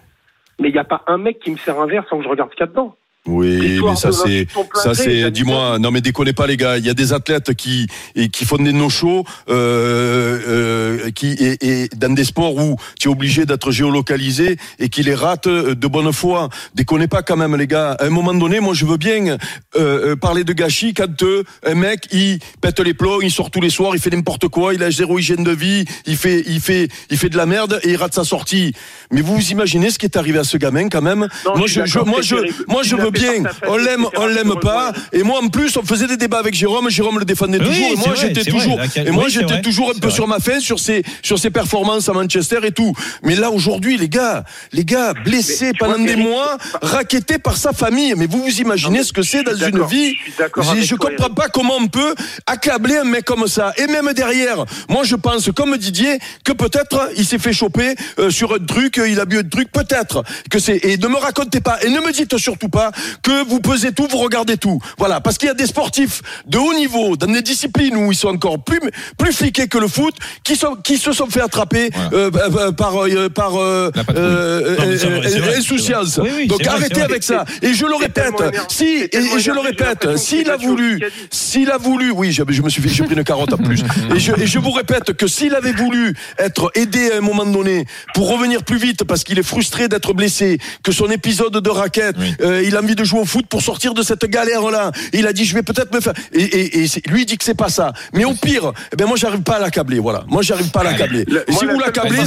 mais il n'y a pas un mec qui me sert un verre sans que je regarde ce qu'il y a dedans. Oui, mais ça c'est ça c'est dis-moi non mais déconnez pas les gars, il y a des athlètes qui et qui font des no-shows euh, euh, qui et, et dans des sports où tu es obligé d'être géolocalisé et qui les ratent de bonne foi. Déconnez pas quand même les gars. À un moment donné, moi je veux bien euh, euh, parler de gâchis quand euh, un mec il pète les plombs, il sort tous les soirs, il fait n'importe quoi, il a zéro hygiène de vie, il fait il fait il fait de la merde et il rate sa sortie. Mais vous vous imaginez ce qui est arrivé à ce gamin quand même? Non, Moi je moi je moi je veux bien. On l'aime, on l'aime pas. Et moi, en plus, on faisait des débats avec Jérôme. Jérôme le défendait Oui, toujours. Et moi, j'étais toujours, vrai, il a- et moi, oui, c'est j'étais vrai, toujours un peu vrai. sur ma fin sur ses, sur ses performances à Manchester et tout. Mais là, aujourd'hui, les gars, les gars, blessés pendant vois, des mois, raquettés par sa famille. Mais vous vous imaginez ce que c'est dans une vie? je Je, toi, comprends Eric. pas comment on peut accabler un mec comme ça. Et même derrière, moi, je pense, comme Didier, que peut-être il s'est fait choper euh, sur un truc, il a bu un truc, peut-être que c'est. Et ne me racontez pas, et ne me dites surtout pas que vous pesez tout, vous regardez tout. Voilà, parce qu'il y a des sportifs de haut niveau, dans des disciplines où ils sont encore plus plus fliqués que le foot, qui sont qui se sont fait attraper euh, euh, par euh, par euh, euh, c'est vrai, insouciance. Oui, oui, Donc arrêtez avec ça. Et je le répète, si et, je le répète, s'il a voulu, s'il a voulu, oui, je me suis fait, j'ai pris une carotte en plus. Et je, et je vous répète que s'il avait voulu être aidé à un moment donné pour revenir plus vite parce qu'il est frustré d'être blessé, que son épisode de raquette, euh, il a envie envie de jouer au foot pour sortir de cette galère-là. Il a dit, je vais peut-être me faire. Et, et, et lui il dit que c'est pas ça. Mais au pire, eh ben moi j'arrive pas à l'accabler. Voilà. Moi j'arrive pas à l'accabler. Si vous l'accablez,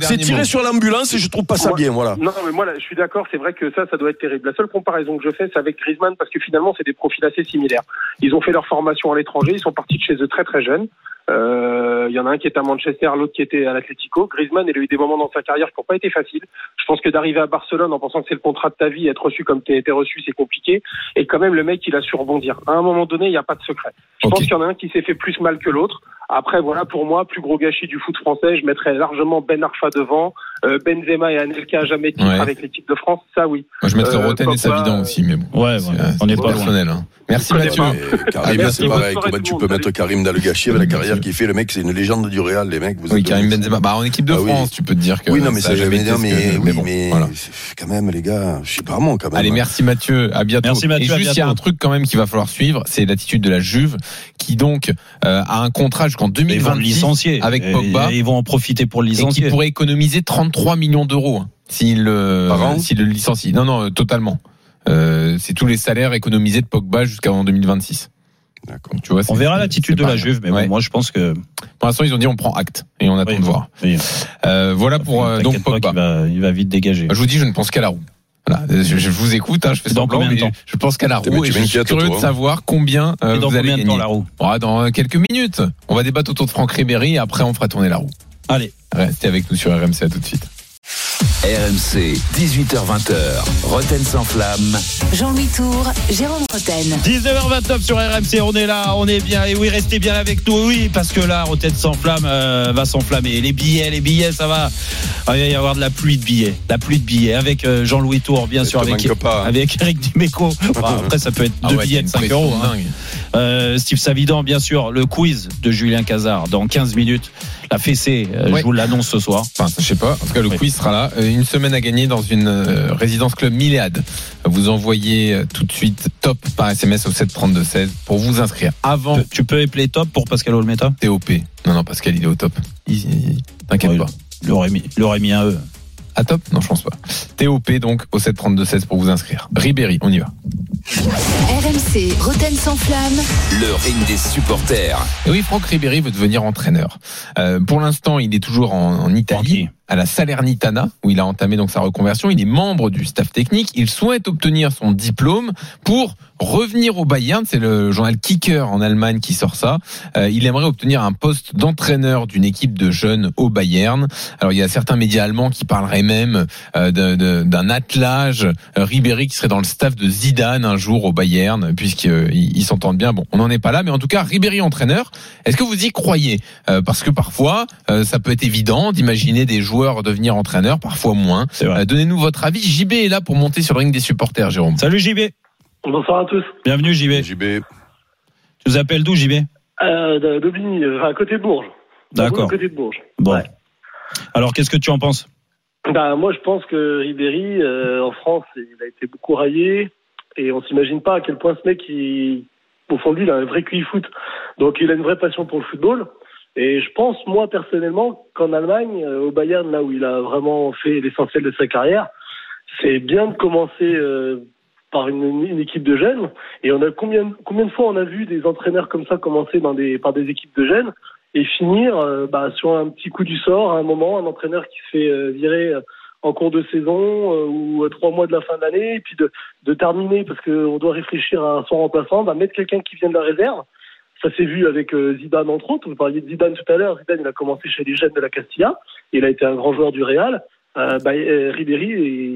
c'est tirer sur l'ambulance et je trouve pas ça Moi- bien. Voilà. Non, mais moi, là, je suis d'accord. C'est vrai que ça, ça doit être terrible. La seule comparaison que je fais, c'est avec Griezmann, parce que finalement, c'est des profils assez similaires. Ils ont fait leur formation à l'étranger. Ils sont partis de chez eux très très jeunes. Euh, Il y en a un qui était à Manchester, l'autre qui était à l'Atlético. Griezmann, il a eu des moments dans sa carrière qui n'ont pas été faciles. Je pense que d'arriver à Barcelone en pensant que c'est le contrat de ta vie, être reçu comme tu été reçu, c'est compliqué. Et quand même, le mec, il a su rebondir. À un moment donné, il n'y a pas de secret. Je pense qu'il y en a un qui s'est fait plus mal que l'autre. Après, voilà, pour moi, plus gros gâchis du foot français, je mettrais largement Ben Arfa devant, Benzema et Anelka jamais titre Ouais. avec l'équipe de France. Ça, oui. Moi, je mettrais Euh, Roten et Savidan aussi, mais bon. Ouais, c'est on n'est pas personnel. hein. Merci Mathieu. Karim, c'est pareil. Comment tu peux mettre Karim dans le gâchis avec la carrière qu'il fait? Le mec, c'est une légende du Real, les mecs. Vous Oui, Karim Benzema. Bah, en équipe de Ah oui. France, tu peux te dire que. Oui, non, mais ça, a j'avais jamais dire, été ce mais, que- oui, bon, mais voilà. quand même, les gars, je sais pas moi, quand même. Allez, merci Mathieu, à bientôt. Merci, Mathieu, Et juste, il y a un truc quand même qu'il va falloir suivre, c'est l'attitude de la Juve, qui donc euh, a un contrat jusqu'en Ils vont le 2026 licencier. avec Pogba et Ils vont en profiter pour le et qui licencier. pourrait économiser 33 millions d'euros hein, s'il s'il le licencie. Non, non, euh, totalement. Euh, c'est tous les salaires économisés de Pogba jusqu'en 2026. D'accord. Donc, tu vois, On verra l'attitude de la Juve, mais Ouais. bon, moi, je pense que. Pour l'instant, ils ont dit on prend acte et on attend Oui, de voir. oui. Euh, voilà pour euh, donc Pogba. va, il va vite dégager. Je vous dis, je ne pense qu'à la roue. Voilà, je, je vous écoute, hein, je fais Dans semblant, combien de temps je pense qu'à la roue et je suis curieux toi, de hein. savoir combien euh, Et dans vous allez combien de gagner. temps la roue Ah, Dans euh, quelques minutes. On va débattre autour de Franck Ribéry et après on fera tourner la roue. Allez. Restez avec nous sur RMC, à tout de suite. RMC, 18h20h, Roten sans flamme. Jean-Louis Tour, Jérôme Roten. 19h29 sur RMC, on est là, on est bien. Et oui, restez bien avec nous, oui, parce que là, Roten sans flamme euh, va s'enflammer. Les billets, les billets, ça va. Ah, Il va y avoir de la pluie de billets, la pluie de billets avec euh, Jean-Louis Tour, bien sûr, avec, hein. avec Eric Dimeco. Après, ça peut être Ah deux ouais, billets de t'as 5 une euros. hein. Euh, Steve Savidan, bien sûr, le quiz de Julien Cazard dans 15 minutes. La fessée, euh, Ouais. je vous l'annonce ce soir. Enfin, je sais pas. En tout cas, le Oui. quiz sera là. Euh, Une semaine à gagner dans une euh, résidence club Milléade. Vous envoyez tout de suite top par SMS au 732-16 pour vous inscrire. Avant Tu- Tu peux épeler top pour Pascal Olmeta? TOP. Non, non, Pascal, il est au top. T'inquiète Ouais, pas. Il aurait mis, il aurait mis un E. À top Non, je pense pas. TOP donc au 732-16 pour vous inscrire. Ribéry, on y va. RMC, Roten sans flamme. Le ring des supporters. Et oui, Franck Ribéry veut devenir entraîneur. Euh, pour l'instant, il est toujours en, en Italie, à la Salernitana, où il a entamé donc sa reconversion. Il est membre du staff technique. Il souhaite obtenir son diplôme pour revenir au Bayern. C'est le journal Kicker en Allemagne qui sort ça. Euh, il aimerait obtenir un poste d'entraîneur d'une équipe de jeunes au Bayern. Alors, il y a certains médias allemands qui parleraient même euh, d'un attelage euh, Ribéry qui serait dans le staff de Zidane un jour au Bayern, puisqu'ils ils s'entendent bien. Bon, on n'en est pas là, mais en tout cas, Ribéry entraîneur. Est-ce que vous y croyez? Parce que parfois, ça peut être évident d'imaginer des joueurs devenir entraîneurs, parfois moins. Euh, Donnez-nous votre avis. JB est là pour monter sur le ring des supporters, Jérôme. Salut JB. Bonsoir à tous. Bienvenue JB. JB. Tu nous appelles d'où JB Euh, de- d'Aubigny, euh, à côté de Bourges. D'accord. À côté de Bourges. Bon. Alors, qu'est-ce que tu en penses? Bah, moi, je pense que Ribéry, euh, en France, il a été beaucoup raillé. Et on s'imagine pas à quel point ce mec, il, au fond de lui, il a un vrai QI foot. Donc, il a une vraie passion pour le football. Et je pense, moi, personnellement, qu'en Allemagne, euh, au Bayern, là où il a vraiment fait l'essentiel de sa carrière, c'est bien de commencer euh, par une, une équipe de jeunes. Et on a combien, combien de fois on a vu des entraîneurs comme ça commencer dans des, par des équipes de jeunes et finir euh, bah, sur un petit coup du sort à un moment, un entraîneur qui se fait euh, virer euh, en cours de saison euh, ou à trois mois de la fin de l'année, et puis de, de terminer parce qu'on doit réfléchir à son remplaçant, bah, mettre quelqu'un qui vient de la réserve. Ça s'est vu avec euh, Zidane entre autres. Vous parliez de Zidane tout à l'heure. Zidane, il a commencé chez les jeunes de la Castilla. Il a été un grand joueur du Real. Euh, bah, euh, Ribéry,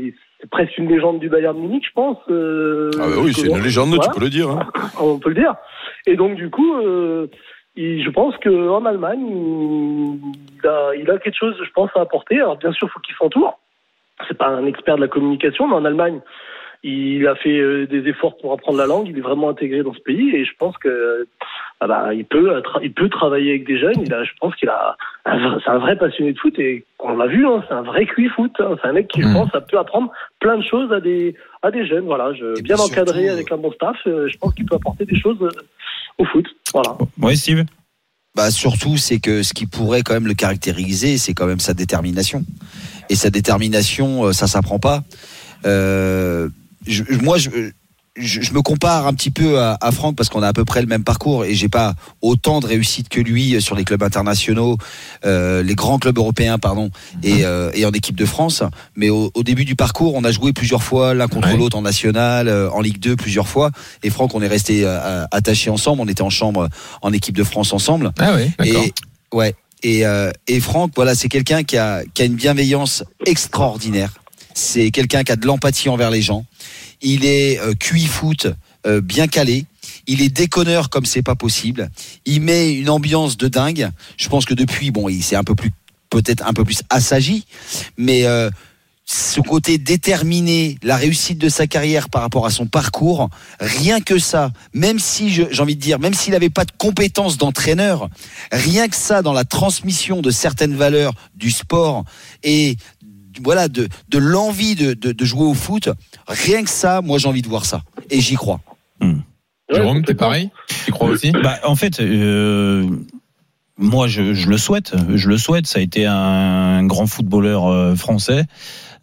est- c'est presque une légende du Bayern Munich, je pense. euh, Ah bah oui, c'est une légende, voilà. tu peux le dire. hein. on peut le dire. Et donc du coup, euh, il- je pense qu'en Allemagne, il a, il a quelque chose, je pense, à apporter. Alors bien sûr, il faut qu'il s'entoure. C'est pas un expert de la communication, mais en Allemagne, il a fait euh, des efforts pour apprendre la langue. Il est vraiment intégré dans ce pays, et je pense que ah bah, il peut, tra- il peut travailler avec des jeunes. Il a, je pense qu'il a, un vrai- c'est un vrai passionné de foot, et on l'a vu, hein, c'est un vrai QI foot. hein. C'est un mec qui, je pense, a peut apprendre plein de choses à des, à des jeunes. Voilà, je, bien encadré avec un bon staff, euh, je pense qu'il peut apporter des choses euh, au foot. Voilà. Oui, Steve? Bah surtout, c'est que ce qui pourrait quand même le caractériser, c'est quand même sa détermination. Et sa détermination, euh, ça s'apprend pas. Euh, je- moi, je, je, je me compare un petit peu à, à Franck parce qu'on a à peu près le même parcours et j'ai pas autant de réussite que lui sur les clubs internationaux, euh, les grands clubs européens, pardon, et, euh, et en équipe de France. Mais au, au début du parcours, on a joué plusieurs fois l'un contre l'autre en national, euh, en Ligue 2 plusieurs fois. Et Franck, on est resté euh, attachés ensemble. On était en chambre en équipe de France ensemble. Ah oui, d'accord. Et ouais. Et, euh, et Franck, voilà, c'est quelqu'un qui a, qui a une bienveillance extraordinaire. C'est quelqu'un qui a de l'empathie envers les gens. Il est euh, QI foot, euh, bien calé. Il est déconneur comme c'est pas possible. Il met une ambiance de dingue. Je pense que depuis, bon, il s'est un peu plus, peut-être un peu plus assagi, mais euh, ce côté déterminé, la réussite de sa carrière par rapport à son parcours, rien que ça, même si j'ai envie de dire, même s'il n'avait pas de compétences d'entraîneur, rien que ça dans la transmission de certaines valeurs du sport et voilà de, de l'envie de, de, de jouer au foot, rien que ça, moi j'ai envie de voir ça et j'y crois. Jérôme, t'es pareil? Tu crois aussi? Bah, en fait, euh, moi, je, je le souhaite. Je le souhaite. Ça a été un grand footballeur euh, français.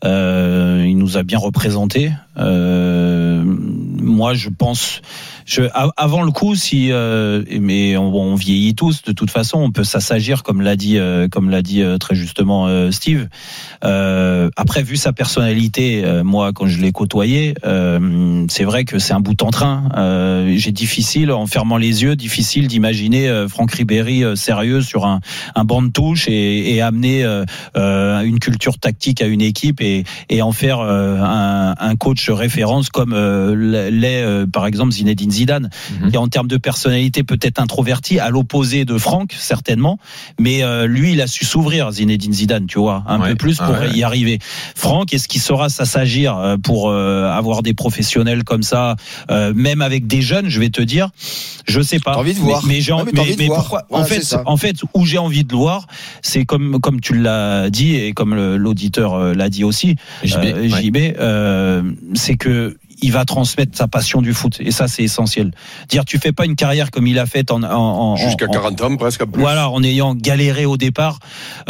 Euh, il nous a bien représenté. Euh, moi, je pense. Je, avant le coup, si euh, mais on, on vieillit tous de toute façon, on peut s'assagir comme l'a dit, euh, comme l'a dit euh, très justement euh, Steve. Après, vu sa personnalité, moi, quand je l'ai côtoyé, c'est vrai que c'est un bout en train. J'ai difficile, en fermant les yeux, difficile d'imaginer Franck Ribéry sérieux sur un, un banc de touche et, et amener une culture tactique à une équipe et, et en faire un, un coach référence comme euh, l'est euh, par exemple Zinedine Zidane. Et en termes de personnalité, peut-être introverti, à l'opposé de Franck certainement, mais euh, lui, il a su s'ouvrir Zinedine Zidane, tu vois, un peu plus pour Ah ouais. y arriver. Franck, est-ce qu'il saura s'assagir pour euh, avoir des professionnels comme ça, euh, même avec des jeunes Je vais te dire, je sais pas. Envie de voir. Mais, j'ai en- mais- envie de voir. pourquoi? Voilà, En fait, en où j'ai envie de le voir, c'est comme comme tu l'as dit et comme l'auditeur l'a dit aussi, JB, euh, ouais. JB, euh, c'est que il va transmettre sa passion du foot et ça c'est essentiel. Dire tu fais pas une carrière comme il a fait en, en, en Jusqu'à en- 40 ans, presque. plus. voilà, en ayant galéré au départ,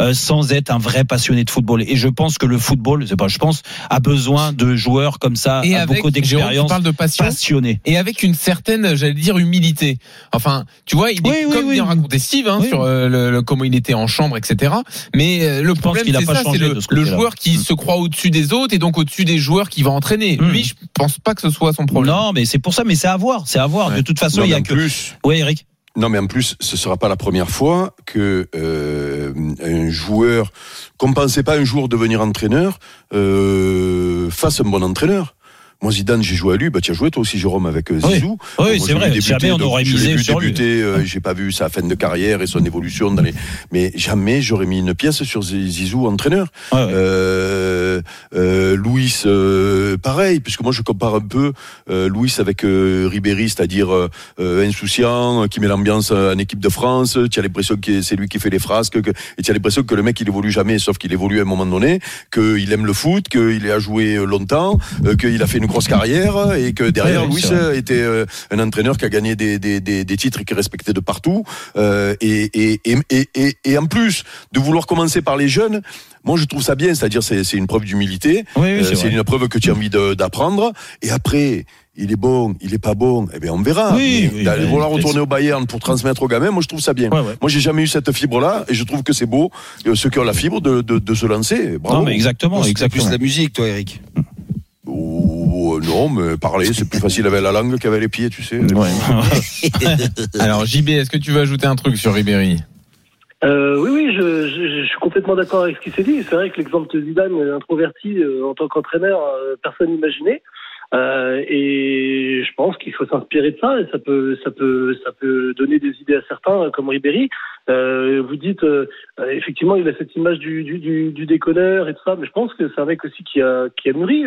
euh, sans être un vrai passionné de football. Et je pense que le football, c'est pas, je pense, a besoin de joueurs comme ça, et a avec beaucoup d'expérience, de passion passionnés. et avec une certaine j'allais dire humilité enfin tu vois il est Oui, oui, comme oui. bien raconté Steve hein, Oui. sur euh, le, le- comment il était en chambre etc mais euh, le problème qu'il a c'est pas ça c'est changé le, ce le joueur qui se croit au-dessus des autres et donc au-dessus des joueurs qui va entraîner Mm. lui je pense pas que ce soit son problème Non, mais c'est pour ça, mais c'est à voir, c'est à voir. De toute façon, il y a en que. plus, Oui, Eric. Non, mais en plus, ce sera pas la première fois que euh, un joueur qu'on pensait pas un jour devenir entraîneur euh, fasse un bon entraîneur. Moi, Zidane, j'ai joué à lui. Bah, tu as joué toi aussi, Jérôme, avec euh, Oui. Zizou. Oui, c'est vrai. Jamais on aurait misé sur lui. débuter, euh, j'ai pas vu sa fin de carrière et son évolution dans les. Mais jamais j'aurais mis une pièce sur Zizou entraîneur. Ouais, ouais. Euh, Louis, euh, pareil, puisque moi je compare un peu euh, Louis avec euh, Ribéry, c'est-à-dire euh, euh, insouciant, euh, qui met l'ambiance en équipe de France. Tu as l'impression que c'est lui qui fait les frasques, que, et tu as l'impression que le mec il évolue jamais, sauf qu'il évolue à un moment donné, qu'il aime le foot, qu'il a joué longtemps, euh, qu'il a fait une grosse carrière et que derrière Louis était euh, un entraîneur qui a gagné des, des, des, des titres et qui est respecté de partout. Euh, et, et, et, et, et, et en plus de vouloir commencer par les jeunes, moi je trouve ça bien, c'est-à-dire c'est une preuve d'humilité, Oui, oui, Euh, c'est une preuve que tu as envie d'apprendre. Et après, il est bon, il est pas bon, eh bien on verra. Oui, Mais oui, d'aller vouloir retourner au Bayern pour transmettre aux gamins, moi je trouve ça bien. Ouais, ouais. Moi j'ai jamais eu cette fibre-là et je trouve que c'est beau euh, ceux qui ont la fibre de, de, de se lancer. Bravo. Non, mais exactement, c'était exactement. plus la musique, toi, Eric. Oh, non, mais parler c'est plus facile avec la langue qu'avec les pieds, tu sais. Ouais. alors JB est-ce que tu veux ajouter un truc sur Ribéry? Euh, oui, oui, je, suis complètement d'accord avec ce qui s'est dit. C'est vrai que l'exemple de Zidane, euh, introverti euh, en tant qu'entraîneur, euh, personne n'imaginait. Et je pense qu'il faut s'inspirer de ça et ça peut, ça peut, ça peut donner des idées à certains, comme Ribéry. Euh, vous dites, euh, euh, effectivement, il a cette image du, du, du, du déconneur et tout ça, mais je pense que c'est un mec aussi qui a, qui a mûri.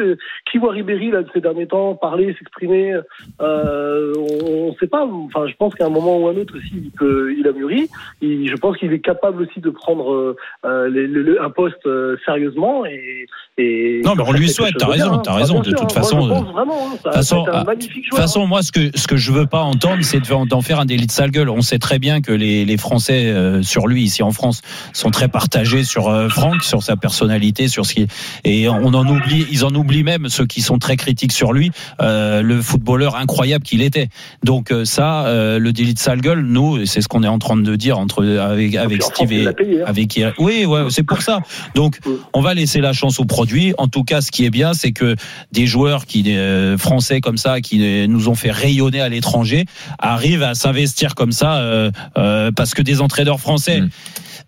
Qui voit Ribéry là de ces derniers temps parler, s'exprimer On ne sait pas. Enfin, je pense qu'à un moment ou un autre aussi, il peut, il a mûri. Je pense qu'il est capable aussi de prendre les- le- le- un poste sérieusement et, et Non, mais on lui souhaite, t'as raison, t'as raison, de toute façon, façon, moi, ce que ce que je veux pas entendre, c'est de- d'en faire un délit de sale gueule. On sait très bien que les, les Français Français euh, sur lui ici en France sont très partagés sur euh, Franck, sur sa personnalité, sur ce qui et on en oublie, ils en oublient même ceux qui sont très critiques sur lui, euh, le footballeur incroyable qu'il était. Donc ça, le délit de sale gueule, nous, c'est ce qu'on est en train de dire entre avec avec Steve et payé, hein. avec. Oui, ouais, c'est pour ça. Donc on va laisser la chance au produit. En tout cas, ce qui est bien, c'est que des joueurs qui français comme ça, qui nous ont fait rayonner à l'étranger, arrivent à s'investir comme ça parce que des entraîneurs français. Mm.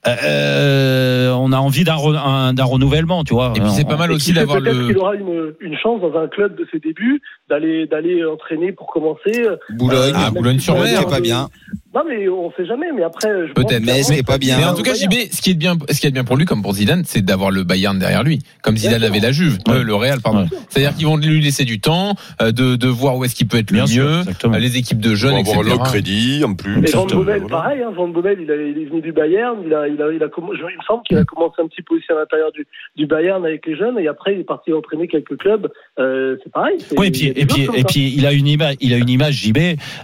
euh, on a envie d'un re- un- d'un renouvellement, tu vois. Et puis c'est pas mal Et aussi d'avoir le. qu'il aura une, une chance dans un club de ses débuts d'aller d'aller entraîner pour commencer. Boulogne, Ah, Boulogne-sur-Mer. qui est pas bien. Non mais on sait jamais. Mais après, je pense Peut-être. Mais ce qui est pas bien. Mais en tout cas, JB, ce qui est bien, ce qui est bien pour lui, comme pour Zidane, c'est d'avoir le Bayern derrière lui, comme Zidane avait la Juve, euh, le Real, pardon. Ouais. C'est-à-dire qu'ils vont lui laisser du temps, euh, de, de voir où est-ce qu'il peut être le Bien mieux, les équipes de jeunes, Pour avoir etc. le crédit en plus. Et Van. Bommel, pareil, hein, Van Bommel, il, a- il est venu du Bayern, il a, il a, il a, comm- je- il me semble qu'il a commencé un petit peu aussi à l'intérieur du, du Bayern avec les jeunes, et après il est parti entraîner quelques clubs. Euh, c'est pareil. c'est- Oui, et il puis, a et puis, et il a une image, il a une image JB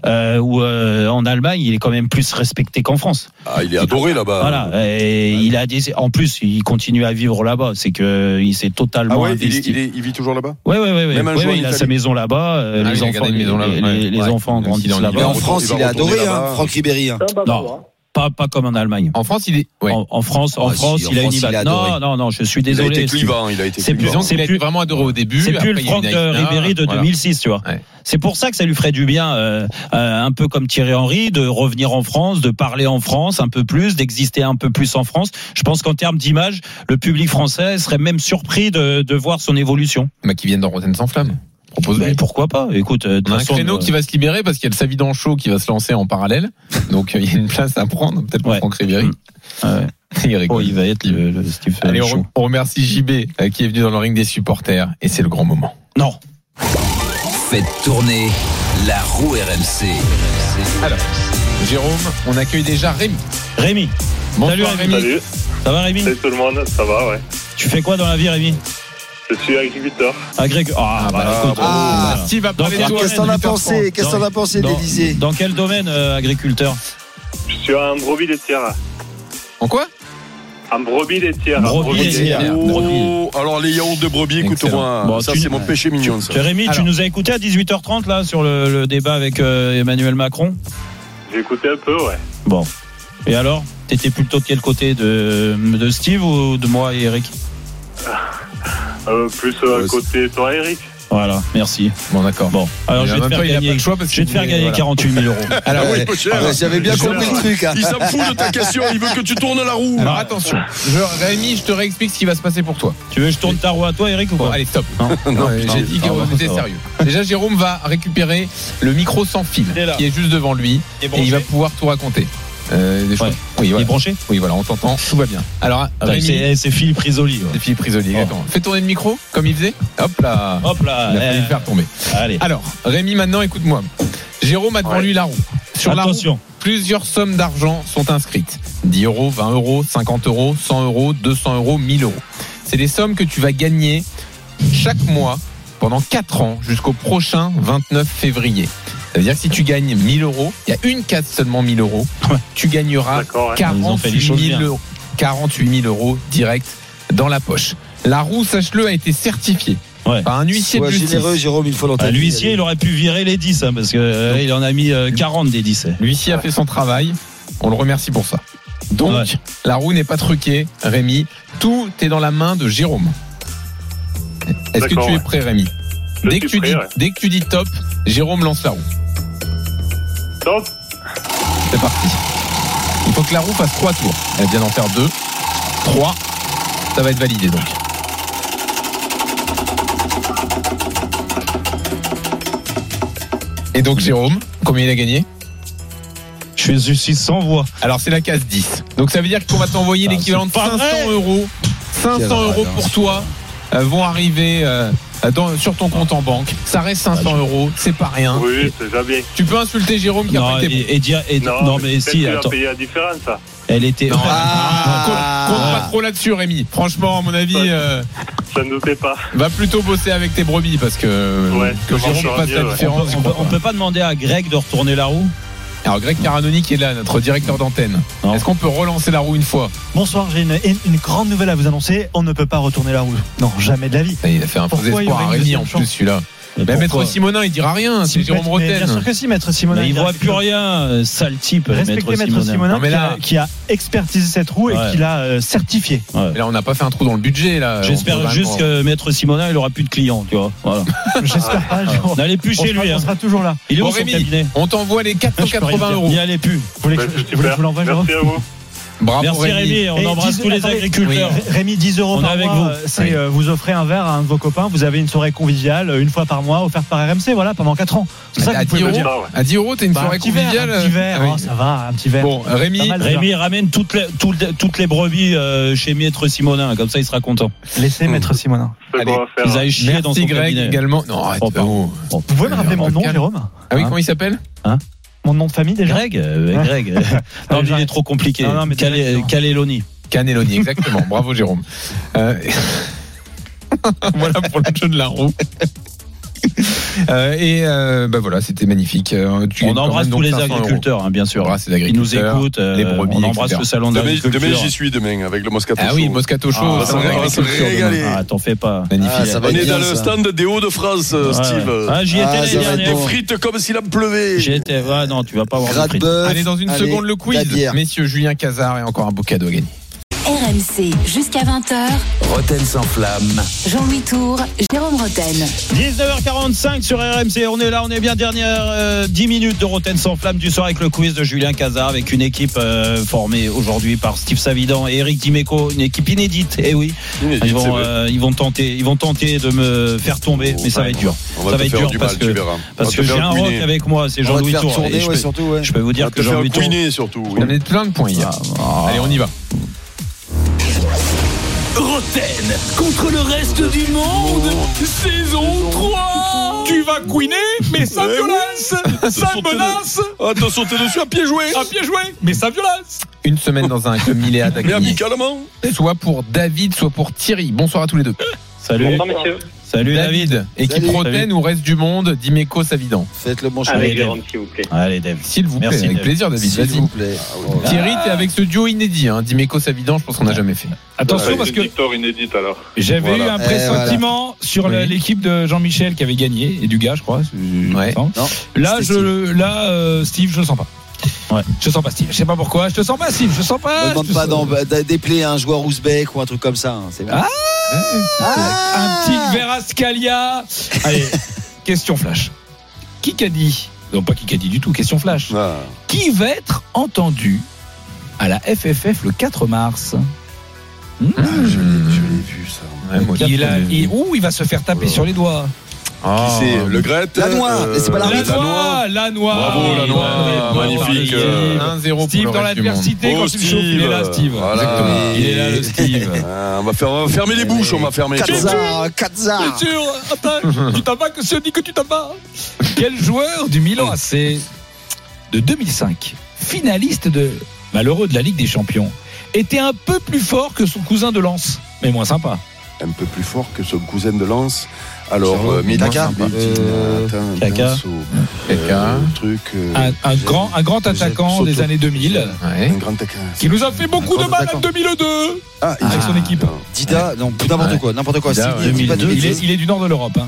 euh, où euh, en Allemagne, il est quand même plus respecté qu'en France. Ah, il est adoré là-bas. Voilà, et il a des, en plus, il continue à vivre là-bas. C'est que il s'est totalement Ah ouais, il, est- investi. il, est- il vit toujours là-bas? Ouais, ouais, ouais, ouais. Même un il a sa maison là-bas. euh, Ah, les enfants, là-bas, les, ouais. les- les Ouais. enfants grandissent en est Mais là-bas. en France, il est adoré, là-bas. hein, Franck Ribéry. hein. Bavard, Non. Pas, pas comme en Allemagne. En France, il est. Ouais. En, en France, en Ah, France, si, en il a une il image. Non, non, non, je suis Il a désolé. été clivant, il a été C'est plus- qu'il a été vraiment adoré au début. C'est plus après, le il Franck Ribéry de voilà. 2006, tu vois. Ouais. C'est pour ça que ça lui ferait du bien, euh, euh, un peu comme Thierry Henry, de revenir en France, de parler en France un peu plus, d'exister un peu plus en France. Je pense qu'en termes d'image, le public français serait même surpris de, de voir son évolution. Bah, qui viennent dans Rotten sans flamme. Propose Mais pourquoi pas Écoute, euh, de On a un façon, créneau euh, qui va se libérer parce qu'il y a le Savidan Show qui va se lancer en parallèle. Donc euh, il y a une place à prendre, peut-être pour Ouais. Franck Ribéry. ouais. Il. Oh, il va être le, le Steve Allez, on, remercie JB euh, qui est venu dans le ring des supporters et c'est le grand moment. Non. Faites tourner la roue RMC. Alors, Jérôme, on accueille déjà Rémi. Rémi. Bonsoir Salut, Rémi. Salut, Ça va Rémi salut tout le monde, ça va, ouais. Tu fais quoi dans la vie Rémi? Je suis agriculteur. Agrég... Ah, bah, bah, écoute, Ah. Steve a Dans parlé quel- de toi. Qu'est-ce que t'en as pensé Qu'est-ce que t'en as pensé de Dans- quel domaine, euh, agriculteur Je suis un brebis laitière. En quoi Un brebis laitière. Brebis laitière. Oh, alors les yaourts de brebis, écoute-moi. Bon, ça, tu- c'est mon péché mignon, ça. Tu- nous as écouté à 18h30 là sur le, le débat avec euh, Emmanuel Macron J'ai écouté un peu, ouais. Bon. Et alors? T'étais plutôt de quel côté de, de Steve ou de moi et Eric? plus euh, Ouais, à côté de toi, Eric. Voilà, merci. Bon, d'accord. Bon, alors je vais te faire temps, gagner, pas le choix parce je vais te qu'il faire est- gagner voilà. 48 000 euros. Alors, oui, peu cher. Ah ouais, J'avais bien compris le truc. hein. Il s'en fout de ta question, il veut que tu tournes la roue. Alors attention, je, Rémi, je te réexplique ce qui va se passer pour toi. Tu veux que je tourne ta roue à toi, Eric, ou Bon, pas allez, stop. Non. Non, putain. J'ai dit Ah, bah, était sérieux. Déjà, Jérôme va récupérer le micro sans fil qui est juste devant lui et il va pouvoir tout raconter. Euh, des choses. Ouais. Oui, Il est branché Oui, voilà, on t'entend, tout va bien. Alors, Ah, Rémi, C'est Philippe Risoli. ouais. c'est Philippe Risoli, exactement. Fais tourner le micro comme il faisait. Hop là. Hop là. Il a failli le faire tomber. Allez. Alors, Rémi, maintenant, écoute-moi. Jérôme a devant Ouais. lui la roue. Sur la roue, Attention. plusieurs sommes d'argent sont inscrites. 10 euros, 20 euros, 50 euros, 100 euros, 200 euros, 1000 euros. C'est des sommes que tu vas gagner chaque mois pendant 4 ans jusqu'au prochain 29 février. Ça veut dire que si tu gagnes 1000 euros, il y a une case seulement 1000 euros, tu gagneras D'accord, ouais. Ils ont fait les 48 choses 000 bien. euros, 48 000 euros direct dans la poche. La roue, sache-le, a été certifiée Ouais. par un huissier de justice. généreux, Jérôme, il faut l'entendre. L'huissier, il aurait pu virer les 10, hein, parce que euh, il en a mis euh, 40 des 10. L'huissier a fait son travail. On le remercie pour ça. Donc, Ouais. la roue n'est pas truquée, Rémi. Tout est dans la main de Jérôme. Est-ce que tu es prêt, Rémi? Je dès suis que, tu prêt, dis, ouais. dès que tu dis top, Jérôme lance la roue. C'est parti. Il faut que la roue fasse trois tours. Elle vient d'en faire deux. Trois. Ça va être validé donc. Et donc Jérôme, combien il a gagné? Je suis, je suis sans voix. Alors c'est la case 10. Donc ça veut dire qu'on va t'envoyer Ah, l'équivalent de c'est pas 500 vrai. euros. 500 Quelle euros rage, pour hein. toi euh, vont arriver euh, dans- sur ton compte en banque. Ça reste 500 euros, c'est pas rien. Oui, c'est déjà bien. Tu peux insulter Jérôme qui a Non, bon. et, et dire, et- non, mais peut-être si, attends. payé la différence, ça. Elle était. Non, Ah. compte, compte pas trop là-dessus, Rémi. Franchement, à mon avis, euh, Je ne doutais pas. va plutôt bosser avec tes brebis parce que, Ouais, que ça Jérôme la différence. peut, on peut- on peut pas demander à Greg de retourner la roue? Alors Greg Caranoni qui est là, notre directeur d'antenne. Est-ce qu'on peut relancer la roue une fois? Bonsoir, j'ai une, une grande nouvelle à vous annoncer. On ne peut pas retourner la roue. Non, jamais de la vie. Il a fait un faux espoir à Rémi en plus celui-là. Mais Maître Simonin, il dira rien, c'est Jérôme Roten. Bien sûr que si, Maître Simonin. Mais il dira voit plus rien, euh, sale type, Respectez maître Simonin. Simonin Non, mais qui, a, qui a expertisé cette roue et qui l'a euh, certifié. Et Là, on n'a pas fait un trou dans le budget là. J'espère juste que maître Simonin, il aura plus de clients, tu vois. Voilà. J'espère pas. N'allez plus On chez sera- lui. On hein. sera toujours là. Il est où son cabinet on t'envoie les Je peux rien 480 dire. euros. N'y allez plus. Vous voulez que, je vous l'envoie, Jérôme Merci à vous. Bravo Merci Rémi, on Et embrasse 10 tous les agriculteurs. Ré- Rémi, 10 euros On est par avec mois, vous. euh, c'est Oui. euh, vous offrez un verre à un de vos copains. Vous avez une soirée conviviale euh, une fois par mois offerte par RMC, voilà, pendant 4 ans. C'est ça que à vous 10 pouvez me euros, dire. À 10 euros, t'as une Bah, soirée un petit verre, conviviale. un petit verre, Oui. oh, ça va, un petit verre. Bon, Rémi, mal. Rémi ramène toutes les, toutes, toutes les brebis euh, chez maître Simonin, comme ça il sera content. Laissez Maître Simonin. Allez, va faire. Ils aillent chier dans son Greg cabinet. également. Non, arrête. Oh. Vous pouvez me rappeler mon nom. Jérôme Ah oui, Hein comment il s'appelle Mon nom de famille déjà Greg, euh, Greg. non, mais il est trop compliqué. Non, non, mais Calé- non. Caléloni. Caneloni, exactement. Bravo Jérôme. Euh, voilà pour le jeu de la roue. Euh, et euh, bah voilà, c'était magnifique. Euh, tu On embrasse tous les 500 euros. agriculteurs, hein, bien sûr. On embrasse les Ils nous agriculteurs, écoutent. euh, les brebis, on embrasse etc. le salon Demain, d'agriculture. demain, j'y suis demain avec le Moscato Ah Show. oui, le Moscato Show, Ah, ça salon va, on va se d'agriculture demain. régaler. Ah, t'en fais pas. Magnifique. Ah, ça va On est dans le stand des Hauts-de-France, Ouais. Steve. Ah, j'y étais Ah, l'année Des dernière. bon. frites comme s'il en pleuvait. J'y étais. Ouais, non, tu vas pas avoir de frites. Allez, dans une seconde, le quiz. Messieurs, Julien Cazard et encore un beau cadeau à gagner. RMC jusqu'à 20h. Roten sans flamme. Jean-Louis Tour, Jérôme Roten. 19h45 sur RMC, on est là, on est bien dernière euh, 10 minutes de Roten sans flamme du soir avec le quiz de Julien Cazard avec une équipe euh, formée aujourd'hui par Steve Savidan et Eric Dimeco, une équipe inédite. Et oui, Inédite, ils c'est vont, vrai. euh, ils vont tenter, ils vont tenter de me faire tomber, mais ça va être dur. On va ça va être dur du parce mal, que tu verras. On parce va que j'ai un rock avec moi, c'est Jean-Louis Tour. Et je, ouais, peux, surtout, ouais. je peux vous On dire va que Jean-Louis Tour. surtout. oui. On a amené plein de points hier. Ah. Allez, on y va. Roten contre le reste du monde, saison 3 Tu vas couiner, mais sans Eh violence Ça sauter menace Ah, t'as sauté dessus à pied joué. À pied joué, mais sans violence Une semaine dans un club Milléa Mais amicalement. Soit pour David, soit pour Thierry. Bonsoir à tous les deux. Salut, messieurs. Salut David. Équipe Salut. Roten ou reste du monde, Dimeco Savidan. Faites le bon Allez, Dave. Jérôme, s'il vous plaît. Allez, Dave. S'il vous plaît, Merci, avec Dave. plaisir David, S'il vas-y. vous plaît. Thierry, t'es avec ce duo inédit, hein, Dimeco Savidan, je pense qu'on n'a jamais fait. Attention parce que victoire inédite alors. j'avais Voilà. eu un Eh, pressentiment sur Oui. l'équipe de Jean-Michel qui avait gagné et du gars, je crois. Ouais. Non, Là, je, là, euh, Steve, je le sens pas. Ouais. Je sens pas Steve. Je sais pas pourquoi. Je te sens pas Steve. Je sens Ne pas. me demande je te pas sens- d'épeler un joueur ouzbek ou un truc comme ça. hein, c'est. Ah Ah Un petit Verascalia. Allez, question flash. Qui qu'a dit Non, pas qui qu'a dit du tout. Question flash. Ah. Qui va être entendu à la FFF le 4 mars? Hmm? Ah, je l'ai je l'ai vu ça. Ouais, il, a- je l'ai il- vu. ouh, il va se faire taper sur les doigts. Ah, Qui c'est Le Grette La noix, euh, c'est pas la La noix, la noix. Bravo, la noix, magnifique, réponse. euh, 1-0 pour Steve le dans l'adversité Oh, quand il chauffe, il est là, Steve. Voilà. Exactement. Il est là, le Steve. Ah, on, va faire, on va fermer les bouches, on va fermer. Katzar, Bien Katzar. sûr, attends, tu t'en vas que si on dit que tu t'en vas. Quel joueur du Milan AC de 2005, finaliste de malheureux de la Ligue des Champions, était un peu plus fort que son cousin de Lens, mais moins sympa. Un peu plus fort que son cousin de Lens. Alors, euh, Kaka, Medina, euh, euh, truc, Un, grand, un grand attaquant des années 2000 Ouais. Un grand attaquant. qui nous a fait beaucoup de mal en attaquant. 2002 Ah, avec son équipe. Dida, non, n'importe quoi, n'importe quoi. Il est, du nord de l'Europe. hein.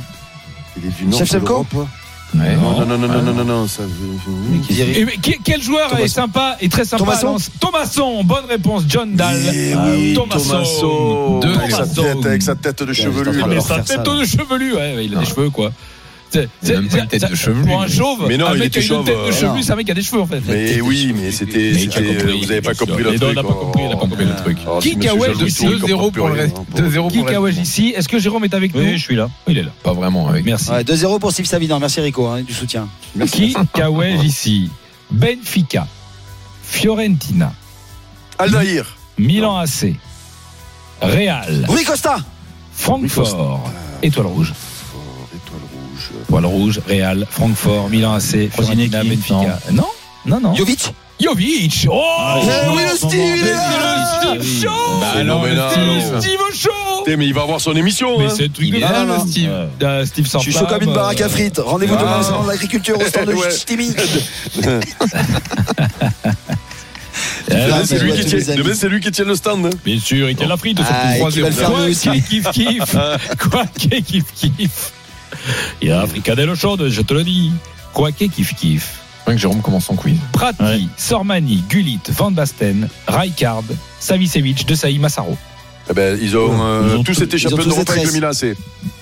Il est du nord de l'Europe. Ouais. Non, non, non, non, non, non, non, non, ça. Et quel joueur est sympa et très sympa Thomasson Thomasson, bonne réponse. John Dahl. Ah, oui, Thomasson. Thomasson. Deux. Avec sa tête, avec sa tête de chevelu. Ah, mais sa tête ça, de chevelu, ouais, il a des Ah. cheveux quoi. C'est- même pas une tête de chevelu. Pour un chauve, Mais non, un il mec était qui a une chauve, tête de euh, chevelu, c'est un mec qui a des cheveux en fait. Mais oui, mais c'était. Vous n'avez pas compris le truc. non, on n'a pas compris, il a pas compris le truc. Alors, si Qui monsieur Kawaj Jean-Louis aussi, Tour, il comprend 2-0 plus pour le reste. hein, 2-0 pour Qui le reste. Kawaj ici Est-ce que Jérôme est avec nous Oui, je suis là. Il est là. Pas vraiment. Merci. Ouais, 2-0 pour Steve Savidan. Merci Rico, hein, du soutien. Qui Kawaj ici Benfica, Fiorentina, Aldaïr. Milan AC, Real, Rui Costa. Francfort, Étoile Rouge. Poil rouge, Real, Francfort, Milan AC, Fiorentina, Benfica. Non, non, non. Jovic Jovic. Oh eh oui, le Steve Il est là Steve Show Bah non, mais là Steve Show. Mais il va avoir son émission Mais hein. c'est un truc de là, le Steve. Bah, Steve Je suis chaud comme une baraque à frites. Rendez-vous demain au salon de l'agriculture au stand de eh, Stevie c'est lui, qui tient le stand. Bien sûr, il tient la frite, c'est pour 3-0. Quoi, kiff, kiff. Quoi, kiff, kiff. Il y a Fricadelle chaude, je te le dis. Quoique kiff kiff. que Jérôme commence son quiz. Prati. Sormani, Gulit, Van Basten, Rijkaard, Savicevic, Desailly, Massaro. Eh ben, ils, ont, euh, tous été champions d'Europe avec le Milan AC.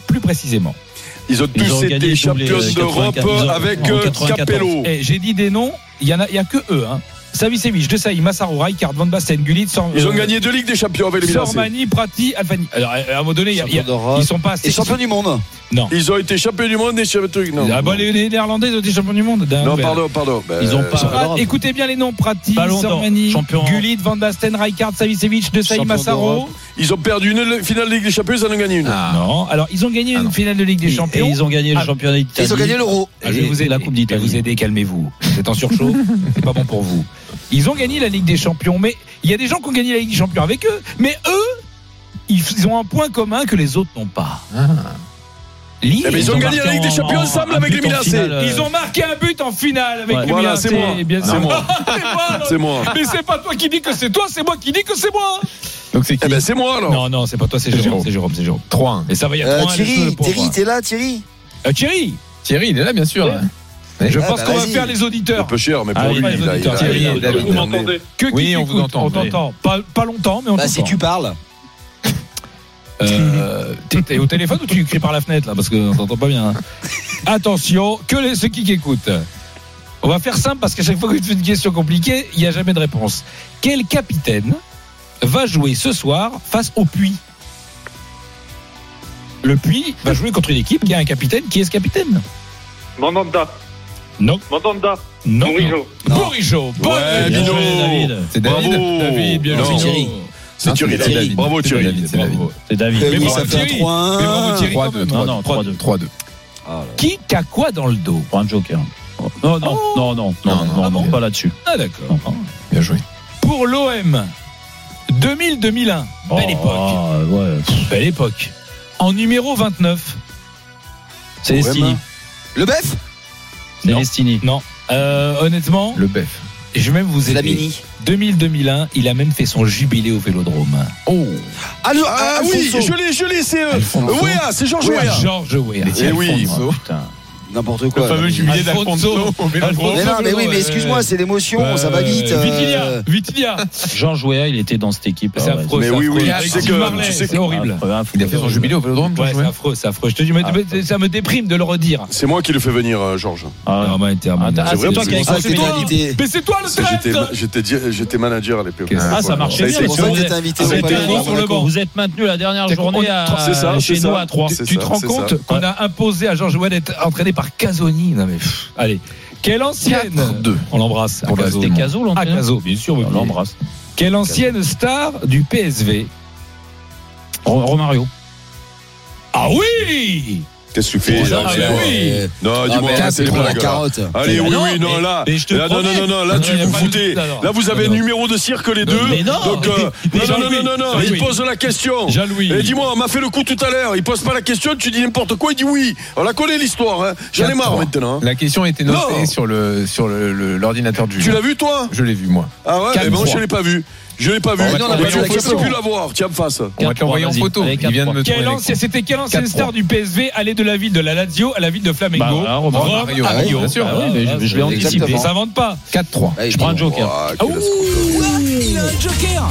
Plus précisément. Ils ont tous été champions d'Europe avec euh, Capello. Eh, j'ai dit des noms, il n'y a, a, que eux. Hein. Savicevic, De Saï, Massaro, Rijkaard, Van Basten, Gullit. Sor... Ils ont euh, gagné deux Ligues des Champions avec les Sormani, Prati, Alfani. Alors, à un moment donné, y a, a, ils sont pas assez. Champions du monde Non. Ils ont été champions du monde et champions non. Ah bah, les, Néerlandais ont été champions du monde. Non, pardon, pardon. Ils ont euh, pas. Ah, écoutez bien les noms Prati, Sormani, Gullit, Van Basten, Rijkaard, Savicevic, De Saï, Massaro. Ils ont perdu une finale de Ligue des Champions, ils en ont gagné une. Ah. Non, alors ils ont gagné ah une finale de Ligue des Champions. Et ils ont gagné le championnat d'Italie. Ils ont gagné l'Euro. je vais vous aider, la Coupe d'Italie. vous aider, calmez-vous. C'est en surchaud, c'est pas bon pour vous. Ils ont gagné la Ligue des Champions, mais il y a des gens qui ont gagné la Ligue des Champions avec eux, mais eux, ils ont un point commun que les autres n'ont pas. Ah. Eh ben, ils, ont, gagné la Ligue des Champions ensemble avec les Milan. Ils ont marqué un but en finale avec ouais, les voilà, C'est moi. C'est moi. c'est moi. Mais c'est pas toi qui dis que c'est toi, c'est moi qui dis que c'est moi. Donc c'est eh ben, qui c'est moi alors. Non non, c'est pas toi, c'est Jérôme, c'est Jérôme, c'est Jérôme. 3-1. Et ça va y a 3 euh, Thierry, Thierry, t'es là Thierry? Euh, Thierry Thierry, il est là bien sûr. Je ah, pense bah qu'on va faire les auditeurs. Un peu cher, mais pour lui, vous m'entendez Oui, on vous entend. On t'entend. Pas longtemps, mais on bah, t'entend. Si tu parles. Euh, t'es au téléphone ou tu cries par la fenêtre là Parce qu'on t'entend pas bien. Hein. Attention, que les, ceux qui écoutent. On va faire simple parce qu'à chaque fois que tu fais une question compliquée, il n'y a jamais de réponse. Quel capitaine va jouer ce soir face au Puy? Le Puy va jouer contre une équipe qui a un capitaine. Qui est ce capitaine? Mandanda. Non. Mandanda. Non. Bourigeau. Bourigeau. Bonne ouais, bien joué, David. C'est David. David, bien joué. C'est Thierry. David. Bravo Thierry. C'est David. 3-2. Non, non, 3-2. 3-2. Ah Qui t'a quoi dans le dos Pour un joker. Oh, non, non, ah non, non, non, non, ah pas là-dessus. Ah d'accord. Bien joué. Pour l'OM, 2000-2001. Belle époque. Belle époque. En numéro 29. C'est Le bœuf? Celestini. Non. non. Euh, honnêtement. Le bœuf. Je vais même vous aider. La mini. 2000-2001, il a même fait son jubilé au Vélodrome. Oh Ah, ah oui, je l'ai, je l'ai, c'est... Euh, oui, c'est Georges Weah. Georges Weah. Eh oui, oh. putain n'importe quoi. Le fameux jubilé d'Alfonso. Mais non, mais oui, mais excuse-moi, c'est l'émotion, ça va euh, vite. Euh... Vitilia, Jean Jouéa, il était dans cette équipe. C'est ah affreux. Mais oui, oui, c'est horrible. Il a fait son jubilé au Vélodrome. Ouais, c'est affreux, c'est affreux. Je te dis, ah. mais ça me déprime de le redire. C'est moi qui le fais venir, euh, Georges. Ah, non, mais c'est ah, vrai, toi Mais c'est toi le traître J'étais manager à l'époque. Ah, ça marchait bien. C'est pour ça que invité. Vous êtes maintenu la dernière journée chez nous à 3. Tu te rends compte qu'on a imposé à Georges Jouéa d'être entraîné par par Casoni. Non mais allez, quelle ancienne 2 On l'embrasse. Bah, c'était Caso l'entraîneur. Ah Caso, bien sûr, on l'embrasse. Quelle ancienne star du PSV Romario. Ah oui Qu'est-ce ah, que tu fais là, ah, oui. Non, dis-moi, ah, c'est les Allez, oui, oui, non, là, là, non, non, non, là, tu vous foutez. Là, vous avez numéro de cirque les deux. Donc, euh, non, non, non, non, non, il pose la question. Jean-Louis. Et dis-moi, on m'a fait le coup tout à l'heure. Il pose pas la question, tu dis n'importe quoi, il dit oui. On la connaît l'histoire. Hein. J'en ai marre maintenant. Hein. La question était notée sur l'ordinateur du. Tu l'as vu toi? Je l'ai vu moi. Ah ouais, mais eh ben, moi je l'ai pas vu. Je l'ai pas vu. On non, non, on ne pu l'avoir. Tiens, me face. On va te l'envoyer en photo. Il vient de me. C'était quel ancien star du PSV allait de la ville de la Lazio à la ville de Flamengo bah, Rome, à Rio. Bah Bien ah sûr. Je l'ai anticipé. Ça pas. 4-3. Ah, je prends un joker. Ah, il a un joker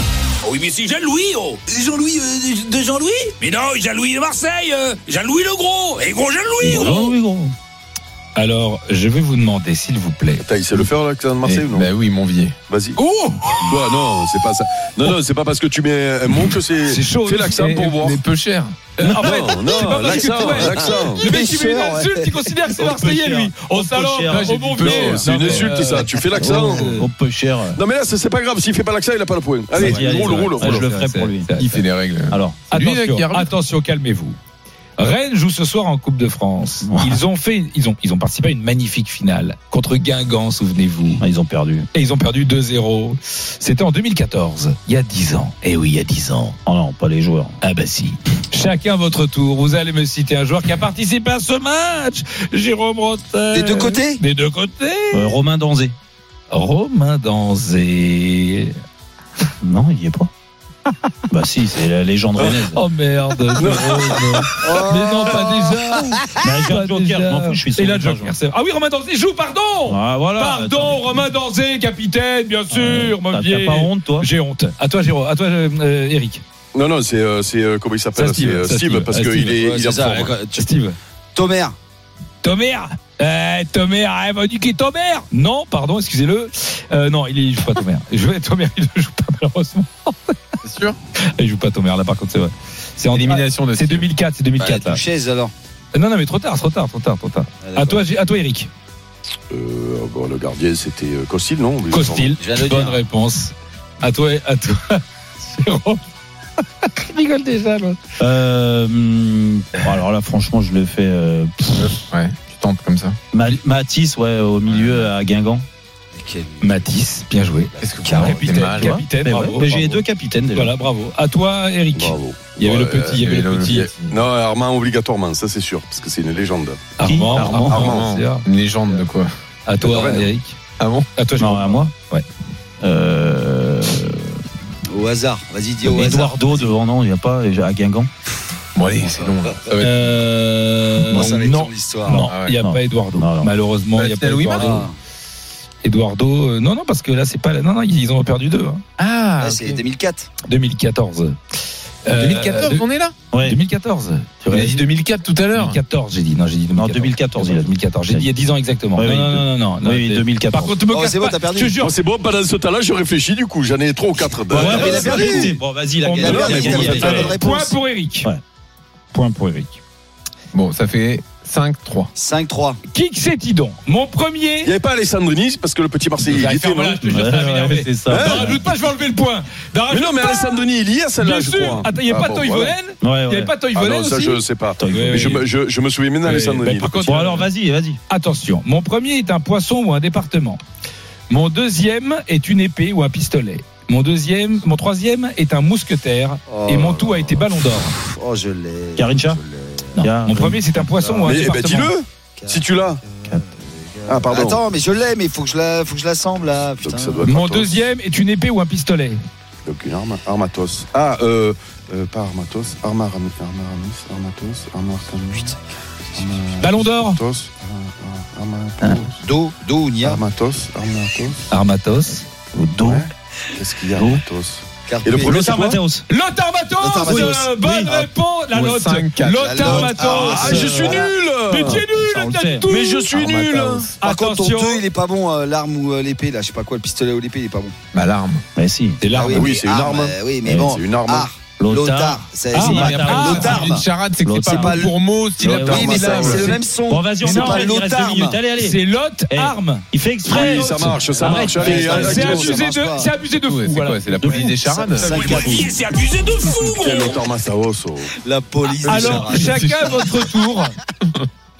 oui, mais c'est Jean-Louis, oh Jean-Louis euh, de Jean-Louis? Mais non, Jean-Louis de Marseille euh, Jean-Louis le gros Et gros Jean-Louis gros, oh. gros. Alors, je vais vous demander, s'il vous plaît. Il sait le faire, là, que ça de Marseille, eh, non Ben oui, Monvier. Vas-y. Oh Toi, non, c'est pas ça. Non, non, c'est pas parce que tu mets un mot que c'est. C'est chaud. C'est l'accent pour voir. C'est peu cher. Euh, en fait, non, ah non, pas l'accent, l'accent. Le mec, il met une insulte, il considère que c'est Marseillais, lui. Au salon, au Monvier. C'est une insulte, ça. Tu fais l'accent. Oh, au peu cher. Non, mais là, c'est pas grave. S'il fait pas l'accent, il a pas le point. Allez, roule, roule, ah, roule. Je le ferai pour lui. Il fait des règles. Alors, attention, calmez-vous. Rennes joue ce soir en Coupe de France. Ils ont fait, ils ont, ils ont participé à une magnifique finale contre Guingamp, souvenez-vous. Ah, Ils ont perdu. Et ils ont perdu 2-0. C'était en 2014, il y a 10 ans. Eh oui, il y a 10 ans. Oh non, pas les joueurs. Ah bah si. Chacun votre tour. Vous allez me citer un joueur qui a participé à ce match. Jérôme Rotten. Des deux côtés Des deux côtés. Euh, Romain Danzé. Romain Danzé. Non, il y est pas. Bah si, c'est la légende rennaise. Oh merde, Jérôme. Mais non, pas déjà. Bah, j'ai un joker, déjà. je m'en fous, je suis Et là, Joker, c'est- Ah oui, Romain Danzé joue, pardon. Ah voilà. Pardon, Romain Danzé, capitaine, bien sûr, mon T'as vieil. t'as pas honte, toi J'ai honte. À toi, Jérôme. À toi, euh, Eric. Non, non, c'est, euh, c'est euh, comment il s'appelle Ça, Steve, C'est euh, ça, Steve, Steve. parce Ah, qu'il est, Ouais, il est en forme. Steve. Tomer. Tomer eh, Tomer, elle m'a dit qu'il est Tomer Non, pardon, excusez-le. Euh, non, il ne joue pas Tomer. Je vais Tomer, il ne joue pas malheureusement. C'est sûr Il joue pas Tomer là par contre, c'est vrai. C'est en Élimination de C'est 2004, c'est 2004 Bah, là. chaise alors. Non, non, mais trop tard, trop tard, trop tard, trop tard. Ah, À toi, à toi, Eric. Euh, bon, le gardien, c'était euh, Costil, non? Costil, bonne dire. réponse. À toi, à toi, Jérôme. Il rigole déjà, l'autre. Euh, hum, bon, alors là, franchement, je le fais. euh, Ouais, tu tentes comme ça. Ma- Matisse, ouais, au milieu à Guingamp. Quel- Matisse, bien joué. Est-ce que vous Capitaine, mal, capitaine, ouais, bravo. j'ai deux capitaines déjà. Voilà, bravo. À toi, Eric. Bravo. Il y avait le petit, il y avait le petit. Non, Armand obligatoirement, ça c'est sûr, parce que c'est une légende. Armand, Armand. Armand, c'est ça. Une légende de quoi À toi. Eric. Ah bon À toi, Non, à moi Ouais. Euh, Au hasard. Vas-y, dis au hasard. Eduardo devant, non, il n'y a pas, à Guingamp. Bon, allez, c'est long. là. Ça va être- Euh, Moi, ça va être non, ton histoire. non, Ah il n'y a Non. pas Eduardo. Non. Malheureusement, il n'y a pas Eduardo. Eduardo, euh, non, non, parce que là, c'est pas. Non, non, ils ont perdu deux. hein. Ah, c'est 2004. 2014. Euh, 2014, de- on est là Ouais. 2014. Tu On a aurais dit 2004 tout à l'heure. 2014, j'ai dit. Non, j'ai dit 2014. Non, 2014, il a dit. 2014. J'ai dit il y a 10 ans exactement. Ouais, non, oui, non, non, non. Oui, c'est- 2014. Par contre, tu me Oh, bon, pas. t'as perdu. Je te jure. C'est bon, pendant ce temps-là, je réfléchis du coup, j'en ai trois ou quatre. Ouais, mais il a vas-y, perdu. vas-y. Bon, vas-y, la. Point pour Eric. Ouais. Point pour Eric. Bon, ça fait 5-3. 5-3. Qui que c'est donc? Mon Il premier. n'y avait pas Alessandrini, parce que le petit Marseillais, il était, ferme-la, non je te jure, ça va Ouais, m'énerver. ouais, c'est ça. Ne rajoute pas, je vais enlever le point. Ne Mais rajoute non, mais pas. Alessandrini, il y a celle-là, Bien je sûr. crois. Attends, il n'y a Ah pas bon, Toivonen voilà. Ouais, Il n'y ouais. avait pas Ah Toivonen non, ça aussi je sais pas. Oui, Mais je, me- je, je me souviens maintenant Oui, d'Alessandrini. mais par contre, Bon, alors, vas-y, vas-y. Attention, mon premier est un poisson ou un département. Mon deuxième est une épée ou un pistolet. Mon deuxième, mon troisième est un mousquetaire. Oh. Et mon tout a été ballon d'or. Oh, je l'ai. Garincha Non. Mon premier c'est un poisson ou un Mais eh ben, dis-le, si tu l'as. Ah, pardon. Attends, mais je l'ai, mais il faut que je la, faut que je l'assemble là. Putain. Donc ça doit être Mon deuxième est une épée ou un pistolet. Donc une arme, Armatos. Ah, euh, euh, pas Armatos, Arma Aramis, Armatos, Arma Armatos. Ballon d'or. Armatos, Armatos. Do, Do ou Nia. Armatos, Armatos. Armatos. Ouais. Qu'est-ce qu'il y a, Armatos? Et le premier, Lothar quoi Matthäus. Lothar Matthäus. euh, Bonne Oui. réponse. La note. 5-4. Lothar La note. Matos. Ah, je suis nul Mais tu es nul. Mais je suis nul Par contre, ton Attention. 2, il est pas bon, euh, l'arme ou euh, l'épée là. Je sais pas quoi, le pistolet ou l'épée, il est pas bon. Bah, l'arme. Mais si. C'est l'arme. oui, mais c'est une arme. euh, oui, mais bon. c'est une arme. Ah, Lothar. C'est Ah, Ah, une charade, c'est que c'est pas pour mot, c'est le même son. Bon, vas-y, on pas Lothar. minutes. Allez, allez. C'est Lot Eh. Arme. Il fait exprès. Oui, ça marche, ça Arrête, marche. C'est- abusé de, pas. c'est abusé de fou. C'est la police des charades c'est abusé de fou. La police. des Alors, chacun votre tour.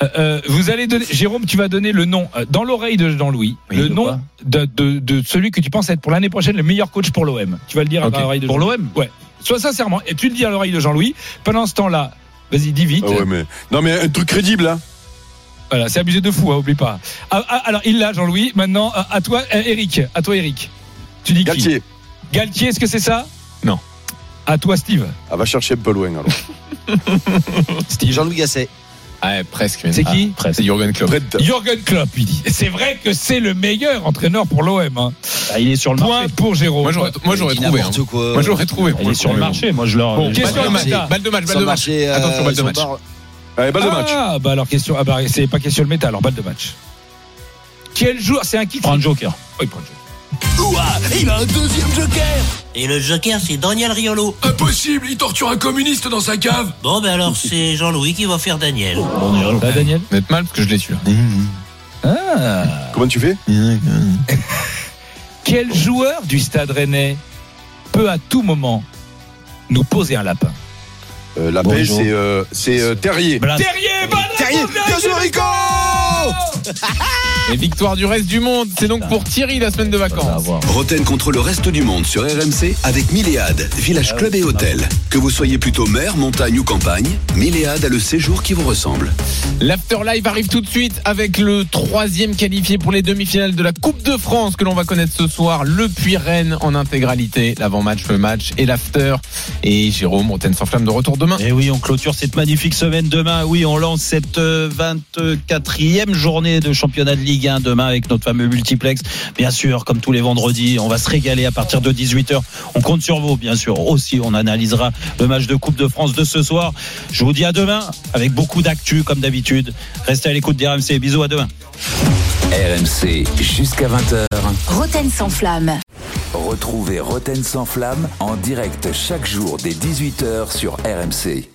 Euh, euh, vous allez donner, Jérôme, tu vas donner le nom euh, dans l'oreille de Jean-Louis, Oui, le nom de, de, de celui que tu penses être pour l'année prochaine le meilleur coach pour l'OM. Tu vas le dire Ok. à l'oreille de Pour l'OM Ouais. Sois sincèrement, et tu le dis à l'oreille de Jean-Louis. Pendant ce temps-là, vas-y, dis vite. Ah ouais, mais... Non, mais un truc crédible, hein. Voilà, c'est abusé de fou, hein, oublie pas. Ah, ah, alors, il l'a, Jean-Louis. Maintenant, à, à toi, euh, Eric. À toi, Eric. Tu dis qui Galtier. Galtier, est-ce que c'est ça? Non. À toi, Steve. Ah, va chercher un peu loin, alors. Steve. Jean-Louis Gasset. Ah, ouais, presque. C'est non. qui Ah, C'est Jurgen Klopp. Jürgen Klopp, il dit. C'est vrai que c'est le meilleur entraîneur pour l'OM. Hein. Ah, il est sur le Point marché. pour Jérôme. Moi, j'aurais, trouvé. hein. Moi, j'aurais trouvé. Il est sur le marché. Moi, je leur. Bon, question Balle de match, balle de match, de euh, Attention, balle de match. bar- Allez, balle de match. Ah, bah alors question. Ah, bah c'est pas question le méta, alors balle de match. Quel joueur C'est un qui Prends un joker. Il prend le joker. Ouah, il a un deuxième joker. Et le joker, c'est Daniel Riolo. Impossible, il torture un communiste dans sa cave. Bon, ben alors, c'est Jean-Louis qui va faire Daniel. Bah, Daniel Vous êtes mal parce que je l'ai su là. Ah. Comment tu fais? Quel joueur du stade rennais peut à tout moment nous poser un lapin? Euh, la paix, c'est euh, c'est euh, Terrier. Terrier, bonne Terrier, Et victoire du reste du monde. C'est donc pour Thierry la semaine de vacances. Roten contre le reste du monde sur RMC avec Milléade, village club et hôtel. Que vous soyez plutôt mer, montagne ou campagne, Milléade a le séjour qui vous ressemble. L'Afterlive arrive tout de suite avec le troisième qualifié pour les demi-finales de la Coupe de France que l'on va connaître ce soir. Le Puy-Rennes en intégralité. L'avant-match, le match et l'after. Et Jérôme, Roten sans flamme de retour demain. Et oui, on clôture cette magnifique semaine demain. Oui, on lance cette euh, 24e journée de championnat de Ligue 1 demain avec notre fameux multiplex. Bien sûr, comme tous les vendredis, on va se régaler à partir de 18h. On compte sur vous, bien sûr. Aussi, on analysera le match de Coupe de France de ce soir. Je vous dis à demain avec beaucoup d'actu comme d'habitude. Restez à l'écoute d'RMC. Bisous à demain. RMC jusqu'à 20h. Roten sans flamme. Retrouvez Roten sans flamme en direct chaque jour dès 18h sur RMC.